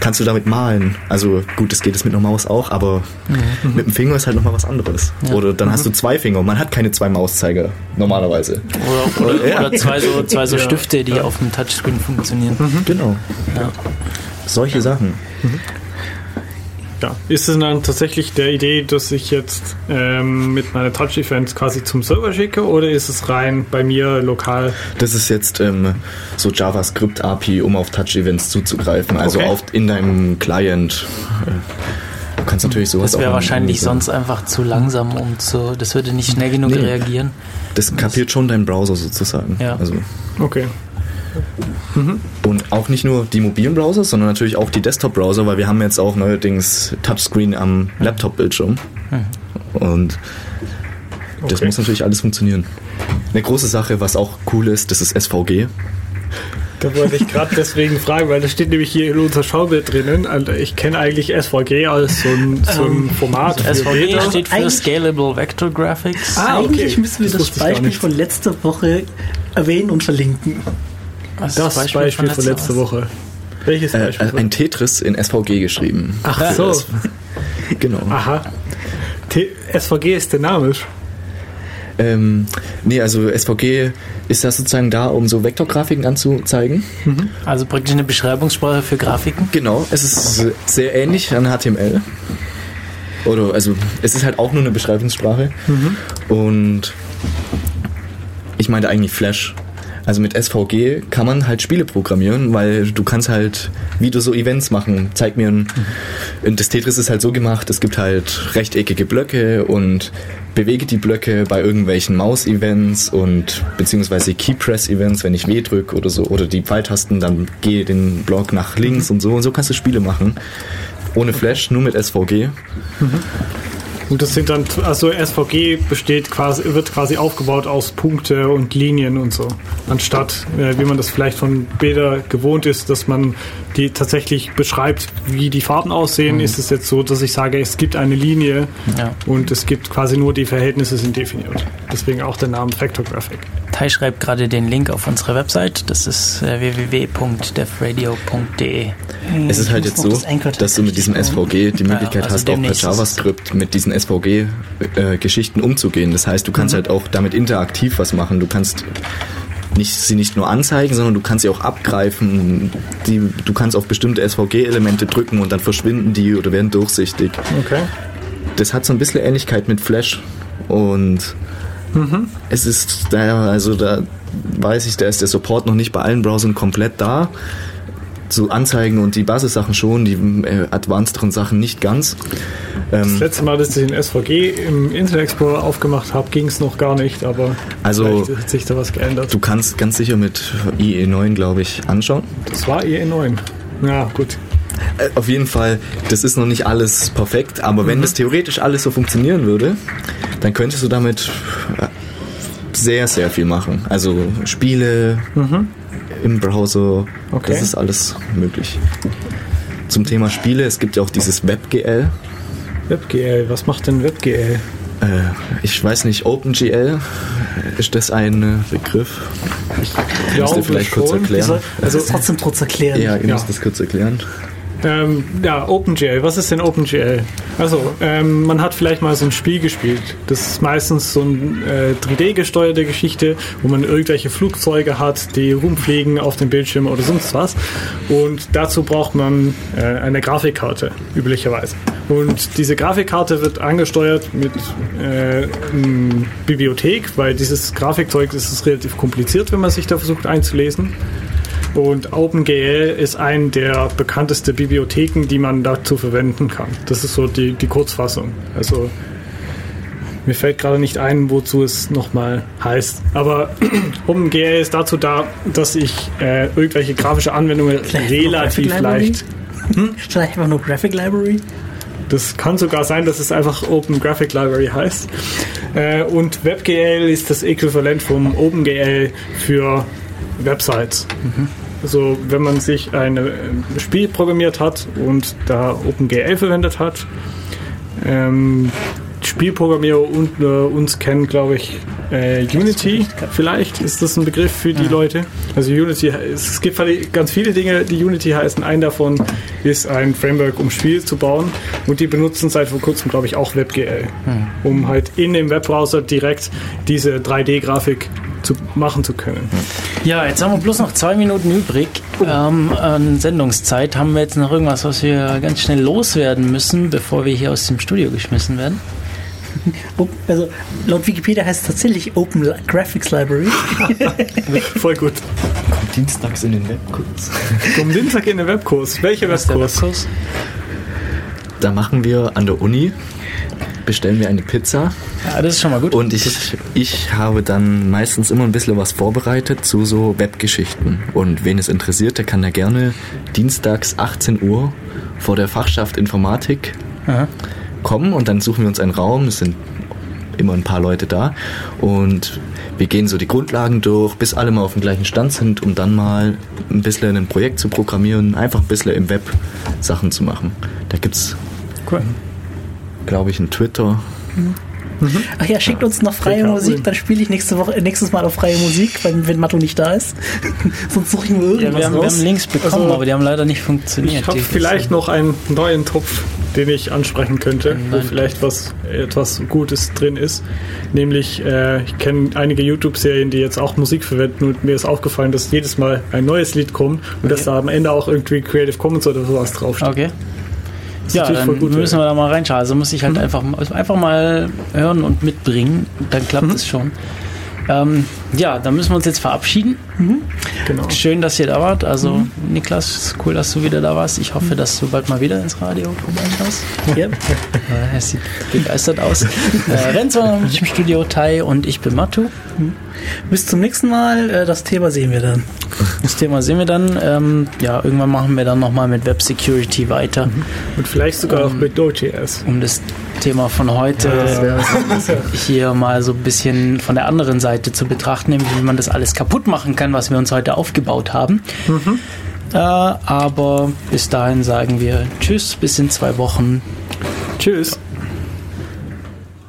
kannst du damit malen. Also gut, das geht es mit einer Maus auch, aber mit dem Finger ist halt nochmal was anderes. Ja. Oder dann hast du zwei Finger. Man hat keine zwei Mauszeiger normalerweise. Oder, oder, Ja. oder zwei so, zwei so Ja. Stifte, die auf dem Touchscreen funktionieren. Genau. Ja. Solche Sachen. Ja. Ist es dann tatsächlich der Idee, dass ich jetzt ähm, mit meiner Touch-Events quasi zum Server schicke oder ist es rein bei mir lokal? Das ist jetzt ähm, so JavaScript-API, um auf Touch-Events zuzugreifen. Also Okay. auf, in deinem Client. Äh, Du kannst natürlich sowas Das wäre wahrscheinlich so- sonst einfach zu langsam, um zu. Das würde nicht schnell genug Nee. reagieren. Das kapiert schon dein Browser sozusagen. Ja. Also, Okay. Und auch nicht nur die mobilen Browser, sondern natürlich auch die Desktop-Browser, weil wir haben jetzt auch neuerdings Touchscreen am Laptop-Bildschirm. Und das Okay. muss natürlich alles funktionieren. Eine große Sache, was auch cool ist, das ist SVG. Da wollte ich gerade deswegen fragen, weil das steht nämlich hier in unser Schaubild drinnen. Ich kenne eigentlich SVG als so ein, so ein Format. für SVG Bilder. steht für Eigentlich- Scalable Vector Graphics. Ah, okay. Eigentlich müssen wir Das das, Beispiel von letzter Woche erwähnen und verlinken. Was ist Das Beispiel, von letzter Woche. Welches Äh, Beispiel? äh, ein Tetris in SVG geschrieben. Ach so. Genau. Aha. T SVG ist dynamisch. Ähm, nee, also SVG ist das sozusagen da, um so Vektorgrafiken anzuzeigen. Also praktisch eine Beschreibungssprache für Grafiken. Genau, es ist sehr ähnlich an HTML. Oder, also, es ist halt auch nur eine Beschreibungssprache. Und ich meinte eigentlich Flash. Also mit SVG kann man halt Spiele programmieren, weil du kannst halt wieder so Events machen. Zeig mir ein, und das Tetris ist halt so gemacht, es gibt halt rechteckige Blöcke und bewege die Blöcke bei irgendwelchen Maus-Events und beziehungsweise Keypress-Events, wenn ich W drücke oder so, oder die Pfeiltasten, dann gehe den Block nach links und so. Und so kannst du Spiele machen. Ohne Flash, nur mit SVG. Und das sind dann, also SVG besteht quasi, wird quasi aufgebaut aus Punkte und Linien und so. Anstatt, äh, wie man das vielleicht von Bilder gewohnt ist, dass man die tatsächlich beschreibt, wie die Farben aussehen, ist es jetzt so, dass ich sage, es gibt eine Linie Ja. und es gibt quasi nur die Verhältnisse sind definiert. Deswegen auch der Name Vectographic. Tai schreibt gerade den Link auf unsere Website. Das ist äh, www.devradio.de. Es ist halt jetzt so, dass du mit diesem SVG die Möglichkeit also hast, auch per JavaScript mit diesen SVG-Geschichten umzugehen. Das heißt, du kannst halt auch damit interaktiv was machen. Du kannst nicht, sie nicht nur anzeigen, sondern du kannst sie auch abgreifen. Die, du kannst auf bestimmte SVG-Elemente drücken und dann verschwinden die oder werden durchsichtig. Okay. Das hat so ein bisschen Ähnlichkeit mit Flash und es ist da, also da weiß ich, da ist der Support noch nicht bei allen Browsern komplett da. So Anzeigen und die Basissachen schon, die äh, advancederen Sachen nicht ganz. Das Ähm, letzte Mal, dass ich den SVG im Internet Explorer aufgemacht habe, ging es noch gar nicht, aber Also- hat sich da was geändert. du kannst ganz sicher mit IE9, glaube ich, anschauen. Das war IE9. Ja, gut. Äh, auf jeden Fall, das ist noch nicht alles perfekt, aber Mhm. wenn das theoretisch alles so funktionieren würde, dann könntest du damit äh, sehr, sehr viel machen. Also Spiele im Browser. Okay. das ist alles möglich. Zum Thema Spiele, es gibt ja auch dieses WebGL. WebGL, was macht denn WebGL? Äh, ich weiß nicht, OpenGL, ist das ein äh, Begriff? Ich müsste glaube vielleicht kurz schon. Wir erklären. also trotzdem trotz erklären. Ja, ihr Ja. müsst das kurz erklären. Ähm, ja, OpenGL. Was ist denn OpenGL? Also, ähm, man hat vielleicht mal so ein Spiel gespielt. Das ist meistens so eine äh, 3D-gesteuerte Geschichte, wo man irgendwelche Flugzeuge hat, die rumfliegen auf dem Bildschirm oder sonst was. Und dazu braucht man äh, eine Grafikkarte, üblicherweise. Und diese Grafikkarte wird angesteuert mit äh, Bibliothek, weil dieses Grafikzeug ist relativ kompliziert, wenn man sich da versucht einzulesen. Und OpenGL ist eine der bekanntesten Bibliotheken, die man dazu verwenden kann. Das ist so die, die Kurzfassung. Also mir fällt gerade nicht ein, wozu es nochmal heißt. Aber OpenGL ist dazu da, dass ich äh, irgendwelche grafische Anwendungen Vielleicht relativ leicht. Hm? Statt einfach nur Graphic Library? Das kann sogar sein, dass es einfach Open Graphic Library heißt. Äh, und WebGL ist das Äquivalent vom OpenGL für Websites. Also wenn man sich ein äh, Spiel programmiert hat und da OpenGL verwendet hat, ähm, Spielprogrammierer unter uns kennen, glaube ich, äh, Unity. Vielleicht ist das ein Begriff für die Leute. Also Unity, es gibt ganz viele Dinge, die Unity heißen. Ein davon ist ein Framework, um Spiele zu bauen. Und die benutzen seit vor kurzem, glaube ich, auch WebGL, um halt in dem Webbrowser direkt diese 3D-Grafik zu machen zu können. Ja, jetzt haben wir bloß noch zwei Minuten übrig ähm, an Sendungszeit. Haben wir jetzt noch irgendwas, was wir ganz schnell loswerden müssen, bevor wir hier aus dem Studio geschmissen werden? Oh, Also laut Wikipedia heißt es tatsächlich Open Graphics Library. Voll gut. Dienstags in den Webkurs. Zum Dienstag in den Webkurs. Welcher Webkurs? Webkurs? Da machen wir an der Uni, bestellen wir eine Pizza Ja, das ist schon mal gut. und ich, ich habe dann meistens immer ein bisschen was vorbereitet zu so Webgeschichten. Und wen es interessiert, der kann da gerne dienstags 18 Uhr vor der Fachschaft Informatik Aha. kommen und dann suchen wir uns einen Raum. Es sind immer ein paar Leute da und wir gehen so die Grundlagen durch, bis alle mal auf dem gleichen Stand sind, um dann mal ein bisschen ein Projekt zu programmieren, einfach ein bisschen im Web Sachen zu machen. Da gibt's, Cool. Glaube ich, ein Twitter. Ach ja, schickt uns noch freie PK Musik, dann spiele ich nächste Woche, nächstes Mal auf freie Musik, wenn, wenn Matto nicht da ist. Sonst suche ich mir Ja, irgendwas wir, haben, wir haben Links bekommen, Also, aber die haben leider nicht funktioniert. Ich habe vielleicht noch einen neuen Topf, den ich ansprechen könnte, wo vielleicht was etwas Gutes drin ist. Nämlich, äh, ich kenne einige YouTube-Serien, die jetzt auch Musik verwenden und mir ist aufgefallen, dass jedes Mal ein neues Lied kommt und dass da am Ende auch irgendwie Creative Commons oder sowas draufsteht. Okay. Ist Ja, dann gut, müssen wir da mal reinschauen. Also muss ich halt einfach, einfach mal hören und mitbringen. Dann klappt es schon. Ähm, ja, dann müssen wir uns jetzt verabschieden. Genau. Schön, dass ihr da wart. Also, Niklas, ist cool, dass du wieder da warst. Ich hoffe, dass du bald mal wieder ins Radio vorbeischaust. Ja. Äh, Er sieht begeistert aus. äh, Renzo im Studio, Tai und ich bin Matu. Bis zum nächsten Mal, äh, das Thema sehen wir dann. Das Thema sehen wir dann. Ähm, ja, irgendwann machen wir dann nochmal mit Web Security weiter, Und vielleicht sogar auch mit Node.js. um das Thema von heute hier mal so ein bisschen von der anderen Seite zu betrachten, nämlich wie man das alles kaputt machen kann, was wir uns heute aufgebaut haben. Äh, aber bis dahin sagen wir Tschüss, bis in zwei Wochen. Tschüss.